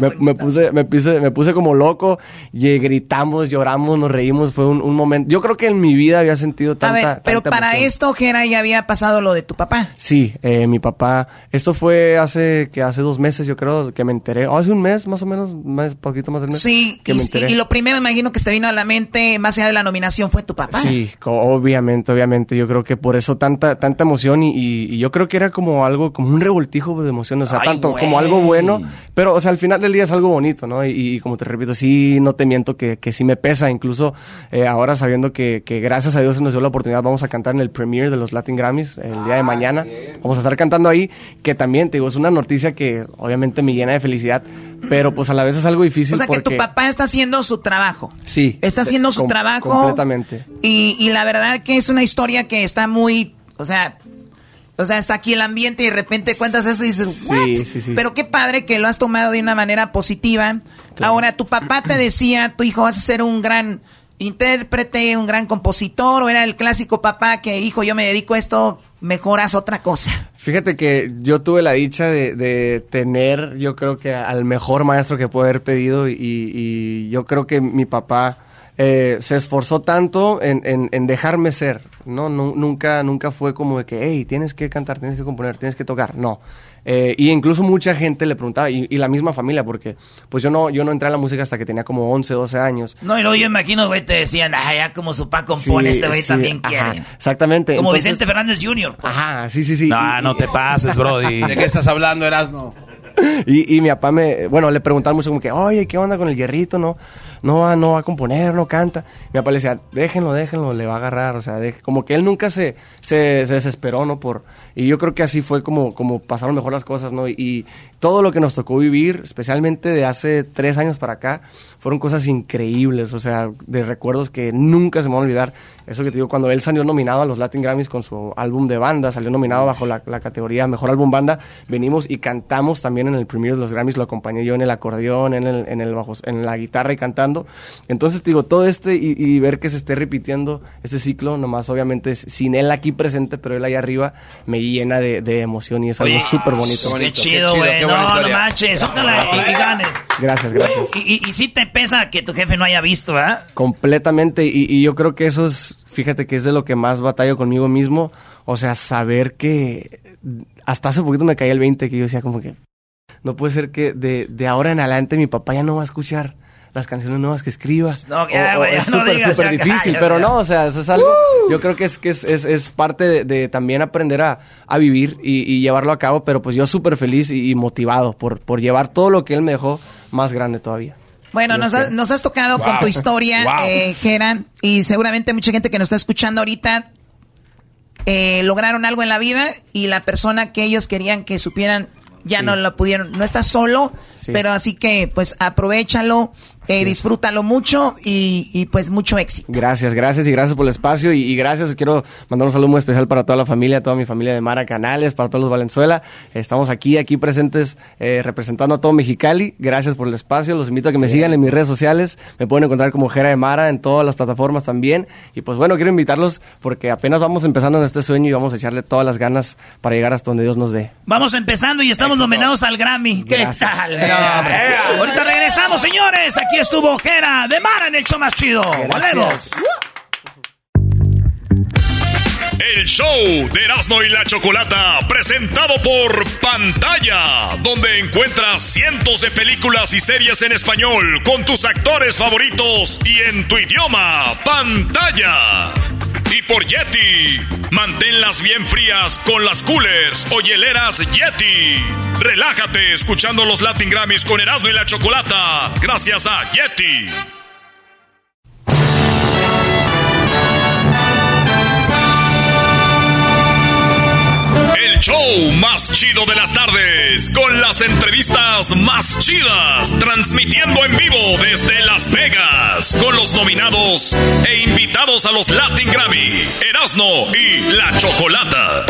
me, me puse, me, puse, me puse como loco y gritamos, lloramos, nos reímos. Fue un, un momento. Yo creo que en mi vida había sentido A tanta. ver, pero tanta para emoción. esto, Jera, ya había pasado lo de tu papá. Sí, eh, mi papá. Esto fue hace que hace dos meses, yo creo, que me enteré. Oh, hace un mes, más o menos, más poquito más del mes. Sí, que y, me enteré. y- y lo primero, imagino que se te vino a la mente, más allá de la nominación, fue tu papá. Sí, obviamente, obviamente. Yo creo que por eso tanta, tanta emoción y, y- y yo creo que era como algo, como un revoltijo de emociones. O sea, Ay, tanto güey. como algo bueno, pero, o sea, al final del día es algo bonito, ¿no? Y, y como te repito, sí, no te miento que, que sí me pesa. Incluso eh, ahora sabiendo que, que gracias a Dios se nos dio la oportunidad, vamos a cantar en el premiere de los Latin Grammys el día de mañana. Vamos a estar cantando ahí, que también, te digo, es una noticia que obviamente me llena de felicidad, pero pues a la vez es algo difícil O sea, que tu papá está haciendo su trabajo. Sí. Está haciendo su Com- trabajo. Completamente. Y, y la verdad que es una historia que está muy, o sea, o sea, está aquí el ambiente y de repente cuentas eso y dices, ¿what? Sí, sí, sí. Pero qué padre que lo has tomado de una manera positiva. Ahora, tu papá te decía, tu hijo vas a ser un gran intérprete, un gran compositor, o era el clásico papá que, hijo, yo me dedico a esto, mejoras otra cosa. Fíjate que yo tuve la dicha de, tener, yo creo que al mejor maestro que puedo haber pedido y, y yo creo que mi papá eh, se esforzó tanto en, en- en dejarme ser, ¿no? Nu- nunca, nunca fue como de que, hey, tienes que cantar, tienes que componer, tienes que tocar, no. Eh, y incluso mucha gente le preguntaba, y, y la misma familia, porque pues yo no, yo no entré a la música hasta que tenía como 11, 12 años. No, y luego yo imagino, güey, te decían, ah, ya como su papá compone, Sí, este güey sí, también ajá, quiere. Exactamente. Como entonces- Vicente Fernández Jr. Ajá, sí, sí, sí. No, no te pases, Brody. ¿De qué estás hablando, Erasno? Y, y mi papá me, bueno, le preguntaban mucho como que, oye, ¿qué onda con el hierrito? No, no va, no va a componer, no canta. Mi papá le decía, déjenlo, déjenlo, le va a agarrar, o sea, deje- como que él nunca se, se, se desesperó, ¿no? Por, y yo creo que así fue como, como pasaron mejor las cosas, ¿no? Y, y todo lo que nos tocó vivir, especialmente de hace tres años para acá, fueron cosas increíbles, o sea, de recuerdos que nunca se me van a olvidar. Eso que te digo, cuando él salió nominado a los Latin Grammys con su álbum de banda, salió nominado bajo la, la categoría Mejor Álbum Banda, venimos y cantamos también en el premio de los Grammys, lo acompañé yo en el acordeón, en, el, en, el bajo, en la guitarra y cantando. Entonces, te digo, todo este y, y ver que se esté repitiendo este ciclo, nomás obviamente es- sin él aquí presente, pero él ahí arriba, me llena de, de emoción y es algo súper bonito. Qué chido, güey. No, no manches. Ojalá y, y ganes. Gracias, gracias. Y, y, y sí te pesa que tu jefe no haya visto, ¿verdad? Completamente, y, y yo creo que eso es, fíjate que es de lo que más batallo conmigo mismo, o sea, saber que hasta hace poquito me caía el 20, que yo decía como que no puede ser que de, de ahora en adelante mi papá ya no va a escuchar las canciones nuevas que escriba. No, ya, O- o güey, ya es no súper, súper ya, difícil, ya, pero no, o sea, eso es algo, yo creo que es, que es, es, es parte de, de también aprender a, a vivir y, y llevarlo a cabo, pero pues yo súper feliz y, y motivado por, por llevar todo lo que él me dejó más grande todavía. Bueno, nos, ha- quiera. nos has tocado con tu historia, Wow. eh, Geran, y seguramente mucha gente que nos está escuchando ahorita eh, lograron algo en la vida y la persona que ellos querían que supieran ya Sí. no lo pudieron. No estás solo, Sí. pero así que pues aprovechalo, eh, disfrútalo mucho y, y, pues mucho éxito. Gracias, gracias y gracias por el espacio y, y gracias. Quiero mandar un saludo muy especial para toda la familia, toda mi familia de Mara Canales, para todos los Valenzuela. Estamos aquí, aquí presentes eh, representando a todo Mexicali. Gracias por el espacio. Los invito a que me sigan en mis redes sociales. Me pueden encontrar como Jera de Mara en todas las plataformas también. Y pues bueno, quiero invitarlos porque apenas vamos empezando en este sueño y vamos a echarle todas las ganas para llegar hasta donde Dios nos dé. Vamos empezando y estamos nominados al Grammy. ¿Qué tal? Eh. Ahorita regresamos, señores, aquí Aquí estuvo Jera de Mara en el show más chido. ¡Volvemos! El show de Erasmo y la Chocolata, presentado por Pantalla, donde encuentras cientos de películas y series en español con tus actores favoritos y en tu idioma. Pantalla. Y por Yeti, manténlas bien frías con las coolers o hieleras Yeti. Relájate escuchando los Latin Grammys con Erasmo y la Chocolata, gracias a Yeti. El show más chido de las tardes, con las entrevistas más chidas, transmitiendo en vivo desde Las Vegas, con los nominados e invitados a los Latin Grammy, Erasmo y La Chocolata.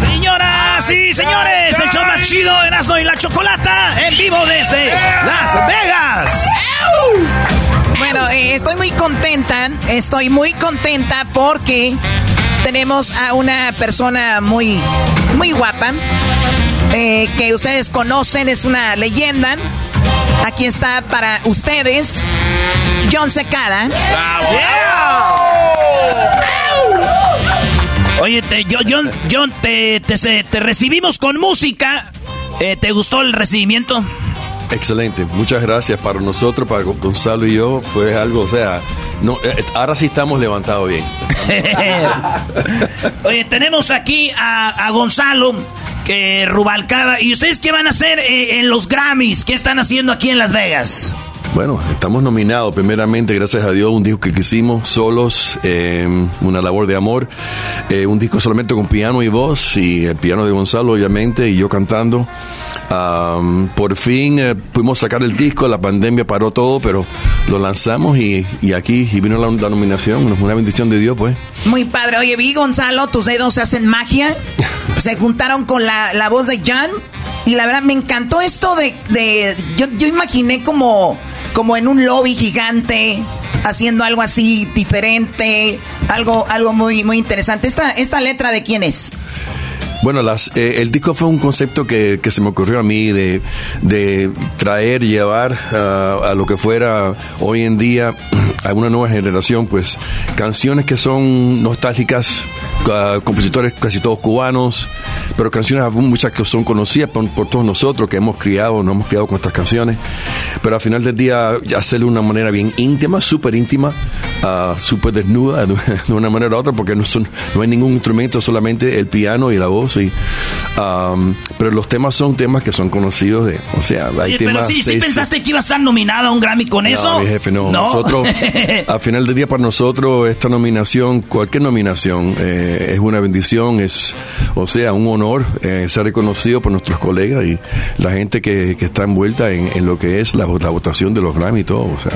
Señoras y señores, el show más chido, Erasmo y la Chocolata, en vivo desde Las Vegas. Bueno, eh, estoy muy contenta, estoy muy contenta porque tenemos a una persona muy, muy guapa, eh, que ustedes conocen, es una leyenda. Aquí está para ustedes, John Secada. Oye, te, yo, John, John, te, te, se- te recibimos con música. Eh, ¿Te gustó el recibimiento? Excelente, muchas gracias para nosotros, para Gonzalo y yo, fue algo, o sea, no, eh, ahora sí estamos levantados bien. Oye, tenemos aquí a, a Gonzalo que Rubalcaba. ¿Y ustedes qué van a hacer eh, en los Grammys? ¿Qué están haciendo aquí en Las Vegas? Bueno, estamos nominados primeramente, gracias a Dios, un disco que hicimos solos, eh, una labor de amor, eh, un disco solamente con piano y voz, y el piano de Gonzalo obviamente, y yo cantando. Am, por fin eh, pudimos sacar el disco, la pandemia paró todo, pero lo lanzamos y, y aquí y vino la, la nominación, una bendición de Dios pues. Muy padre. Oye, vi Gonzalo, tus dedos hacen magia. Se juntaron con la, la voz de John. Y la verdad, me encantó esto de... de- yo, yo imaginé como, como en un lobby gigante, haciendo algo así diferente, algo, algo muy, muy interesante. Esta, ¿Esta letra de quién es? Bueno, las, eh, el disco fue un concepto que, que se me ocurrió a mí de, de traer, llevar ah, a lo que fuera hoy en día a una nueva generación, pues canciones que son nostálgicas, ah, compositores casi todos cubanos, pero canciones muchas que son conocidas por, por todos nosotros, que hemos criado, nos hemos criado con estas canciones, pero al final del día hacerlo de una manera bien íntima, súper íntima, ah, súper desnuda de, de una manera u otra, porque no, son, no hay ningún instrumento, solamente el piano y la voz. Um, pero los temas son temas que son conocidos de, o sea, hay pero temas. sí, sí seis- pensaste que ibas a estar nominado a un Grammy con eso. no, mi jefe, no. Nosotros, al final del día, para nosotros, esta nominación, cualquier nominación, eh, es una bendición, es, o sea, un honor eh, ser reconocido por nuestros colegas y la gente que, que está envuelta en, en lo que es la, la votación de los Grammy y todo, o sea.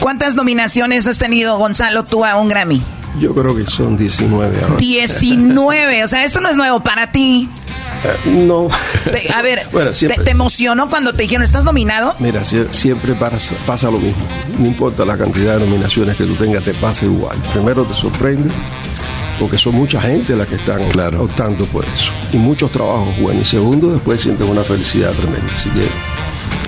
¿Cuántas nominaciones has tenido, Gonzalo, tú a un Grammy? Yo creo que son 19 ahora. 19. O sea, esto no es nuevo para ti. Eh, no. Te- a ver, Bueno, te, siempre- te emocionó cuando te dijeron, ¿estás nominado? Mira, sie- siempre pasa, pasa lo mismo. No importa la cantidad de nominaciones que tú tengas, te pasa igual. Primero te sorprende, porque son mucha gente la que están optando por eso. Y muchos trabajos buenos. Y segundo, después sientes una felicidad tremenda. Así que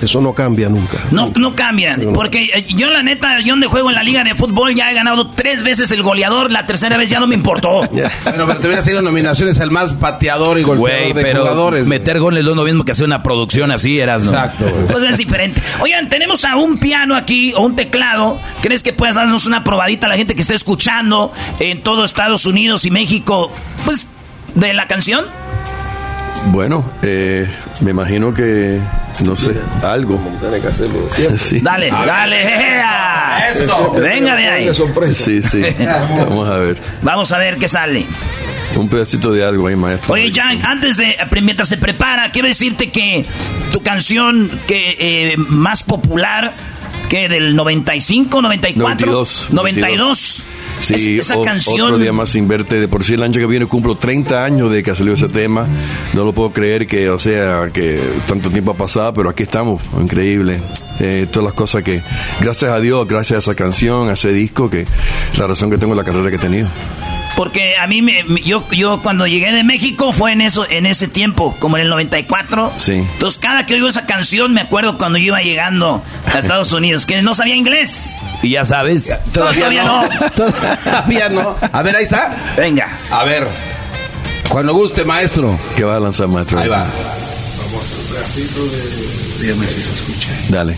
eso no cambia nunca. No, no cambian, porque eh, yo la neta, yo donde juego en la liga de fútbol ya he ganado tres veces el goleador, la tercera vez ya no me importó. Bueno, pero te hubieran sido nominaciones al más pateador y golpeador de pero jugadores. meter goles no es lo mismo que hacer una producción así, eras, ¿no? Exacto. Pues es diferente. Oigan, tenemos a un piano aquí o un teclado. ¿Crees que puedas darnos una probadita a la gente que está escuchando en todo Estados Unidos y México? Pues, de la canción. Bueno, eh, me imagino que, no sé, algo. Tiene que hacerlo. Sí. Dale, dale. ¡ea! Venga de ahí. Sí, sí. Vamos a ver. Vamos a ver qué sale. Un pedacito de algo ahí, maestro. Oye, Jan, antes de, mientras se prepara, quiero decirte que tu canción que eh, más popular, que del 95, 94, 92. 92. Sí, Es- esa o- canción. otro día más sin verte. De por sí el año que viene cumplo 30 años de que salió ese tema. No lo puedo creer que, o sea, que tanto tiempo ha pasado, pero aquí estamos. Increíble. Eh, todas las cosas que, gracias a Dios, gracias a esa canción, a ese disco, que es la razón que tengo en la carrera que he tenido. Porque a mí, me, me- yo, yo cuando llegué de México fue en eso, en ese tiempo, como en el 94. Sí. Entonces cada que oigo esa canción me acuerdo cuando yo iba llegando a Estados Unidos, que no sabía inglés. Y ya sabes. Todavía no. Todavía no. A ver, ahí está. Venga. A ver. Cuando guste, maestro. ¿Qué va a lanzar, maestro? Ahí va. Dígame si se escucha. Dale.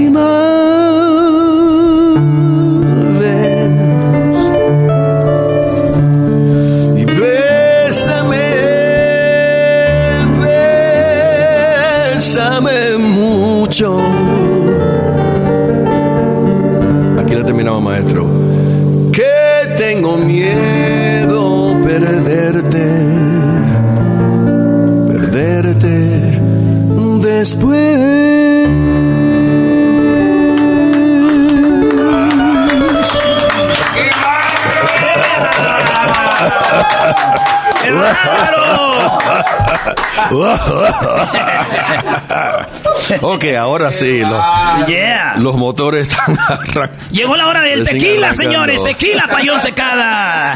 ok, ahora sí. Los, Yeah. los motores están Llegó la hora del tequila, señores. Tequila, payón secada.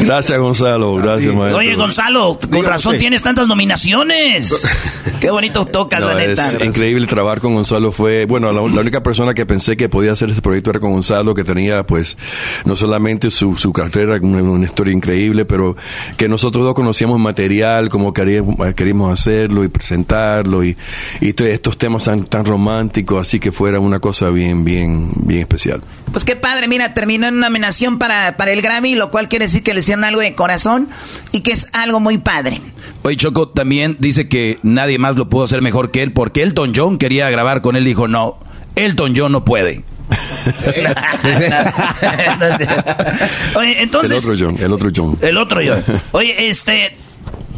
Gracias, Gonzalo. Gracias, maestro. Oye, Gonzalo, con razón usted. tienes tantas nominaciones. Qué bonito tocas, No, la es neta. increíble trabajar con Gonzalo. Fue, bueno, la, la única persona que pensé que podía hacer este proyecto era con Gonzalo, que tenía, pues, no solamente su, su carrera, una, una historia increíble, pero que nosotros dos conocíamos material, como queríamos, queríamos hacerlo y presentarlo, y, y to- estos temas tan, tan románticos, así que fuera una cosa bien, bien, bien especial. Pues qué padre, mira, terminó en una nominación para, para el Grammy, lo cual quiere decir que le hicieron algo de corazón y que es algo muy padre. Oye, Choco también dice que nadie más lo pudo hacer mejor que él, porque Elton John quería grabar con él, dijo, no, Elton John no puede. Oye, entonces, el otro John, el otro John. el otro yo. Oye, este,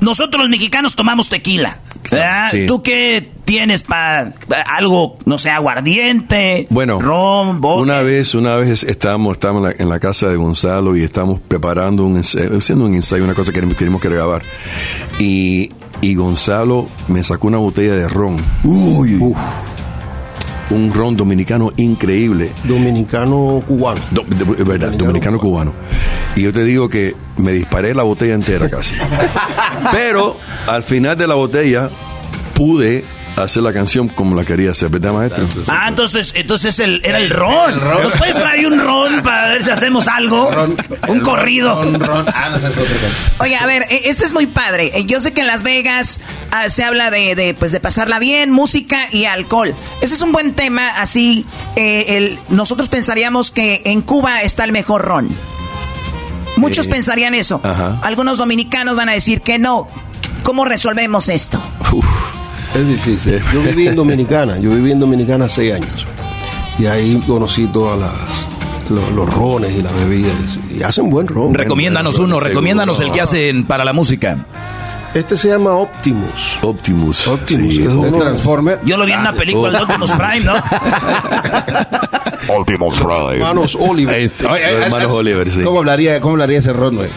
nosotros los mexicanos tomamos tequila. ¿Verdad? Sí. ¿Tú qué tienes para algo, no sé, aguardiente? Bueno, ron, vodka? una vez, una vez estábamos, estábamos en la, en la casa de Gonzalo y estábamos preparando un ensayo, haciendo un ensayo, una cosa que teníamos que grabar. Y, y Gonzalo me sacó una botella de ron. Uf. un ron dominicano increíble. Dominicano cubano. Do- de- verdad, dominicano cubano. Y yo te digo que me disparé la botella entera casi. Pero al final de la botella pude hacer la canción como la quería hacer, ¿verdad, maestro? Ah, entonces, entonces el, era el ron. ¿Nos puedes traer un ron para ver si hacemos algo? un corrido. Oye, a ver, eh, este es muy padre. Eh, Yo sé que en Las Vegas ah, se habla de, de, pues, de pasarla bien, música y alcohol. Ese es un buen tema, así eh, el, nosotros pensaríamos que en Cuba está el mejor ron. Muchos Eh, pensarían eso. ajá. Algunos dominicanos van a decir que no. ¿Cómo resolvemos esto? Es difícil. Yo viví en Dominicana, yo viví en Dominicana seis años. Y ahí conocí todas las lo- los, rones y las bebidas. Y hacen buen ron. Recomiéndanos ron, uno, seguro. recomiéndanos el que hacen para la música. Este se llama Optimus. Optimus. Optimus. sí, es Transformer. Yo lo vi en una película de Optimus Prime, ¿no? Optimus Prime. Hermanos Oliver. Este, hermanos Oliver, sí. ¿Cómo hablaría, cómo hablaría ese ron, güey?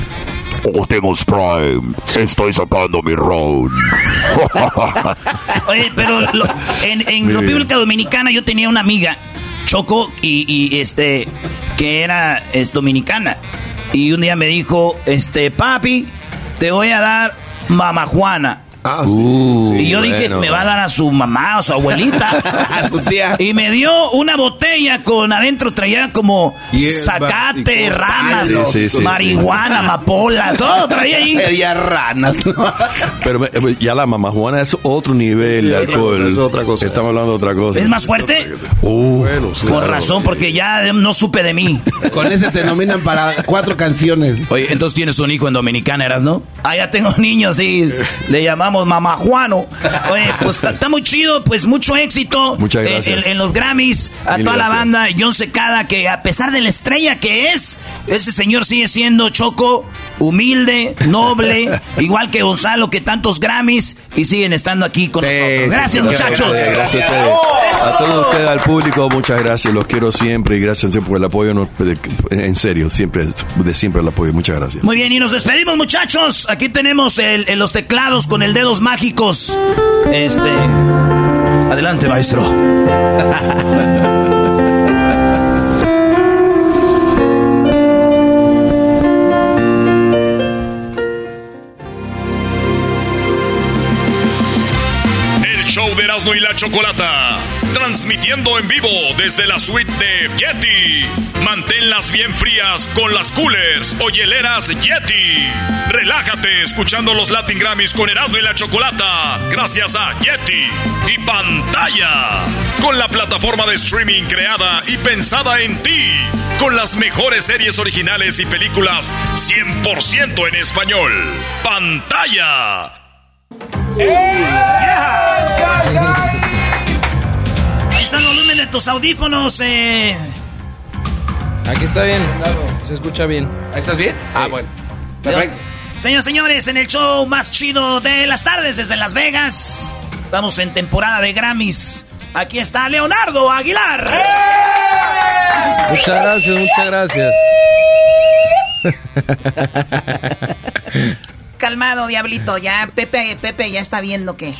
Optimus Prime, estoy sacando mi road. Oye, pero lo- en. República Dominicana yo tenía una amiga, Choco, y, y, este, que era es dominicana. Y un día me dijo, este, papi, te voy a dar mamá Juana. Ah, Uh, y yo dije, bueno. me va a dar a su mamá o su abuelita. A su tía. Y me dio una botella con adentro traía como zacate, Sí, sí, marihuana, amapola, todo traía ahí. Sería ranas. Pero eh, ya la mamá Juana es otro nivel de alcohol. cosa, es otra cosa. Estamos hablando de otra cosa. ¿Es más fuerte? Uh, Bueno, sí. Con claro, razón, sí. porque ya no supe de mí. Con ese te nominan para cuatro canciones. Oye, entonces tienes un hijo en Dominicana, ¿eras, no? Ah, ya tengo niños, sí. Le llamamos mamá Juano. Oye, pues está muy chido, pues mucho éxito. Muchas En- gracias. En, en los Grammys, a Mil toda la banda, John Secada, que a pesar de la estrella que es, ese señor sigue siendo Choco humilde, noble, igual que Gonzalo, que tantos Grammys y siguen estando aquí con nosotros. Gracias, muchachos. Gracias a ustedes. A todos ustedes, al público, muchas gracias. Los quiero siempre y gracias siempre por el apoyo. En serio, siempre, de siempre el apoyo. Muchas gracias. Muy bien, y nos despedimos, muchachos. Aquí tenemos el- el- los teclados con el dedos mágicos. Este. Adelante, maestro. El show de Erasmo y la Chocolata. Transmitiendo en vivo desde la suite de Yeti. Manténlas bien frías con las coolers o hieleras Yeti. Relájate escuchando los Latin Grammys con Erasmo y la Chocolata. Gracias a Yeti. Y pantalla. Con la plataforma de streaming creada y pensada en ti. Con las mejores series originales y películas 100% en español. Pantalla. Ahí está el volumen de tus audífonos. Eh. Aquí está bien, se escucha bien. ¿Ahí estás bien? Ah, bueno. Perfecto. Señoras y señores, en el show más chido de las tardes desde Las Vegas. Estamos en temporada de Grammys. Aquí está Leonardo Aguilar. Muchas gracias, muchas gracias. Calmado, diablito. Ya, Pepe, Pepe ya está viendo que.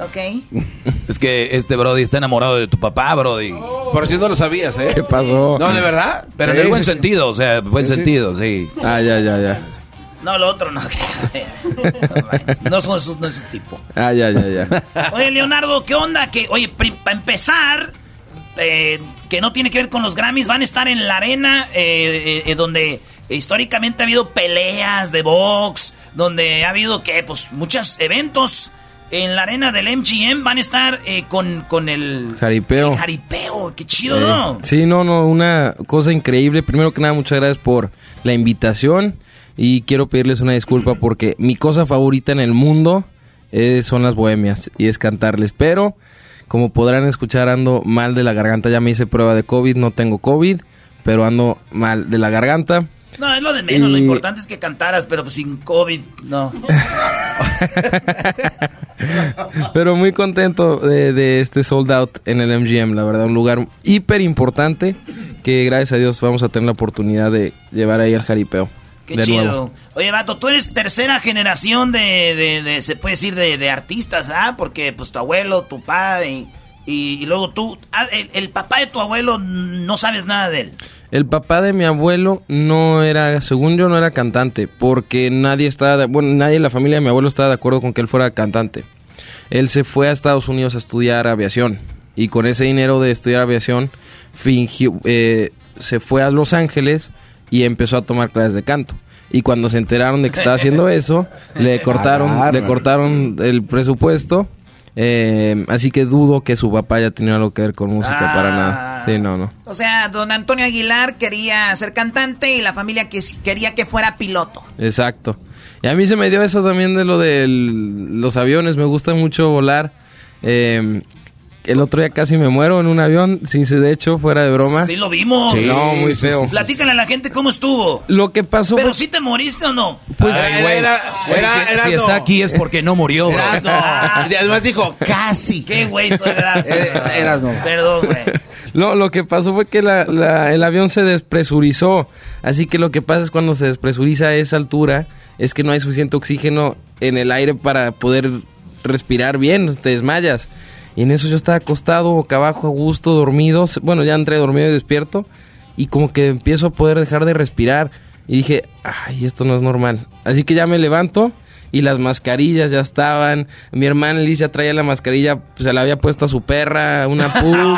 Ok. Es que este Brody está enamorado de tu papá, Brody. Por si no lo sabías, ¿eh? ¿Qué pasó? No, ¿de verdad? Pero en el buen sentido, o sea, buen sentido, sí. Ah, ya, ya, ya. No, lo otro no. no son esos, no es su tipo. Ah, ya, ya, ya. Oye, Leonardo, ¿qué onda? Que, oye, para empezar, eh, que no tiene que ver con los Grammys, van a estar en la arena eh, eh, eh, donde históricamente ha habido peleas de box, donde ha habido, que Pues muchos eventos. En la arena del MGM van a estar eh, con, con el... Jaripeo. el jaripeo, qué chido, Eh, ¿no? Sí, no, no, una cosa increíble. Primero que nada, muchas gracias por la invitación y quiero pedirles una disculpa porque mi cosa favorita en el mundo eh, son las bohemias y es cantarles. Pero, como podrán escuchar, ando mal de la garganta. Ya me hice prueba de COVID, no tengo COVID, pero ando mal de la garganta. No, es lo de menos, lo importante es que cantaras, pero pues sin COVID, no. Pero muy contento de, de este sold out en el MGM, la verdad, un lugar hiper importante que gracias a Dios vamos a tener la oportunidad de llevar ahí al jaripeo. Qué de chido. nuevo. Oye, Vato, tú eres tercera generación de, de, de- se puede decir, de, de artistas, ¿ah? Porque pues tu abuelo, tu padre y, y, y luego tú, ah, el, el papá de tu abuelo, no sabes nada de él. El papá de mi abuelo no era, según yo, no era cantante, porque nadie estaba, de- bueno, nadie en la familia de mi abuelo estaba de acuerdo con que él fuera cantante. Él se fue a Estados Unidos a estudiar aviación y con ese dinero de estudiar aviación fingió, eh, se fue a Los Ángeles y empezó a tomar clases de canto. Y cuando se enteraron de que estaba haciendo eso, le cortaron, le cortaron el presupuesto. Eh, así que dudo que su papá haya tenido algo que ver con música para nada. Sí, no, no. O sea, don Antonio Aguilar quería ser cantante y la familia que quería que fuera piloto. Exacto. Y a mí se me dio eso también de lo de los aviones. Me gusta mucho volar. Eh, el otro día casi me muero en un avión, sin de hecho, fuera de broma. Sí, lo vimos. Sí, no, muy feo. Platícale a la gente cómo estuvo. Lo que pasó Pero si te moriste o no. Pues, Ay, güey. Güey, si, si está aquí es porque no murió, además dijo, casi. Qué güey soy, gracias. Perdón, güey. No, lo que pasó fue que la- la- el avión se despresurizó. Así que lo que pasa es cuando se despresuriza a esa altura, es que no hay suficiente oxígeno en el aire para poder respirar bien, te desmayas. Y en eso yo estaba acostado, boca abajo, a gusto, dormido. Bueno, ya entré dormido y despierto. Y como que empiezo a poder dejar de respirar. Y dije, ay, esto no es normal. Así que ya me levanto y las mascarillas ya estaban. Mi hermana Alicia traía la mascarilla, pues, se la había puesto a su perra, una pug.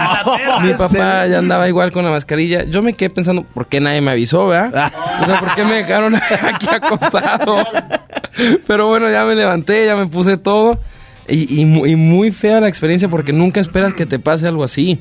Mi papá ya andaba igual con la mascarilla. Yo me quedé pensando, ¿por qué nadie me avisó, verdad? O sea, ¿por qué me dejaron aquí acostado? Pero bueno, ya me levanté, ya me puse todo. Y, y y muy fea la experiencia porque nunca esperas que te pase algo así.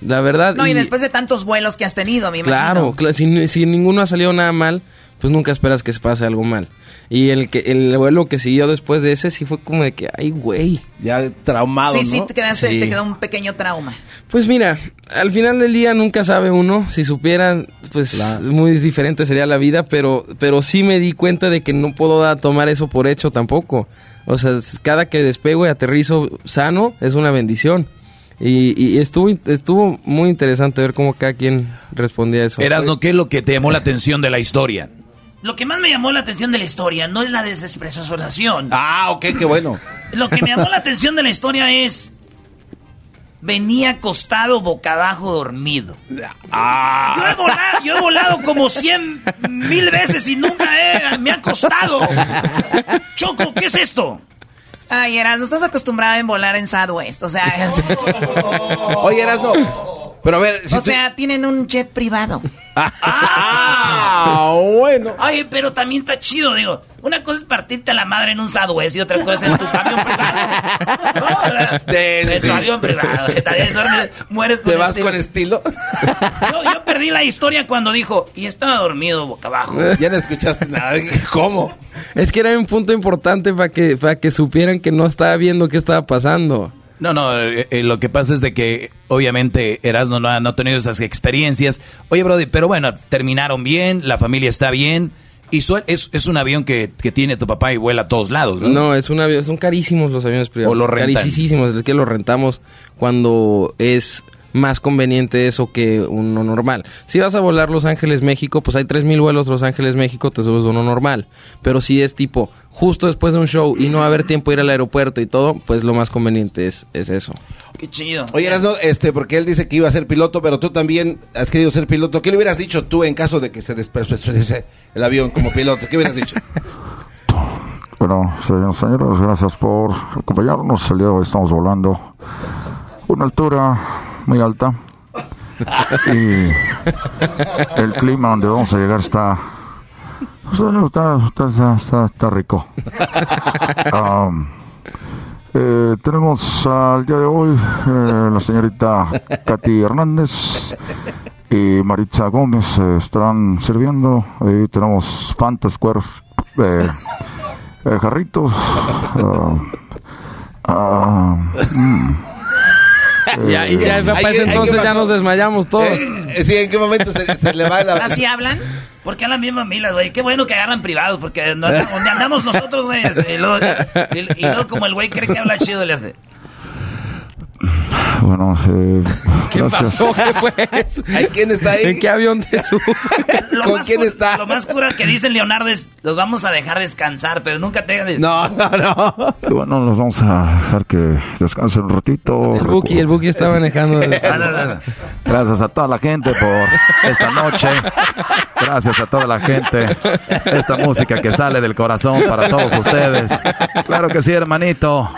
La verdad. No, y después de tantos vuelos que has tenido, mi Claro, cla- si, si ninguno ha salido nada mal, pues nunca esperas que se pase algo mal. Y el que el vuelo que siguió después de ese sí fue como de que, ay, güey. Ya traumado, Sí, sí, te, quedaste, Sí. te quedó un pequeño trauma. Pues mira, al final del día nunca sabe uno. Si supieran, pues muy diferente sería la vida, pero, pero sí me di cuenta de que no puedo da- tomar eso por hecho tampoco. O sea, cada que despego y aterrizo sano es una bendición. Y, y estuvo, estuvo muy interesante ver cómo cada quien respondía a eso. Erasno, ¿qué es lo que te llamó la atención de la historia? Lo que más me llamó la atención de la historia no es la despresurización. Ah, ok, qué bueno. Lo que me llamó la atención de la historia es. Venía acostado boca abajo dormido. Ah. Yo, he volado, yo he volado como cien mil veces y nunca he- me ha acostado. Choco, ¿qué es esto? Ay, Eras, no estás acostumbrada en volar en Southwest. O sea, es- Oye, Erasno, pero a ver, si o tú- sea, tienen un jet privado. Ah, bueno. Ay, pero también está chido, digo. Una cosa es partirte a la madre en un Southwest y otra cosa es en tu avión privado. En tu avión privado. también mueres con ¿Te vas estilo. con estilo? Yo, yo perdí la historia cuando dijo, y estaba dormido boca abajo. Ya no escuchaste nada. ¿Cómo? Es que era un punto importante para que, para que supieran que no estaba viendo qué estaba pasando. No, no, eh, eh, lo que pasa es de que obviamente Erasmo no ha, no ha tenido esas experiencias. Oye, Brody, pero bueno, terminaron bien, la familia está bien. Y su- es, es un avión que, que tiene tu papá y vuela a todos lados, ¿no? No, es un avión, son carísimos los aviones privados. O lo rentan. Carísimos, es que los rentamos cuando es más conveniente eso que uno normal. Si vas a volar Los Ángeles, México, pues hay 3000 vuelos Los Ángeles, México, te subes uno normal. Pero si es tipo justo después de un show y no va a haber tiempo de ir al aeropuerto y todo, pues lo más conveniente es, es eso. Qué chido. Oye, Erasno, este, porque él dice que iba a ser piloto, pero tú también has querido ser piloto. ¿Qué le hubieras dicho tú en caso de que se despresurice el avión como piloto? ¿Qué hubieras dicho? Bueno, señoras y señores, gracias por acompañarnos. El día de hoy estamos volando a una altura muy alta. Y el clima donde vamos a llegar está. sea, está, está, está, rico. Um, eh, tenemos al día de hoy eh, la señorita Katy Hernández y Maritza Gómez eh, estarán sirviendo. Ahí tenemos Fanta Square eh, eh, jarritos. mm. Ya, y ya, Eh, para ese ay, ¿qué entonces ya nos desmayamos todos. Eh, sí, ¿en qué momento se, se le va la... ¿Así hablan? ¿Por qué a las mismas milas, güey? Qué bueno que agarran privados, porque no- donde andamos nosotros, güey. es- Y luego, y- y luego como el güey cree que habla chido, le hace. Bueno, eh, ¿Qué gracias. pasó? ¿Qué fue ¿Quién está ahí? ¿En qué avión te subes? Lo ¿Con más quién está? Lo más cura que dicen Leonardo es, los vamos a dejar descansar, pero nunca te dejan No, no, no. Y bueno, los vamos a dejar que descansen un ratito. El Buki, el Buki está manejando. Gracias a toda la gente por esta noche. Gracias a toda la gente. Esta música que sale del corazón para todos ustedes. Claro que sí, hermanito.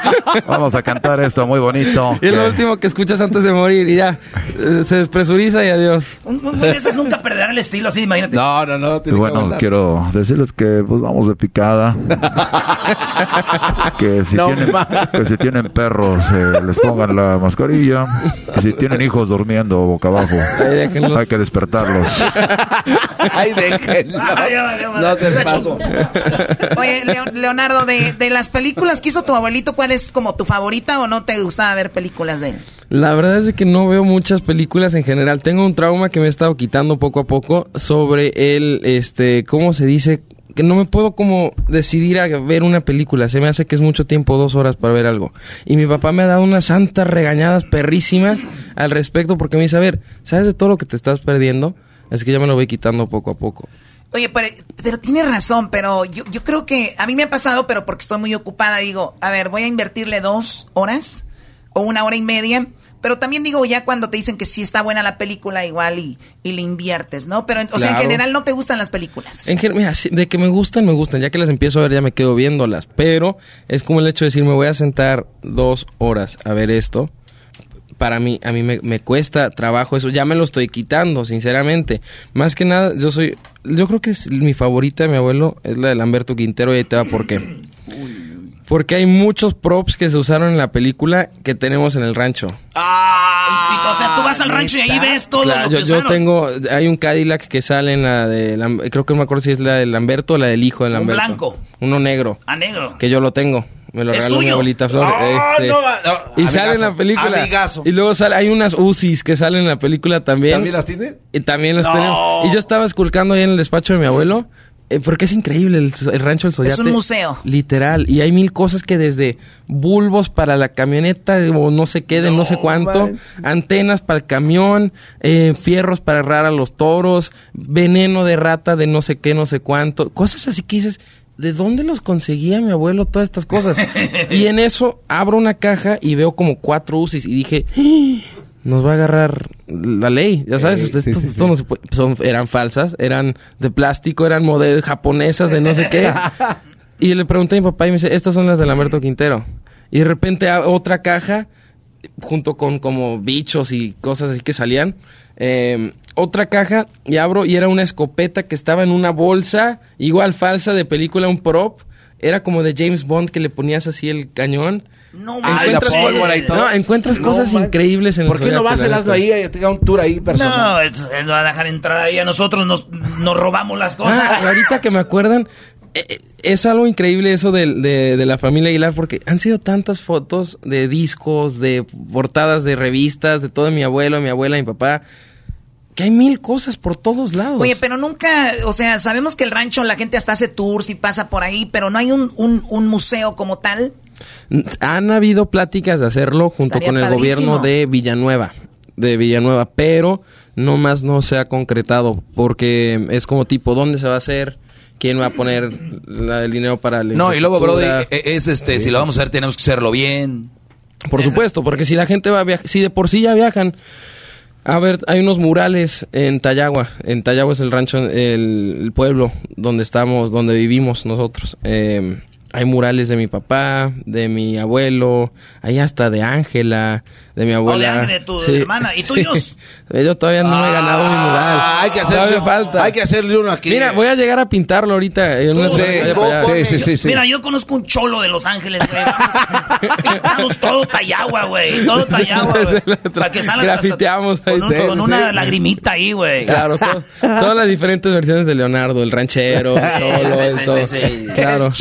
Vamos a cantar esto muy bonito. Y es lo que- último que escuchas antes de morir y ya eh, se despresuriza y adiós. Un un güey de esos nunca perderá el estilo así, imagínate. No, no, no. Y bueno, quiero decirles que pues vamos de picada. que, si No tienen, que si tienen perros, eh, les pongan la mascarilla. Que si tienen hijos durmiendo boca abajo, hay que despertarlos. Ay, déjenlo. Ay. No te paso. Choco. Oye, Leo- Leonardo, de, de las películas que hizo tu abuelito, ¿cuál es como tu favorita o no te gustaba ver películas de él? La verdad es que no veo muchas películas en general. Tengo un trauma que me he estado quitando poco a poco sobre el, este, ¿cómo se dice? Que no me puedo como decidir a ver una película. Se me hace que es mucho tiempo, dos horas para ver algo. Y mi papá me ha dado unas santas regañadas perrísimas al respecto porque me dice, a ver, ¿sabes de todo lo que te estás perdiendo? Es que ya me lo voy quitando poco a poco. Oye, pero, pero tienes razón, pero yo, yo creo que a mí me ha pasado, pero porque estoy muy ocupada, digo, a ver, voy a invertirle dos horas o una hora y media, pero también digo, ya cuando te dicen que sí está buena la película, igual y, y le inviertes, ¿no? Pero, en- o sea, en general no te gustan las películas. En mira, de que me gustan, me gustan. Ya que las empiezo a ver, ya me quedo viéndolas. Pero es como el hecho de decir, me voy a sentar dos horas a ver esto. Para mí, a mí me, me cuesta trabajo eso. Ya me lo estoy quitando, sinceramente. Más que nada, yo soy... Yo creo que es mi favorita de mi abuelo, es la de Lamberto Quintero, y ahí te va por qué. Porque hay muchos props que se usaron en la película que tenemos en el rancho. Y- y, o sea, tú vas al rancho y ahí ves todo Claro, lo yo, que yo usaron. tengo, hay un Cadillac que sale en la de, creo que no me acuerdo si es la de Lamberto o la del hijo de Un Lamberto. blanco. Uno negro. A negro. Que yo lo tengo. Me lo ¿Es regaló mi abuelita Flor. No, este, no, no. y sale en la Amigazo, película. amigazo. Y luego sale, hay unas UCIs que salen en la película también. ¿También las tiene? Y también las No. tenemos. Y yo estaba esculcando ahí en el despacho de mi abuelo. eh, porque es increíble el, el rancho del Soyate. Es un museo. Literal. Y hay mil cosas que desde bulbos para la camioneta o no sé qué, de no, sé cuánto, antenas para el camión, eh, fierros para agarrar a los toros, veneno de rata de no sé qué, no sé cuánto. Cosas así que dices, ¿de dónde los conseguía mi abuelo todas estas cosas? y en eso abro una caja y veo como cuatro UCIs y dije, "Ah, nos va a agarrar la ley, ya sabes, Eh, ustedes sí, esto- sí, esto sí. no se puede- son, eran falsas, eran de plástico, eran modelos japonesas de no sé qué. y le pregunté a mi papá y me dice, estas son las de Lamberto Quintero. Y de repente otra caja, junto con como bichos y cosas así que salían, eh, otra caja y abro y era una escopeta que estaba en una bolsa, igual falsa de película, un prop. Era como de James Bond que le ponías así el cañón. No Ay, la pólvora y todo. No, encuentras No, cosas man. increíbles en el ¿Por qué no vas el hazlo ahí? eh, Tenga un tour ahí personal. No, es, es- no va a dejar entrar ahí a nosotros, nos, nos robamos las cosas. Ah, ahorita que me acuerdan, eh, eh, es algo increíble eso de, de- de la familia Aguilar porque han sido tantas fotos de discos, de portadas de revistas, de todo mi abuelo, mi abuela, mi papá, que hay mil cosas por todos lados. Oye, pero nunca, o sea, sabemos que el rancho la gente hasta hace tours y pasa por ahí, pero no hay un, un, un museo como tal. Han habido pláticas de hacerlo junto Estaría con el padrísimo. gobierno de Villanueva, de Villanueva, pero no más no se ha concretado porque es como tipo, ¿dónde se va a hacer? ¿Quién va a poner la- el dinero para la No, y luego, Brody, infraestructura? e- es este, si lo vamos a hacer, tenemos que hacerlo bien. Por supuesto, porque si la gente va a viajar, si de por sí ya viajan, a ver, hay unos murales en Tayagua. En Tayagua es el rancho, el, el pueblo donde estamos, donde vivimos nosotros. Eh, hay murales de mi papá, de mi abuelo, hay hasta de Ángela, de mi abuela. de tu hermana. ¿Y tuyos? Yo todavía no me he ganado mi mural. Ah, hay que hacerle- falta. hay que hacerle uno aquí. Mira, voy a llegar a pintarlo ahorita. en una Sí, sí, sí, sí, sí. Mira, yo conozco un cholo de Los Ángeles, güey. Vamos, pintamos todo Tayagua, güey. Todo Tayagua, güey. Para que salgas hasta Grafiteamos ahí. con, un- con una lagrimita ahí, güey. Claro, to- todas las diferentes versiones de Leonardo, el ranchero, el cholo, Sí, el sí, todo. sí, sí. Claro.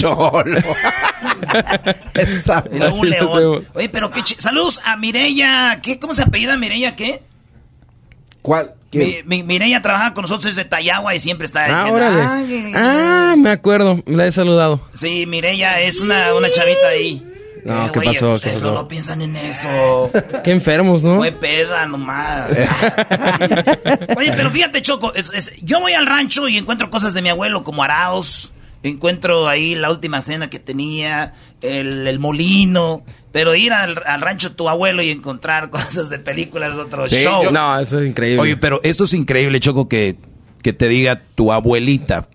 Y luego un león. Oye, pero qué chi- Saludos a Mireya. ¿Qué? ¿Cómo se apellida Mireya? ¿Qué? ¿Cuál? Mi, mi- Mireya trabaja con nosotros desde Tayagua y siempre está Ah, diciendo. órale. "Ay, Ah, me acuerdo, la he saludado. Sí, Mireya es una, una chavita ahí. No, Eh, ¿qué pasó? ¿Qué pasó? no, no piensan en eso. Qué enfermos, ¿no? Fue peda nomás. Oye, pero fíjate, Choco, es- es- yo voy al rancho y encuentro cosas de mi abuelo como araos. Encuentro ahí la última cena que tenía, el, el molino. Pero ir al, al rancho de tu abuelo y encontrar cosas de películas es otro Sí, show. yo- No, eso es increíble. Oye, pero esto es increíble, Choco, que, que te diga tu abuelita,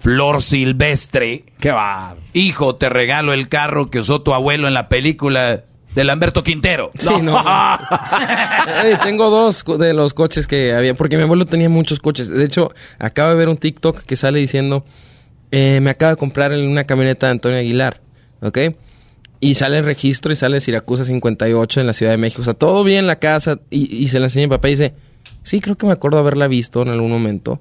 Flor Silvestre. Qué va. Hijo, te regalo el carro que usó tu abuelo en la película de Lamberto Quintero. Sí, no. Tengo dos de los coches que había, porque mi abuelo tenía muchos coches. De hecho, acabo de ver un TikTok que sale diciendo, eh, me acaba de comprar una camioneta de Antonio Aguilar, ¿ok? Y sale el registro y sale Siracusa 58 en la Ciudad de México. O sea, todo bien en la casa y, y se la enseña mi papá y dice, sí, creo que me acuerdo haberla visto en algún momento.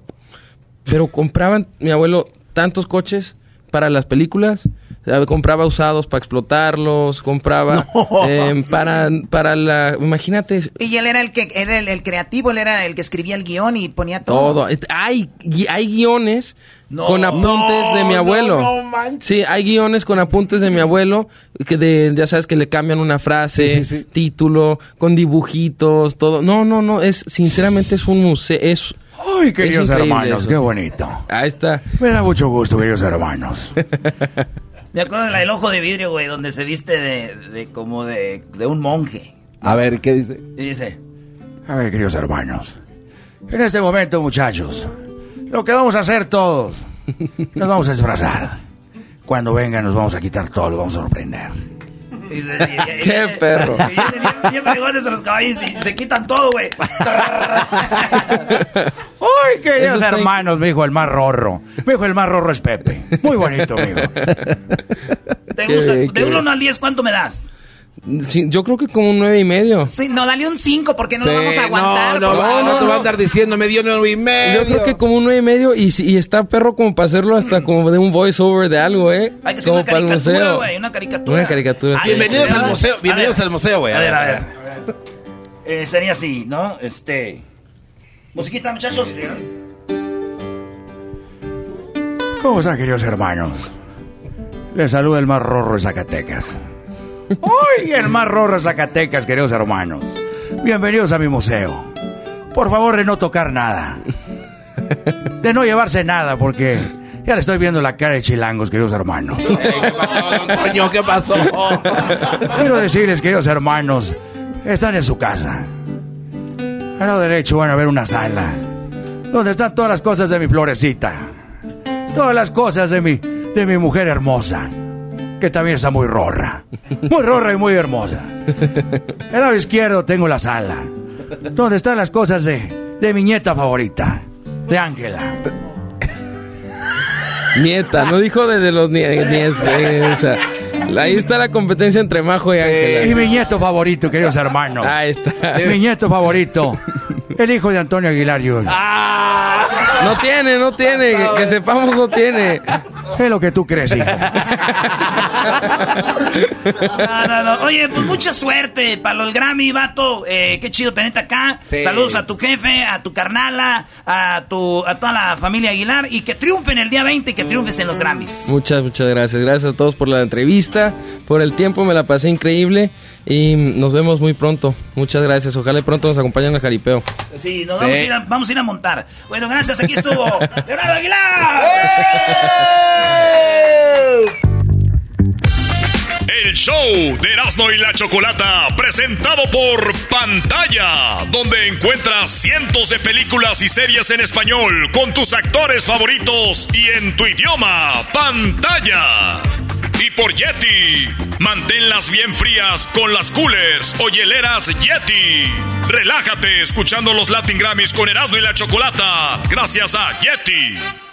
Pero compraban, mi abuelo, tantos coches para las películas. Eh, Compraba usados para explotarlos, compraba eh, para, para la... Imagínate, Y él era el que era el, el creativo, él era el que escribía el guion y ponía todo. todo. Eh, Hay, hay guiones No, con apuntes de mi no, abuelo. no manches. sí, hay guiones con apuntes de mi abuelo que de, ya sabes que le cambian una frase, título, con dibujitos, todo. No, no, no, es sinceramente es un museo, es Ay, queridos hermanos, eso. qué bonito. Ahí está. Me da mucho gusto, queridos hermanos. Me acuerdo de la del ojo de vidrio, güey, donde se viste de, de como de, de un monje. A ver, ¿qué dice? Y dice, A ver, queridos hermanos. En este momento, muchachos, lo que vamos a hacer todos, nos vamos a disfrazar. Cuando vengan, nos vamos a quitar todo, lo vamos a sorprender. ¡Qué perro! Y vienen bien, bien fregones los caballos y se quitan todo, güey. ¡Ay, queridos Eso está hermanos! Me dijo el más rorro. Me dijo el más rorro es Pepe. Muy bonito, amigo. ¿Te Qué gusta? bien, De qué uno bien. al 10, ¿cuánto me das? Sí, yo creo que como un nueve y medio. Sí, no, dale un 5 porque no lo vamos a aguantar. No, no, No, no, no, te va a andar diciendo, me dio nueve y medio. Yo creo que como un nueve y medio y, si- y está perro como para hacerlo hasta como de un voiceover de algo, ¿eh? Hay que hacer como una para el caricatura, museo. güey, una caricatura. Una caricatura. Ay, Bienvenidos al museo, bienvenidos ver, al museo, güey. A ver, a ver. Eh, sería así, ¿no? Este. Musiquita, muchachos. ¿Cómo están, queridos hermanos? Les saluda el más rorro de Zacatecas. ¡Uy! El más rorro de Zacatecas, queridos hermanos. Bienvenidos a mi museo. Por favor, de no tocar nada. De no llevarse nada, porque ya le estoy viendo la cara de chilangos, queridos hermanos. ¿Qué pasó, don Toño? ¿Qué pasó? Quiero decirles, queridos hermanos, están en su casa. A lo derecho van a ver una sala donde están todas las cosas de mi florecita. Todas las cosas de mi, de mi mujer hermosa, que también está muy rorra. Muy rorra y muy hermosa. Al lado izquierdo tengo la sala, donde están las cosas de, de mi nieta favorita, de Ángela. Nieta, no dijo de, de los nie- nietos. eh, o sea, ahí está la competencia entre Majo y Ángela. Y mi nieto favorito, queridos hermanos. Ahí está. Mi nieto favorito, el hijo de Antonio Aguilar Jr. No tiene, no tiene. Que, que sepamos, no tiene. Es lo que tú crees, hijo. No, no, no. Oye, pues mucha suerte para el Grammy, vato. Eh, qué chido tenerte acá. Sí. Saludos a tu jefe, a tu carnala, a tu, a toda la familia Aguilar y que triunfen el día 20 y que triunfes en los Grammys. Muchas, muchas gracias. Gracias a todos por la entrevista, por el tiempo, me la pasé increíble y nos vemos muy pronto. Muchas gracias. Ojalá y pronto nos acompañen al jaripeo. Sí, nos Vamos, a ir a, vamos a ir a montar. Bueno, gracias. Aquí estuvo Leonardo Aguilar. El show de Erasmo y la Chocolata, presentado por Pantalla, donde encuentras cientos de películas y series en español con tus actores favoritos y en tu idioma, Pantalla. Y por Yeti, manténlas bien frías con las coolers o hieleras Yeti. Relájate escuchando los Latin Grammys con Erasmo y la Chocolata, gracias a Yeti.